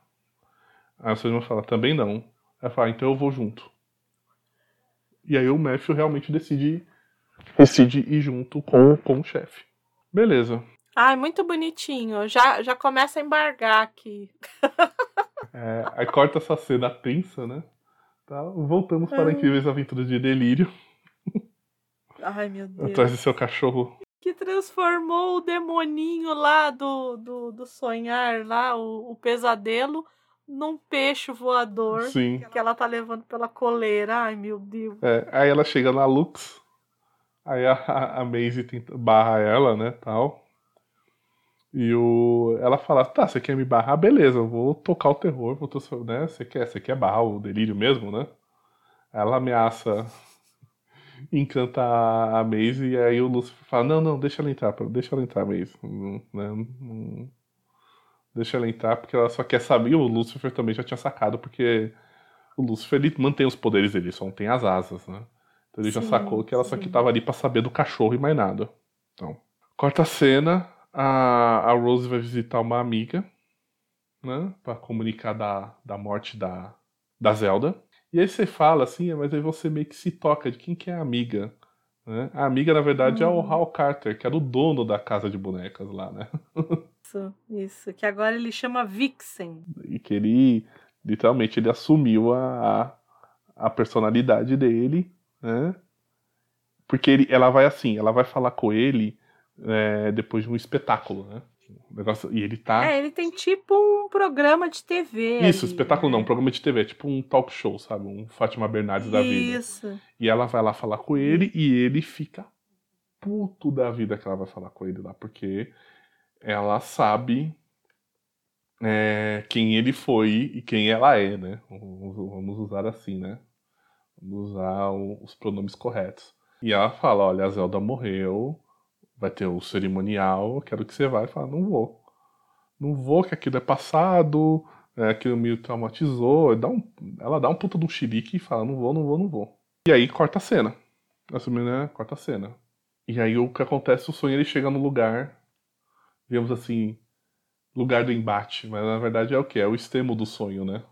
Aí o Sandman fala, também não. Aí fala, então eu vou junto. E aí o Matthew realmente decide, decide ir junto com, com o chefe. Beleza. Ai, muito bonitinho. Já, já começa a embargar aqui. é, aí corta essa cena tensa, né? Tá, voltamos para Ai. Incríveis Aventuras de Delírio. Ai, meu Deus. Atrás de seu cachorro. Que transformou o demoninho lá do, do, do sonhar, lá, o, o pesadelo, num peixe voador Sim. que ela tá levando pela coleira. Ai, meu Deus. É, aí ela chega na Lux, aí a, a Maisie tenta barra ela, né, tal. E o, ela fala, tá, você quer me barrar? Beleza, eu vou tocar o terror, vou né, você quer, você quer barrar o delírio mesmo, né? Ela ameaça encanta a Maisie e aí o Lucifer fala, não, não, deixa ela entrar, deixa ela entrar, Maisie. Né? Deixa ela entrar, porque ela só quer saber. E o Lúcifer também já tinha sacado, porque o Lúcifer ele mantém os poderes dele, só não tem as asas, né? Então ele sim, já sacou que ela sim. só que tava ali pra saber do cachorro e mais nada. Então, corta a cena, a, a Rose vai visitar uma amiga, né? Pra comunicar da, da morte da, da Zelda. E aí você fala assim, mas aí você meio que se toca de quem que é a amiga. Né? A amiga, na verdade, é o uhum. Hal Carter, que era o dono da casa de bonecas lá, né? Isso, isso. Que agora ele chama Vixen. E que ele, literalmente, ele assumiu a, a personalidade dele, né? Porque ele, ela vai assim, ela vai falar com ele é, depois de um espetáculo, né? Negócio, e ele tá. É, ele tem tipo um programa de TV. Isso, ali, espetáculo né? não, um programa de TV, tipo um talk show, sabe? Um Fátima Bernardes da vida. Isso. E ela vai lá falar com ele e ele fica puto da vida que ela vai falar com ele lá, porque ela sabe é, quem ele foi e quem ela é, né? Vamos usar assim, né? Vamos usar os pronomes corretos. E ela fala: olha, a Zelda morreu, vai ter o cerimonial, quero que você vá. E fala: não vou. Não vou, que aquilo é passado, é, aquilo me traumatizou. Dá um, ela dá um puta de um xilique e fala: não vou, não vou, não vou. E aí corta a cena. Assumindo, né? Corta a cena. E aí o que acontece? O sonho ele chega no lugar, digamos assim, lugar do embate, mas na verdade é o que? É o extremo do sonho, né?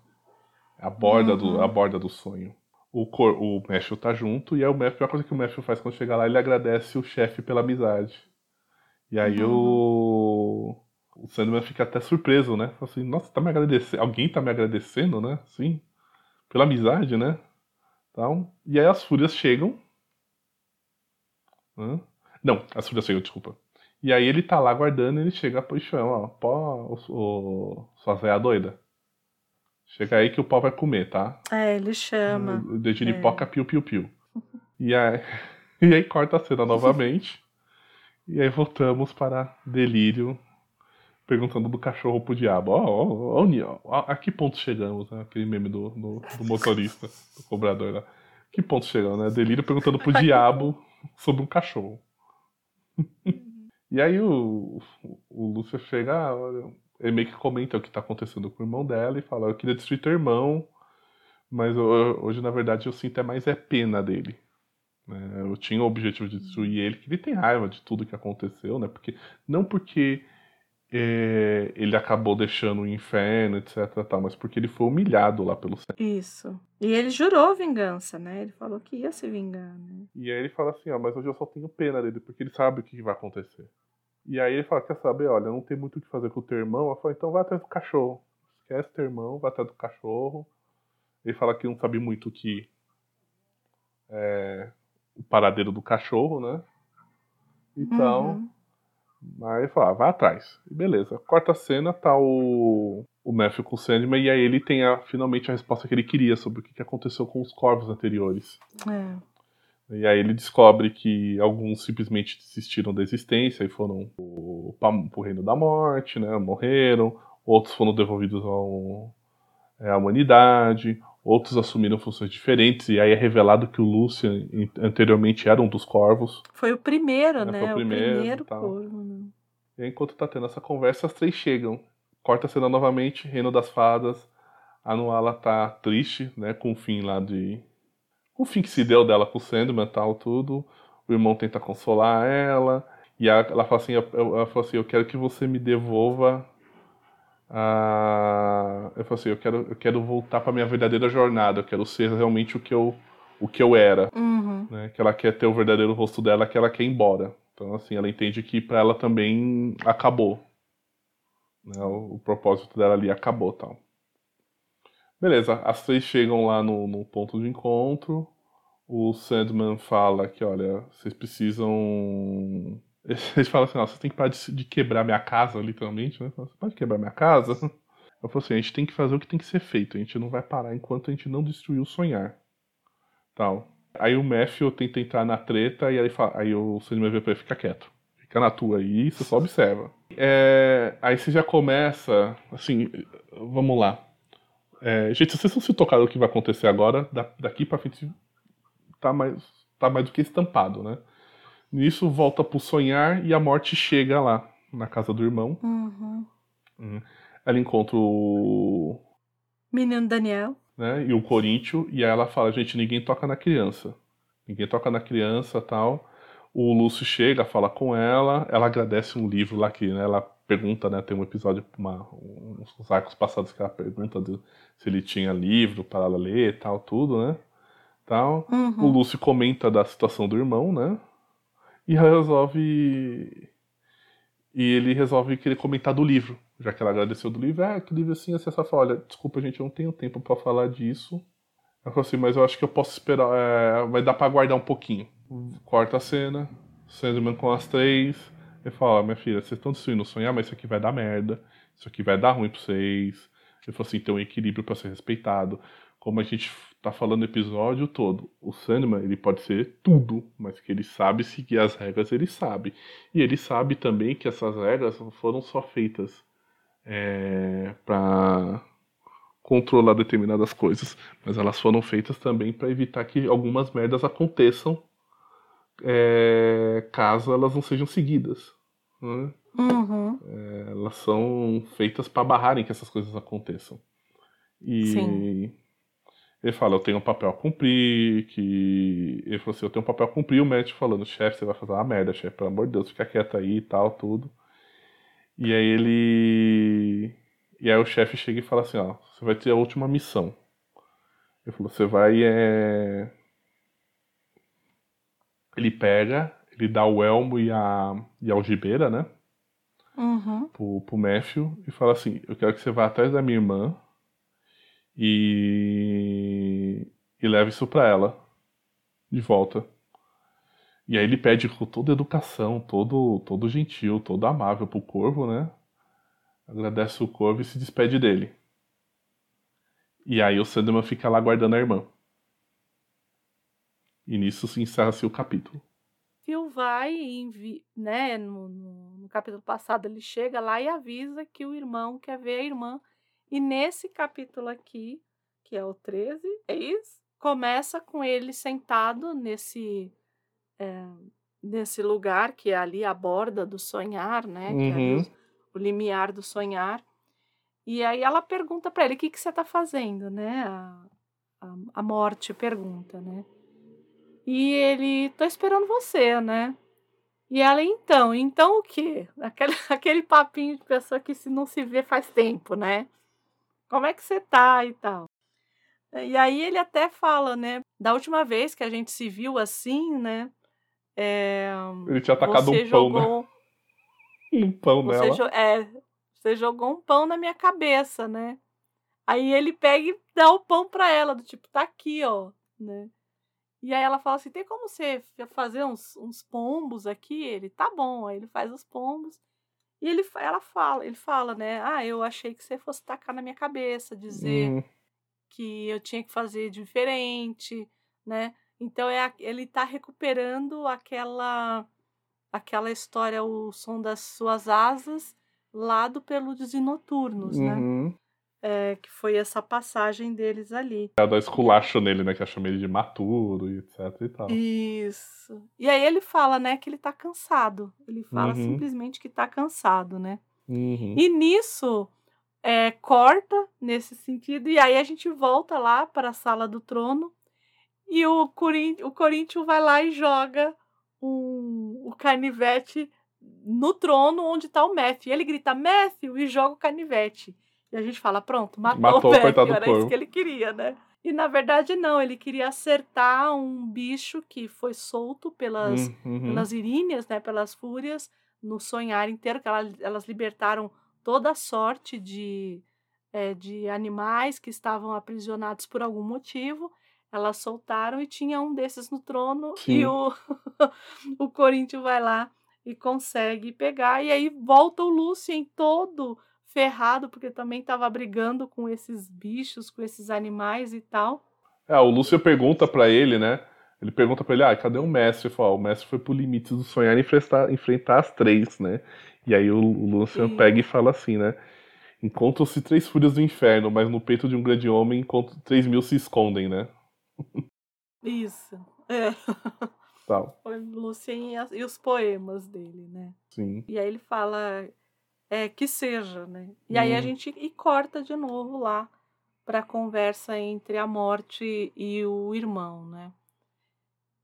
A borda, uhum. do, a borda do sonho. O, cor, o Matthew tá junto, e aí o Matthew, a primeira coisa que o Matthew faz quando chega lá, ele agradece o chefe pela amizade. E aí uhum. o, o Sandman fica até surpreso, né? Fala assim, nossa, tá me agradecendo. Alguém tá me agradecendo, né? Sim. Pela amizade, né? Então, e aí as fúrias chegam. Não, as fúrias chegam, desculpa. E aí ele tá lá guardando e ele chega pro chão, ó, pó, o, o, sua véia doida. Chega aí que o pau vai comer, tá? É, ele chama. De giripoca é. piu piu piu. E aí, e aí corta a cena novamente. e aí voltamos para delírio, perguntando do cachorro pro diabo. Ó, ó, ó, a que ponto chegamos, né? Aquele meme do, do, do motorista, do cobrador lá. Que ponto chegamos, né? Delírio perguntando pro diabo sobre um cachorro. E aí o, o Lúcio chega, ele meio que comenta o que tá acontecendo com o irmão dela e fala, eu queria destruir teu irmão, mas hoje na verdade eu sinto é mais é pena dele. Né? Eu tinha o objetivo de destruir ele, que ele tem raiva de tudo que aconteceu, né? Porque, não porque é, ele acabou deixando o inferno, etc. Tal, mas porque ele foi humilhado lá pelo céu. Isso. E ele jurou vingança, né? Ele falou que ia se vingar. Né? E aí ele fala assim: ó, mas hoje eu só tenho pena dele, porque ele sabe o que vai acontecer. E aí ele fala: quer saber? Olha, não tem muito o que fazer com o teu irmão. Eu falo: então vai atrás do cachorro. Esquece teu irmão, vai atrás do cachorro. Ele fala que não sabe muito o que. É, o paradeiro do cachorro, né? Então. Uhum Aí fala, ah, vai atrás. E beleza. Quarta cena, tá o, o Matthew com o Sandman, e aí ele tem a, finalmente a resposta que ele queria sobre o que aconteceu com os corvos anteriores. É. E aí ele descobre que alguns simplesmente desistiram da existência e foram pro, pro reino da morte, né? Morreram. Outros foram devolvidos ao, é, à humanidade outros assumiram funções diferentes, e aí é revelado que o Lucian anteriormente era um dos corvos. Foi o primeiro, né? Foi o primeiro, o primeiro corvo. Né? E aí, enquanto tá tendo essa conversa, as três chegam. Corta a cena novamente, Reino das Fadas. A Nuala tá triste, né? Com o fim lá de. O fim que se deu dela com o Sandman e tal, tudo. O irmão tenta consolar ela. E ela fala assim, ela fala assim, eu quero que você me devolva ah, eu falei assim, eu quero, eu quero voltar para minha verdadeira jornada, eu quero ser realmente o que eu, o que eu era. Uhum. Né? Que ela quer ter o verdadeiro rosto dela, que ela quer ir embora. Então, assim, ela entende que para ela também acabou. Né? O, o, propósito dela ali acabou tal. Beleza, as três chegam lá no, no ponto de encontro. O Sandman fala que, olha, vocês precisam eles falam assim, você tem que parar de, de, quebrar minha casa, literalmente, né? Você pode quebrar minha casa? Eu falo assim, a gente tem que fazer o que tem que ser feito, a gente não vai parar enquanto a gente não destruir o sonhar. Tal. Aí o Matthew tenta entrar na treta e aí, fala, aí o cinema vê pra ele, fica quieto. Fica na tua aí, você só observa. É, aí você já começa, assim, vamos lá. É, gente, se vocês não se tocaram o que vai acontecer agora, daqui pra frente tá mais, tá mais do que estampado, né? Nisso volta pro sonhar e a morte chega lá, na casa do irmão. Uhum. Hum. Ela encontra o. Menino Daniel. Né, e o Coríntio, e aí ela fala: gente, ninguém toca na criança. Ninguém toca na criança tal. O Lúcio chega, fala com ela, ela agradece um livro lá que né, ela pergunta, né? Tem um episódio, uma, uns arcos passados que ela pergunta se ele tinha livro para ela ler tal, tudo, né? Tal. Uhum. O Lúcio comenta da situação do irmão, né? E resolve. E ele resolve querer comentar do livro. Já que ela agradeceu do livro, ah, que livro assim, assim, essa fala, olha, desculpa, gente, eu não tenho tempo para falar disso. Ela falou assim, mas eu acho que eu posso esperar, é, vai dar para aguardar um pouquinho. Corta a cena, Sandman com as três. Ele fala, minha filha, vocês estão destruindo o sonhar, mas isso aqui vai dar merda. Isso aqui vai dar ruim pra vocês. Ele falou assim, tem um equilíbrio para ser respeitado. Como a gente tá falando o episódio todo. O Sandman, ele pode ser tudo, mas que ele sabe seguir as regras, ele sabe. E ele sabe também que essas regras foram só feitas é, para controlar determinadas coisas, mas elas foram feitas também para evitar que algumas merdas aconteçam é, caso elas não sejam seguidas. Né? Uhum. É, elas são feitas para barrarem que essas coisas aconteçam. E Sim. ele fala, eu tenho um papel a cumprir, que. Ele falou assim, eu tenho um papel a cumprir, o médico falando, chefe, você vai fazer uma merda, chefe, pelo amor de Deus, fica quieto aí e tal, tudo. E aí ele. E aí o chefe chega e fala assim, ó, você vai ter a última missão. Ele falou, você vai. É... Ele pega, ele dá o elmo e a, e a algibeira, né? Uhum. Pro, pro Matthew e fala assim, eu quero que você vá atrás da minha irmã e, e leve isso pra ela de volta. E aí ele pede com toda educação, todo, todo gentil, todo amável pro corvo, né? Agradece o corvo e se despede dele. E aí o Sandman fica lá guardando a irmã. E nisso se encerra-se o capítulo. Phil vai e né, no, no, no capítulo passado ele chega lá e avisa que o irmão quer ver a irmã. E nesse capítulo aqui, que é o 13, é isso? Começa com ele sentado nesse é, nesse lugar que é ali a borda do sonhar, né? Que é Uhum. o, o limiar do sonhar. E aí ela pergunta para ele: o que, que você está fazendo, né? A, a, a morte pergunta, né? E ele, tô esperando você, né? E ela, então, então o quê? Aquele, aquele papinho de pessoa que se não se vê faz tempo, né? Como é que você tá e tal? E aí ele até fala, né? Da última vez que a gente se viu assim, né? É, Ele tinha atacado um pão, né? jogou, Um pão você, nela. jo- é, você jogou um pão na minha cabeça, né? Aí ele pega e dá o pão pra ela, do tipo, tá aqui, ó, né? E aí ela fala assim, tem como você fa- fazer uns, uns pombos aqui? Ele, tá bom. Aí ele faz os pombos. E ele, ela fala, ele fala, né? Ah, eu achei que você fosse tacar na minha cabeça, dizer Hum, que eu tinha que fazer diferente, né? Então é, ele tá recuperando aquela aquela história, o som das suas asas, lá do Peludos e Noturnos, né? É, que foi essa passagem deles ali. Ela dá esculacho nele, né? Que chama ele de maturo e etc e tal. Isso. E aí ele fala, né, que ele tá cansado. Ele fala Uhum. simplesmente que tá cansado, né? Uhum. E nisso é, corta nesse sentido, e aí a gente volta lá para a sala do trono e o, Corin o Corinthians vai lá e joga um, o canivete no trono onde está o Matthew. E ele grita Matthew e joga o canivete. E a gente fala, pronto, matou, Matou o Matthew, coitado do era isso que ele queria, né? E na verdade não, ele queria acertar um bicho que foi solto pelas, Uhum. pelas iríneas, né, pelas fúrias, no sonhar inteiro, que ela- elas libertaram toda a sorte de, eh, de animais que estavam aprisionados por algum motivo. Elas soltaram e tinha um desses no trono Sim. e o, o Corinthians vai lá e consegue pegar. E aí volta o Lucien todo ferrado, porque também estava brigando com esses bichos, com esses animais e tal. É, o Lúcio pergunta pra ele, né? Ele pergunta pra ele, ah, cadê o mestre? Ele fala, "Ah, o mestre foi pro limite do sonhar e enfrentar, enfrentar as três, né? E aí o, o Lúcio pega e fala assim, né? Encontram-se três fúrias do inferno, mas no peito de um grande homem, encontro, três mil se escondem, né? Isso. É. Tal, Foi Lucien e os poemas dele, né? sim. E aí ele fala é, que seja, né? E aí a Hum. gente e corta de novo lá para a conversa entre a morte e o irmão, né?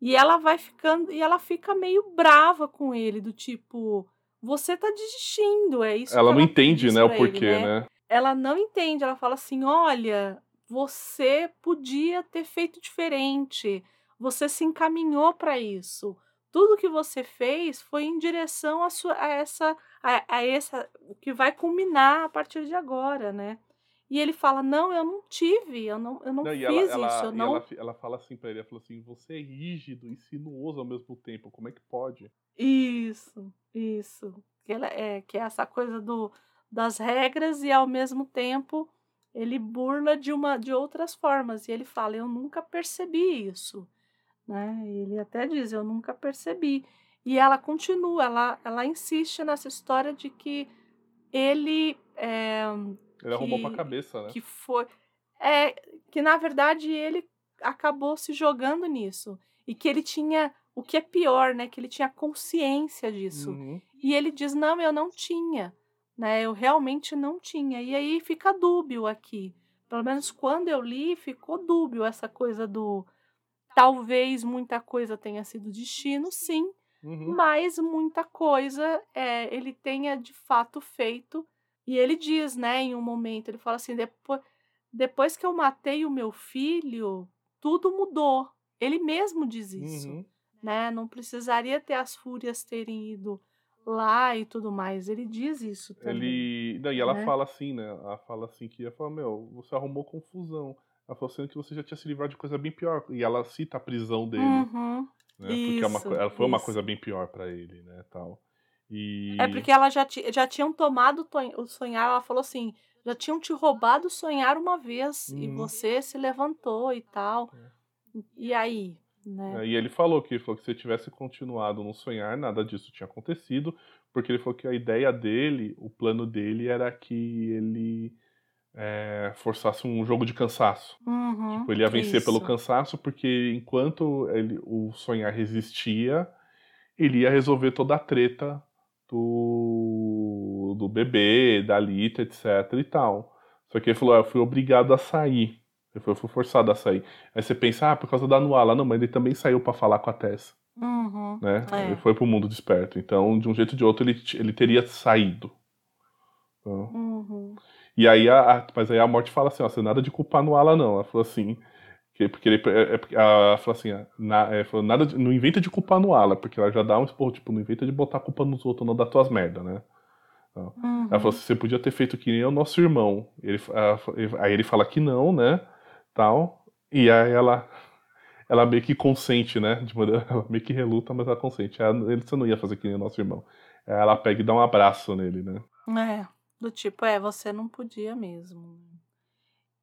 E ela vai ficando e ela fica meio brava com ele, do tipo, você tá desistindo, é isso Ela que não entende, né, o pra ele, porquê, né? ela não entende. Ela fala assim: olha, você podia ter feito diferente. Você se encaminhou para isso. Tudo que você fez foi em direção a, sua, a essa, a, a essa, o que vai culminar a partir de agora, né? E ele fala: não, eu não tive, eu não, eu não, Não, fiz ela, ela, isso, eu não. ela, ela fala assim pra ele, ela falou assim, você é rígido e sinuoso ao mesmo tempo, como é que pode? Isso, isso. Que, ela, é, que é essa coisa do, das regras e ao mesmo tempo ele burla de uma de outras formas e ele fala: "Eu nunca percebi isso", né? Ele até diz: "Eu nunca percebi". E ela continua, ela ela insiste nessa história de que ele é, ele arrumou pra cabeça, né? Que foi é que na verdade ele acabou se jogando nisso e que ele tinha o que é pior, né? Que ele tinha consciência disso. Uhum. E ele diz: "Não, eu não tinha" né? Eu realmente não tinha. E aí fica dúbio aqui. Pelo menos quando eu li, ficou dúbio essa coisa do talvez muita coisa tenha sido destino, sim, Uhum. mas muita coisa é, ele tenha de fato feito. E ele diz, né, em um momento, ele fala assim: depois, depois que eu matei o meu filho, tudo mudou. Ele mesmo diz isso, Uhum. né? Não precisaria ter as fúrias terem ido lá e tudo mais. Ele diz isso também. Ele. Não, e ela né? fala assim, né? Ela fala assim que ela fala, meu, você arrumou confusão. Ela falou sendo que você já tinha se livrado de coisa bem pior. E ela cita a prisão dele. Uhum. né? Porque é uma, Isso, ela foi uma isso. coisa bem pior pra ele, né? Tal. E. É porque ela já, já tinham tomado o sonhar, ela falou assim, já tinham te roubado o sonhar uma vez e Uhum. você se levantou e tal. É. E aí, né? É, E ele falou que, ele falou que se tivesse continuado no sonhar, nada disso tinha acontecido, porque ele falou que a ideia dele, o plano dele era que ele é, forçasse um jogo de cansaço. Uhum, Tipo, ele ia vencer pelo isso. cansaço, porque enquanto ele, o sonhar resistia, ele ia resolver toda a treta do, do bebê, da Lita, etc e tal. Só que ele falou, ah, eu fui obrigado a sair. Ele falou, eu fui forçado a sair. Aí você pensa, ah, por causa da Nuala. Não, mas ele também saiu pra falar com a Tess, Uhum, né? É. Ele foi pro mundo desperto. Então, de um jeito ou de outro, ele, ele teria saído. Então, uhum. E aí a, a- mas aí a morte fala assim, ó, você nada de culpar no Ala não. Ela falou assim, que, porque ele é, é, ela falou assim, na, é, falou, nada de- não inventa de culpar no Ala, porque ela já dá um esporro, tipo, não inventa de botar a culpa nos outros, não das tuas merda, né? Uhum. Ela falou assim, você podia ter feito que nem o nosso irmão. Ele, ela- aí ele fala que não, né? Tal. E aí ela, ela meio que consente, né? De maneira, ela meio que reluta, mas ela consente. Ela, ele, você não ia fazer que nem o nosso irmão. Aí Ela pega e dá um abraço nele, né? É, do tipo, é, você não podia mesmo.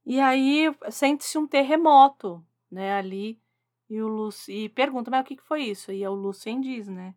E aí sente-se um terremoto, né, ali, e o Luci, e pergunta, mas o que que foi isso? E é o Lucien diz, né,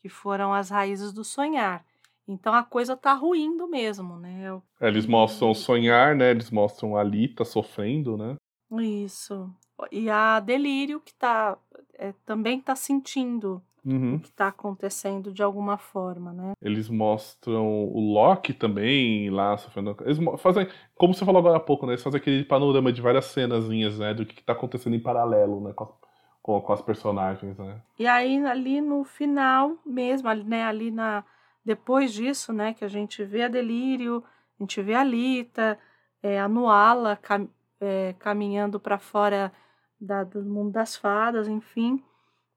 que foram as raízes do sonhar. Então a coisa tá ruindo mesmo, né? o- Aí Eles mostram o sonhar, né? Eles mostram a Lita sofrendo, né? Isso. E a Delírio que tá, é, também tá sentindo Uhum. que tá acontecendo de alguma forma, né? Eles mostram o Loki também lá sofrendo. Eles fazem, como você falou agora há pouco, né? Eles fazem aquele panorama de várias cenazinhas, né? Do que, que tá acontecendo em paralelo, né? Com, as- com, com as personagens, né? E aí, ali no final mesmo, ali, né, ali na. Depois disso, né, que a gente vê a Delírio, a gente vê a Lita, é, a Nuala cam- é, caminhando para fora da- do mundo das fadas, enfim.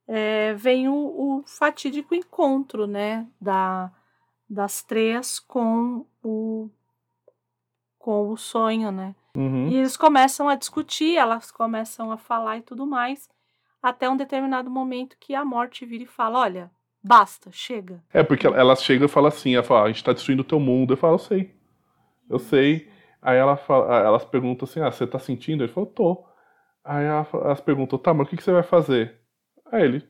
É, vem o, o fatídico encontro, né, da, das três com o, com o sonho, né? Uhum. E eles começam a discutir, elas começam a falar e tudo mais, até um determinado momento que a morte vira e fala: Olha, basta, chega. É, porque elas chegam e falam assim, ela fala, "Ah, a gente tá destruindo o teu mundo. Eu falo, eu sei. Eu sei. Aí ela fala, elas perguntam assim, ah, você tá sentindo? Ele falou, tô. Aí ela elas perguntam, tá, mas o que, que você vai fazer? Aí ele.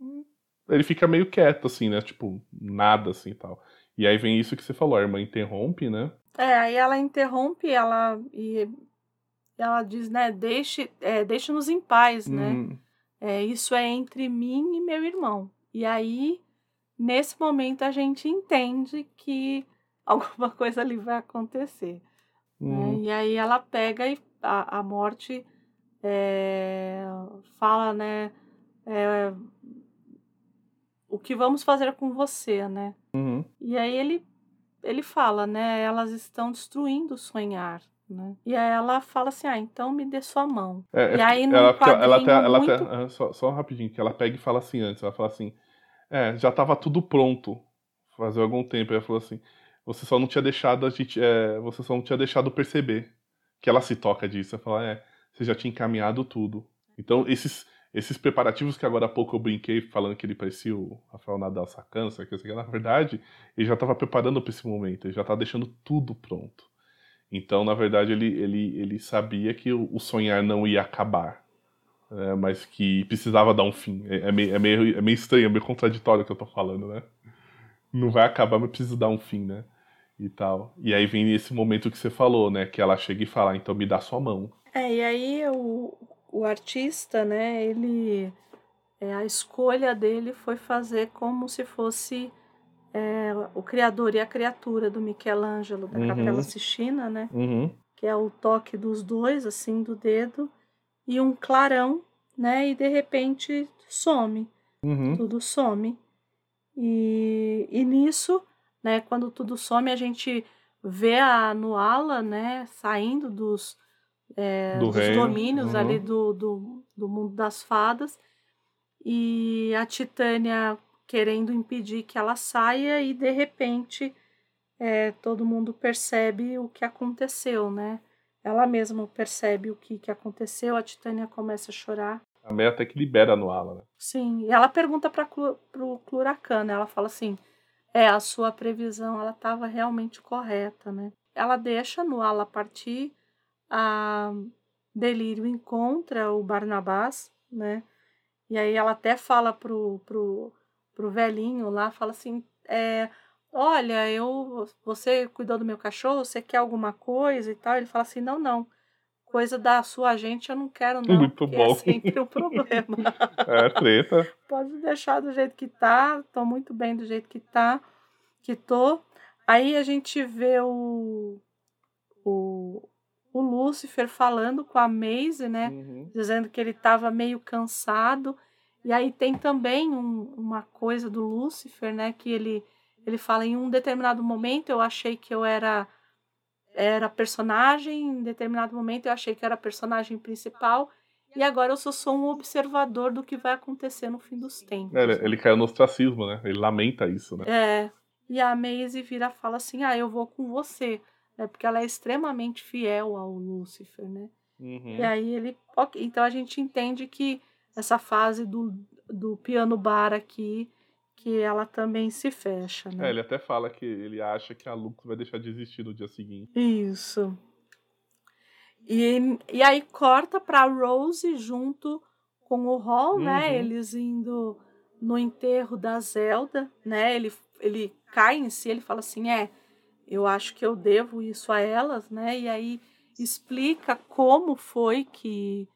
"Hum." Ele fica meio quieto, assim, né? Tipo, nada assim e tal. E aí vem isso que você falou, a irmã interrompe, né? É, aí ela interrompe ela e ela diz, né, deixe, é, deixe-nos em paz, né? Hum, É, isso é entre mim e meu irmão. E aí, nesse momento, a gente entende que alguma coisa ali vai acontecer. né? hum, E aí ela pega e a, a morte é, fala, né? É, o que vamos fazer com você, né? uhum. E aí ele, ele fala, né? Elas estão destruindo o sonhar, né? E aí ela fala assim, ah, então me dê sua mão. É, E é aí, porque num ela, ela, até- ela muito- até- ah, só, só rapidinho, que ela pega e fala assim antes, ela fala assim, é, já tava tudo pronto faz algum tempo. Ela falou assim, você só não tinha deixado a gente, é, você só não tinha deixado perceber que ela se toca disso. Ela fala, é, você já tinha encaminhado tudo. Então, esses, esses preparativos que agora há pouco eu brinquei falando que ele parecia o Rafael Nadal sacando, sabe, que, na verdade, ele já estava preparando para esse momento, ele já estava deixando tudo pronto. Então, na verdade, ele, ele, ele sabia que o, sonhar não ia acabar, né? mas que precisava dar um fim. É, é, meio, é, meio, é meio estranho, é meio contraditório o que eu tô falando, né? Não vai acabar, mas precisa dar um fim, né? E tal. E aí vem esse momento que você falou, né? Que ela chega e fala, então me dá sua mão. É, e aí o, o artista, né, ele. É, a escolha dele foi fazer como se fosse é, o criador e a criatura do Michelangelo, da Uhum. Capela Sistina, né? Uhum. Que é o toque dos dois, assim, do dedo, e um clarão, né? E de repente some, Uhum. tudo some. E, e nisso, né, quando tudo some, a gente vê a Nuala, né, saindo dos, é, Do dos reino, domínios uhum. ali do, do, do mundo das fadas, e a Titânia querendo impedir que ela saia, e de repente é, todo mundo percebe o que aconteceu, né? Ela mesma percebe o que, que aconteceu, a Titânia começa a chorar. A Meia até que libera no ala, né? Sim, e ela pergunta para o Cluracan, né? Ela fala assim: é, a sua previsão ela estava realmente correta, né? Ela deixa no ala partir, a Delírio encontra o Barnabás, né? E aí ela até fala pro, pro, pro velhinho lá, fala assim: é, olha, eu você cuidou do meu cachorro, você quer alguma coisa e tal? Ele fala assim: não, não. Coisa da sua gente eu não quero, não. Muito porque bom. É sempre um problema. É, treta. Pode deixar do jeito que tá. Tô muito bem do jeito que tá. Que tô. Aí a gente vê o, o, o Lúcifer falando com a Maisie, né? Uhum. Dizendo que ele tava meio cansado. E aí tem também um- uma coisa do Lúcifer, né? Que ele, ele fala em um determinado momento eu achei que eu era era personagem, em determinado momento eu achei que era personagem principal, e agora eu só sou um observador do que vai acontecer no fim dos tempos. É, ele, ele caiu no ostracismo, né? Ele lamenta isso, né? É, e a Maisie vira e fala assim: Ah, eu vou com você, né? Porque ela é extremamente fiel ao Lúcifer, né? Uhum. E aí ele. ok, Então a gente entende que essa fase do, do piano bar aqui, que ela também se fecha, né? É, ele até fala que ele acha que a Lux vai deixar de existir no dia seguinte. Isso. E, e aí corta pra Rose junto com o Hall, né? Uhum. Eles indo no enterro da Zelda, né? Ele, ele cai em si, ele fala assim: é, eu acho que eu devo isso a elas, né? E aí explica como foi que,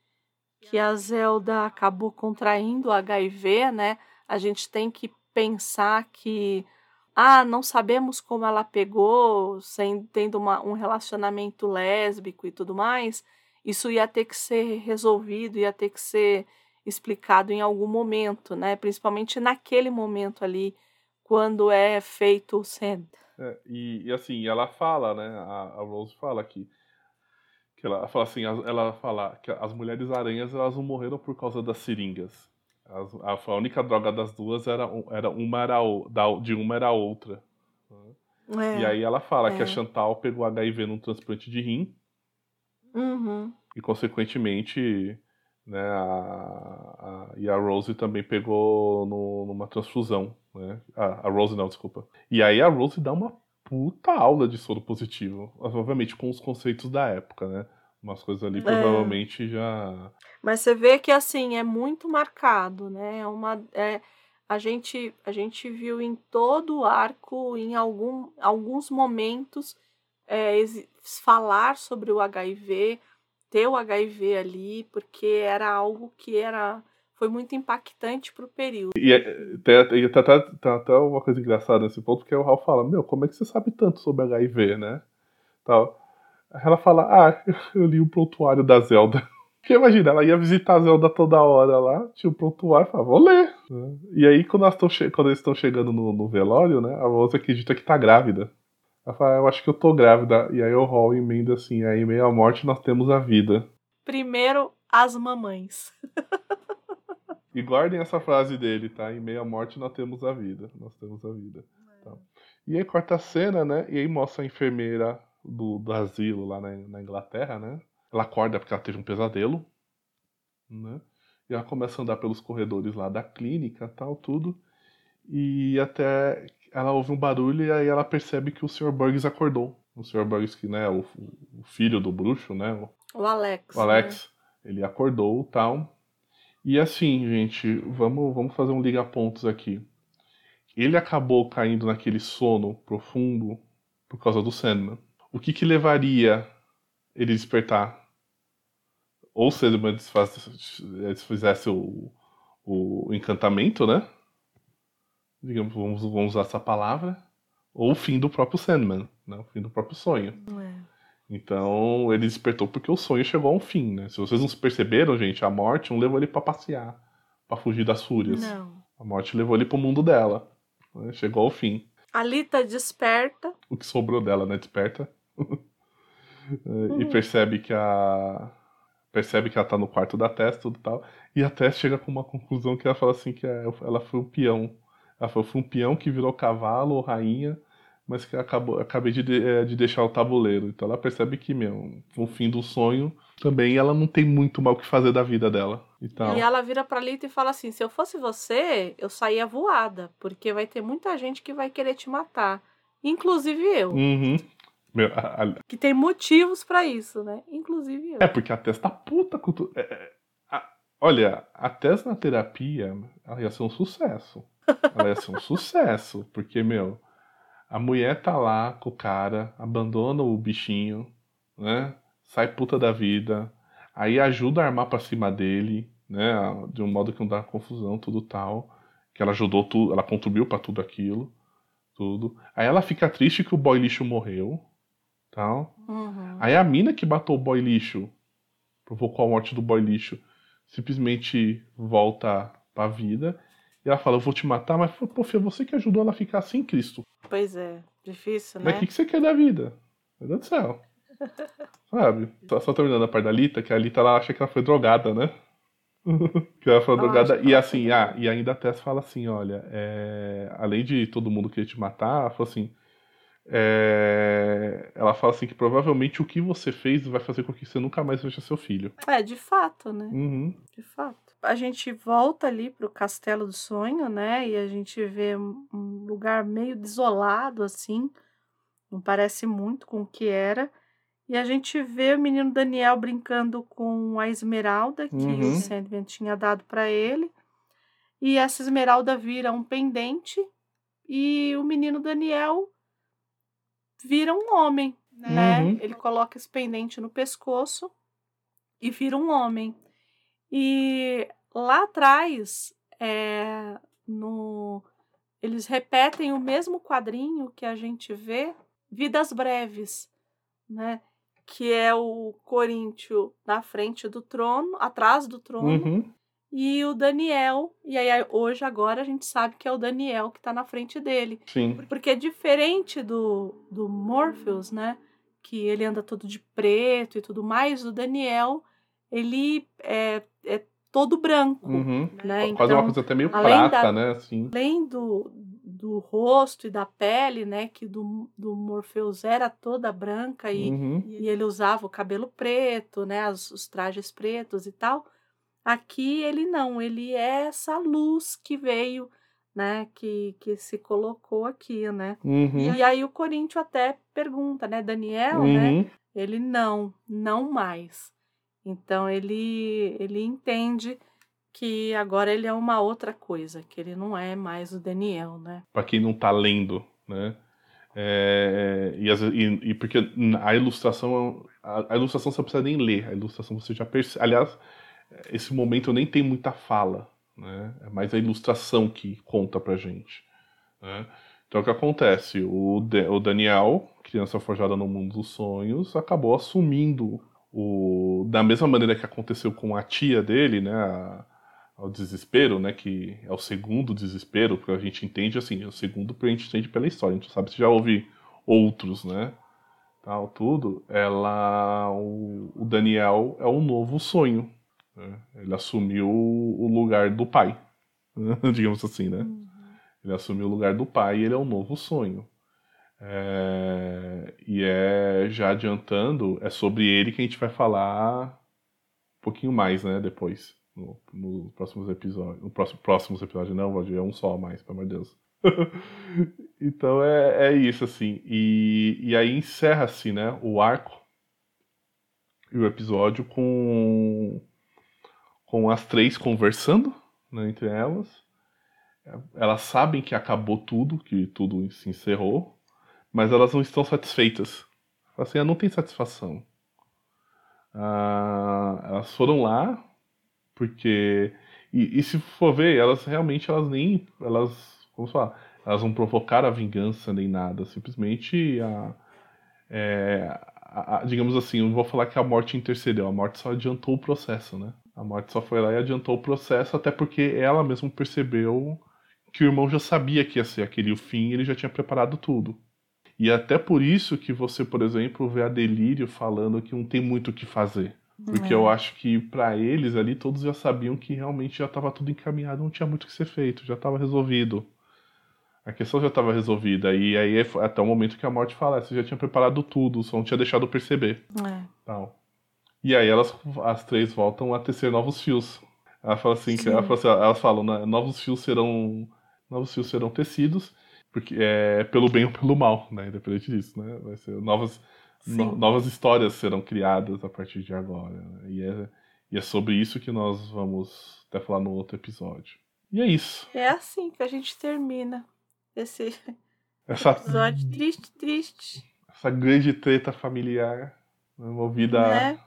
que a Zelda acabou contraindo o HIV, né? A gente tem que pensar que ah, não sabemos como ela pegou, sem, tendo uma, um relacionamento lésbico e tudo mais, isso ia ter que ser resolvido, ia ter que ser explicado em algum momento, né? Principalmente naquele momento ali, quando é feito o send. É, e, e assim, ela fala, né? A, a Rose fala que, que ela fala assim, as- ela fala que as mulheres aranhas elas não morreram por causa das seringas. As- a, a única droga das duas era, era uma era o- da, de uma era a outra. É. E aí ela fala que a é. Chantal pegou HIV num transplante de rim Uhum. e consequentemente, né, a, a- e a Rose também pegou no- numa transfusão, né? A, a Rose não, desculpa. E aí a Rose dá uma puta aula de soro positivo, obviamente com os conceitos da época, né? Umas coisas ali provavelmente já Mas você vê que assim é muito marcado, né? É uma, é, a gente a gente viu em todo o arco, em algum, alguns momentos, é, falar sobre o HIV, ter o HIV ali, porque era algo que era foi muito impactante para o período. E é- até- tem até uma coisa engraçada nesse ponto, que o Ralph fala, meu, como é que você sabe tanto sobre HIV, né? Tal. Ela fala, ah, eu li o prontuário da Zelda. Porque imagina, ela ia visitar a Zelda toda hora lá, tinha o prontuário, falava, vou ler. E aí, quando, elas tão quando eles estão chegando no, no velório, né, a Rose acredita que tá grávida. Ela fala, eu acho que eu tô grávida. E aí o Hall emenda assim, aí em meio à morte nós temos a vida. Primeiro as mamães. E guardem essa frase dele, tá? Em meio à morte nós temos a vida. Nós temos a vida. Tá. E aí corta a cena, né? E aí mostra a enfermeira do, do asilo lá na, na Inglaterra, né? Ela acorda porque ela teve um pesadelo, né? E ela começa a andar pelos corredores lá da clínica, tal, tudo. E até ela ouve um barulho e aí ela percebe que o Sr. Burgess acordou. o Sr. Borisky, né, o, o, filho do bruxo, né, o, o Alex. O Alex, né? ele acordou tal. E assim, gente, vamos, vamos fazer um liga-pontos aqui. Ele acabou caindo naquele sono profundo por causa do Sandman. O que que levaria ele despertar? Ou se ele desfizesse o, o encantamento, né? Digamos, vamos, vamos usar essa palavra. Ou o fim do próprio Sandman, né? O fim do próprio sonho. É. Então ele despertou porque o sonho chegou a um fim, né? Se vocês não perceberam, gente, a morte não levou ele para passear, para fugir das fúrias. Não. A morte levou ele pro mundo dela. Né? Chegou ao fim. A Lita desperta. O que sobrou dela, né? Desperta. uhum. E percebe que a. Percebe que ela tá no quarto da Tess, tudo tal. E a Tess chega com uma conclusão que ela fala assim que é, ela foi um peão. Ela foi um peão que virou cavalo ou rainha mas que acabou, acabei de, é, de deixar o tabuleiro. Então ela percebe que, meu, no fim do sonho, também ela não tem muito mal o que fazer da vida dela. E, tal. e ela vira pra Lita e fala assim: se eu fosse você, eu saía voada, porque vai ter muita gente que vai querer te matar. Inclusive eu. Uhum. Meu, a, a... Que tem motivos para isso, né? Inclusive eu. É, porque a Tess tá puta com tudo. É, é, a... Olha, a Tess na terapia, ela ia ser um sucesso. Ela ia ser um sucesso, porque, meu, a mulher tá lá com o cara, abandona o bichinho, né? Sai puta da vida. Aí ajuda a armar pra cima dele, né? De um modo que não dá confusão, tudo tal. Que ela ajudou tudo, ela contribuiu para tudo aquilo. Tudo. Aí ela fica triste que o boy lixo morreu. Tal. Uhum. Aí a mina que matou o boy lixo, provocou a morte do boy lixo, simplesmente volta pra vida. E ela fala, eu vou te matar, mas pô, foi você que ajudou ela a ficar assim, Cristo. Pois é, difícil, né? Mas o que, que você quer da vida? Meu Deus do céu. Sabe? Só, só terminando a parte da Lita, que a Lita ela acha que ela foi drogada, né? que ela foi drogada. E assim, ah, e ainda a Tess fala assim: olha, é... além de todo mundo querer te matar, ela fala assim. É... Ela fala assim que provavelmente o que você fez vai fazer com que você nunca mais veja seu filho. É, de fato, né? Uhum. De fato a gente volta ali para o Castelo do Sonho, né? E a gente vê um lugar meio desolado, assim. Não parece muito com o que era. E a gente vê o menino Daniel brincando com a esmeralda que uhum. o Sandman tinha dado para ele. E essa esmeralda vira um pendente e o menino Daniel vira um homem, né? Uhum. Ele coloca esse pendente no pescoço e vira um homem. E lá atrás, é, no, eles repetem o mesmo quadrinho que a gente vê, Vidas Breves, né? Que é o Coríntio na frente do trono, atrás do trono, uhum. e o Daniel. E aí, hoje, agora, a gente sabe que é o Daniel que está na frente dele. Sim. Porque é diferente do, do Morpheus, né? Que ele anda todo de preto e tudo mais, o Daniel ele é, é todo branco. Uhum. Né? Quase então, uma coisa até meio prata, da, né? Assim. Além do, do rosto e da pele, né? Que do, do Morpheus era toda branca e, uhum. e ele usava o cabelo preto, né? Os, os trajes pretos e tal. Aqui ele não, ele é essa luz que veio, né? Que, que se colocou aqui, né? Uhum. E aí o Corinthians até pergunta, né? Daniel, né? Uhum. Ele não, não mais. Então ele ele entende que agora ele é uma outra coisa, que ele não é mais o Daniel, né? Para quem não tá lendo, né? É, e, e, e, porque a ilustração a, a, ilustração você não precisa nem ler, a ilustração você já percebe. Aliás, esse momento nem tem muita fala, né? É mais a ilustração que conta pra gente. Né? Então o que acontece? O, o Daniel, criança forjada no mundo dos sonhos, acabou assumindo o, da mesma maneira que aconteceu com a tia dele, né, a, ao desespero, né, que é o segundo desespero, porque a gente entende assim, é o segundo porque a gente entende pela história, a gente sabe se já houve outros, né, tal, tudo, ela, o, o Daniel é um novo sonho, né? ele assumiu o lugar do pai, digamos assim, né, uhum. ele assumiu o lugar do pai e ele é um novo sonho. É, e é já adiantando, é sobre ele que a gente vai falar um pouquinho mais, né? Depois, no, no próximos episódios. No próximo, próximos episódios, não, Valdir, é um só a mais, pelo amor de Deus. então é, é isso, assim. E, e aí encerra-se, né, o arco e o episódio com, com as três conversando né, entre elas. Elas sabem que acabou tudo, que tudo se encerrou, mas elas não estão satisfeitas. Assim, não tem satisfação. Ah, elas foram lá porque e, e, se for ver, elas realmente elas nem elas como falar, elas não provocaram a vingança nem nada, simplesmente a, é, a, a, digamos assim, não vou falar que a morte intercedeu, a morte só adiantou o processo, né? A morte só foi lá e adiantou o processo, até porque ela mesma percebeu que o irmão já sabia que ia ser aquele o fim, ele já tinha preparado tudo. E até por isso que você, por exemplo, vê a Delírio falando que não tem muito o que fazer. Porque é. eu acho que para eles ali todos já sabiam que realmente já estava tudo encaminhado, não tinha muito o que ser feito, já estava resolvido. A questão já estava resolvida. E aí até o momento que a morte fala, você já tinha preparado tudo, só não tinha deixado perceber. É. Tal. E aí elas, as três voltam a tecer novos fios. Ela fala assim, que, ela fala assim elas falam, né, novos fios serão novos fios serão tecidos, porque é pelo bem ou pelo mal, né? Independente disso, né? Vai ser novas no, novas histórias serão criadas a partir de agora. Né? E, é, e é sobre isso que nós vamos até falar no outro episódio. E é isso. É assim que a gente termina esse essa, episódio triste, triste. Essa grande treta familiar né, movida né?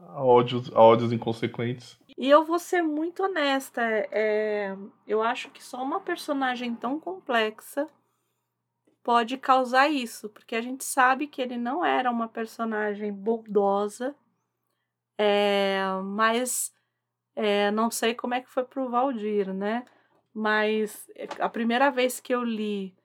a, ódios, a ódios inconsequentes. E eu vou ser muito honesta. É, eu acho que só uma personagem tão complexa pode causar isso, porque a gente sabe que ele não era uma personagem bondosa, é, mas é, não sei como é que foi pro Valdir, né? Mas a primeira vez que eu li,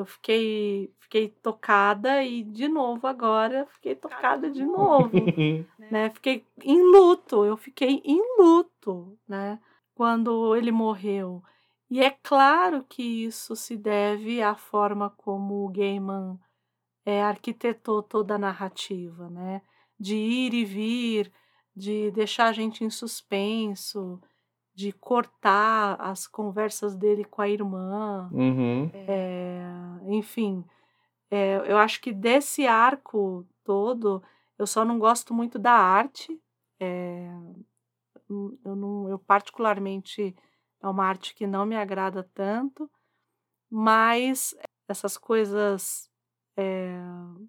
eu fiquei, fiquei tocada e de novo agora fiquei tocada de novo, né? Fiquei em luto, eu fiquei em luto, né? Quando ele morreu. E é claro que isso se deve à forma como o Gaiman é, arquitetou toda a narrativa, né? De ir e vir, de deixar a gente em suspenso, de cortar as conversas dele com a irmã. Uhum. É, enfim, é, eu acho que desse arco todo, eu só não gosto muito da arte. É, eu, não, eu particularmente é uma arte que não me agrada tanto, mas essas coisas é,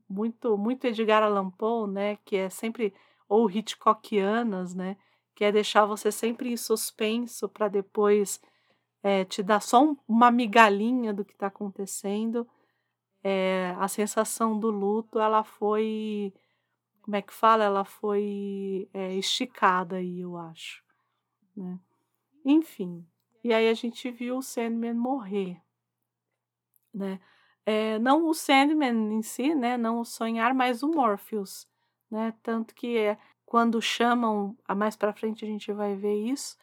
muito muito Edgar Allan Poe, né, que é sempre ou Hitchcockianas, né, que é deixar você sempre em suspenso para depois é, te dar só um, uma migalhinha do que está acontecendo. É, a sensação do luto, ela foi, como é que fala? Ela foi é, esticada aí, eu acho. Né? Enfim, e aí a gente viu o Sandman morrer, né? É, não o Sandman em si, né? Não o sonhar, mas o Morpheus, né? Tanto que é, quando chamam, a mais para frente a gente vai ver isso,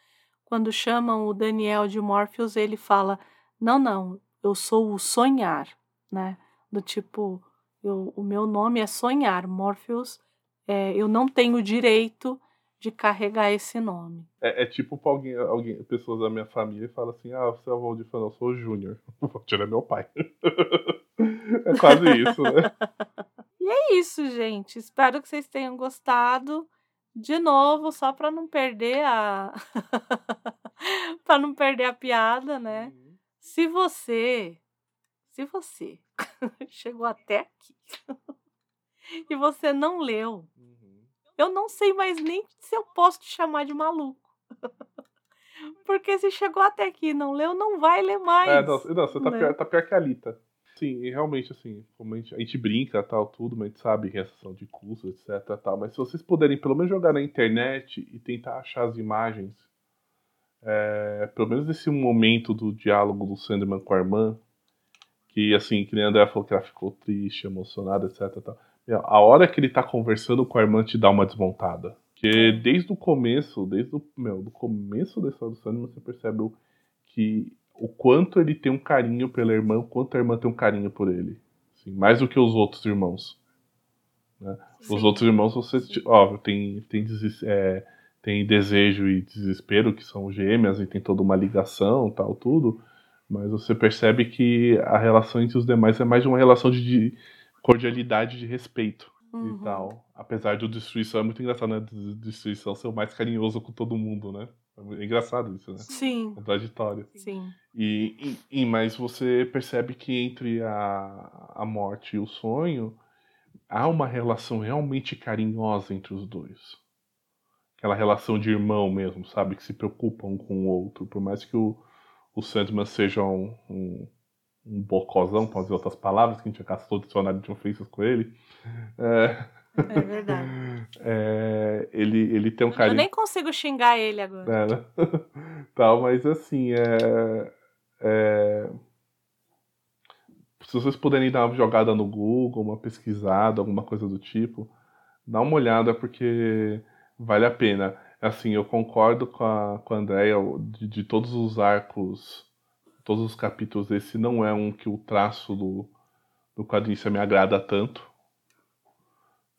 quando chamam o Daniel de Morpheus, ele fala: "Não, não, eu sou o sonhar", né? Do tipo, eu, o meu nome é sonhar, Morpheus, é, eu não tenho direito de carregar esse nome. É, é tipo alguém, alguém, pessoas da minha família falam assim: ah, você é o Valdir eu sou o Júnior. O Valdir é meu pai. é quase isso, né? E é isso, gente. Espero que vocês tenham gostado. De novo, só para não perder a. para não perder a piada, né? Uhum. Se você. Se você chegou até aqui e você não leu eu não sei mais nem se eu posso te chamar de maluco. Porque se chegou até aqui e não leu, não vai ler mais. É, não, não você tá, né? pior, tá pior que a Alita. Sim, e realmente, assim, a gente, a gente brinca tal, tudo, mas a gente sabe que são de curso, etc. Tal, mas se vocês puderem pelo menos jogar na internet e tentar achar as imagens, é, pelo menos nesse momento do diálogo do Sandman com a irmã, que assim, que nem a André falou que ela ficou triste, emocionada, etc. Tal a hora que ele tá conversando com a irmã te dá uma desmontada. Porque desde o começo, desde o meu, do começo da história do Sandman, você percebe que o quanto ele tem um carinho pela irmã, o quanto a irmã tem um carinho por ele. Assim, mais do que os outros irmãos. Né? Os outros irmãos, você, óbvio, tem, tem, é, tem desejo e desespero, que são gêmeas, e tem toda uma ligação tal, tudo. Mas você percebe que a relação entre os demais é mais de uma relação de cordialidade, de respeito uhum. e tal. Apesar do Destruição, é muito engraçado, né? Destruição ser o mais carinhoso com todo mundo, né? É engraçado isso, né? Sim. Contraditório. Sim. E, e, e, mas você percebe que entre a, a morte e o sonho há uma relação realmente carinhosa entre os dois. Aquela relação de irmão mesmo, sabe? Que se preocupam um com o outro. Por mais que o, o Sandman seja um, um, um bocozão, para dizer outras palavras, que a gente já todo dicionário de ofensas com ele. É, é verdade. É, ele, ele tem um carinho. Eu nem consigo xingar ele agora. É, né? Tal, mas assim, é, é, se vocês puderem dar uma jogada no Google, uma pesquisada, alguma coisa do tipo, dá uma olhada porque vale a pena. Assim, eu concordo com a, com a Andrea, de, de todos os arcos, todos os capítulos, esse não é um que o traço do, do quadrinho me agrada tanto.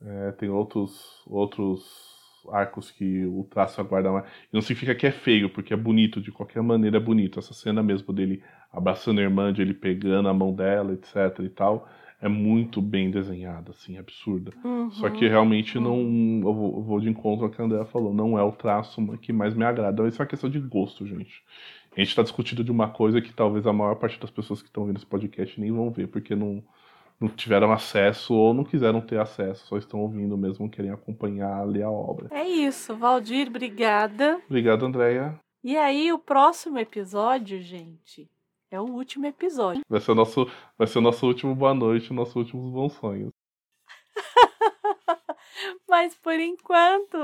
É, tem outros, outros arcos que o traço aguarda mais. E não significa que é feio, porque é bonito, de qualquer maneira é bonito. Essa cena mesmo dele abraçando a irmã, de ele pegando a mão dela, etc e tal, é muito bem desenhada, assim, absurda. Uhum. Só que realmente uhum. não. Eu vou, eu vou, de encontro ao que a Andrea falou, não é o traço que mais me agrada. Isso é uma questão de gosto, gente. A gente está discutindo de uma coisa que talvez a maior parte das pessoas que estão vendo esse podcast nem vão ver, porque não não tiveram acesso ou não quiseram ter acesso, só estão ouvindo mesmo, querem acompanhar, ler a obra. É isso, Valdir, obrigada. Obrigado, Andréia. E aí, o próximo episódio, gente, é o último episódio. Vai ser o nosso, vai ser o nosso último boa noite, nossos últimos bons sonhos. Mas por enquanto.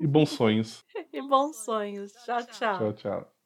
e bons sonhos. e bons sonhos. Tchau, tchau. Tchau, tchau.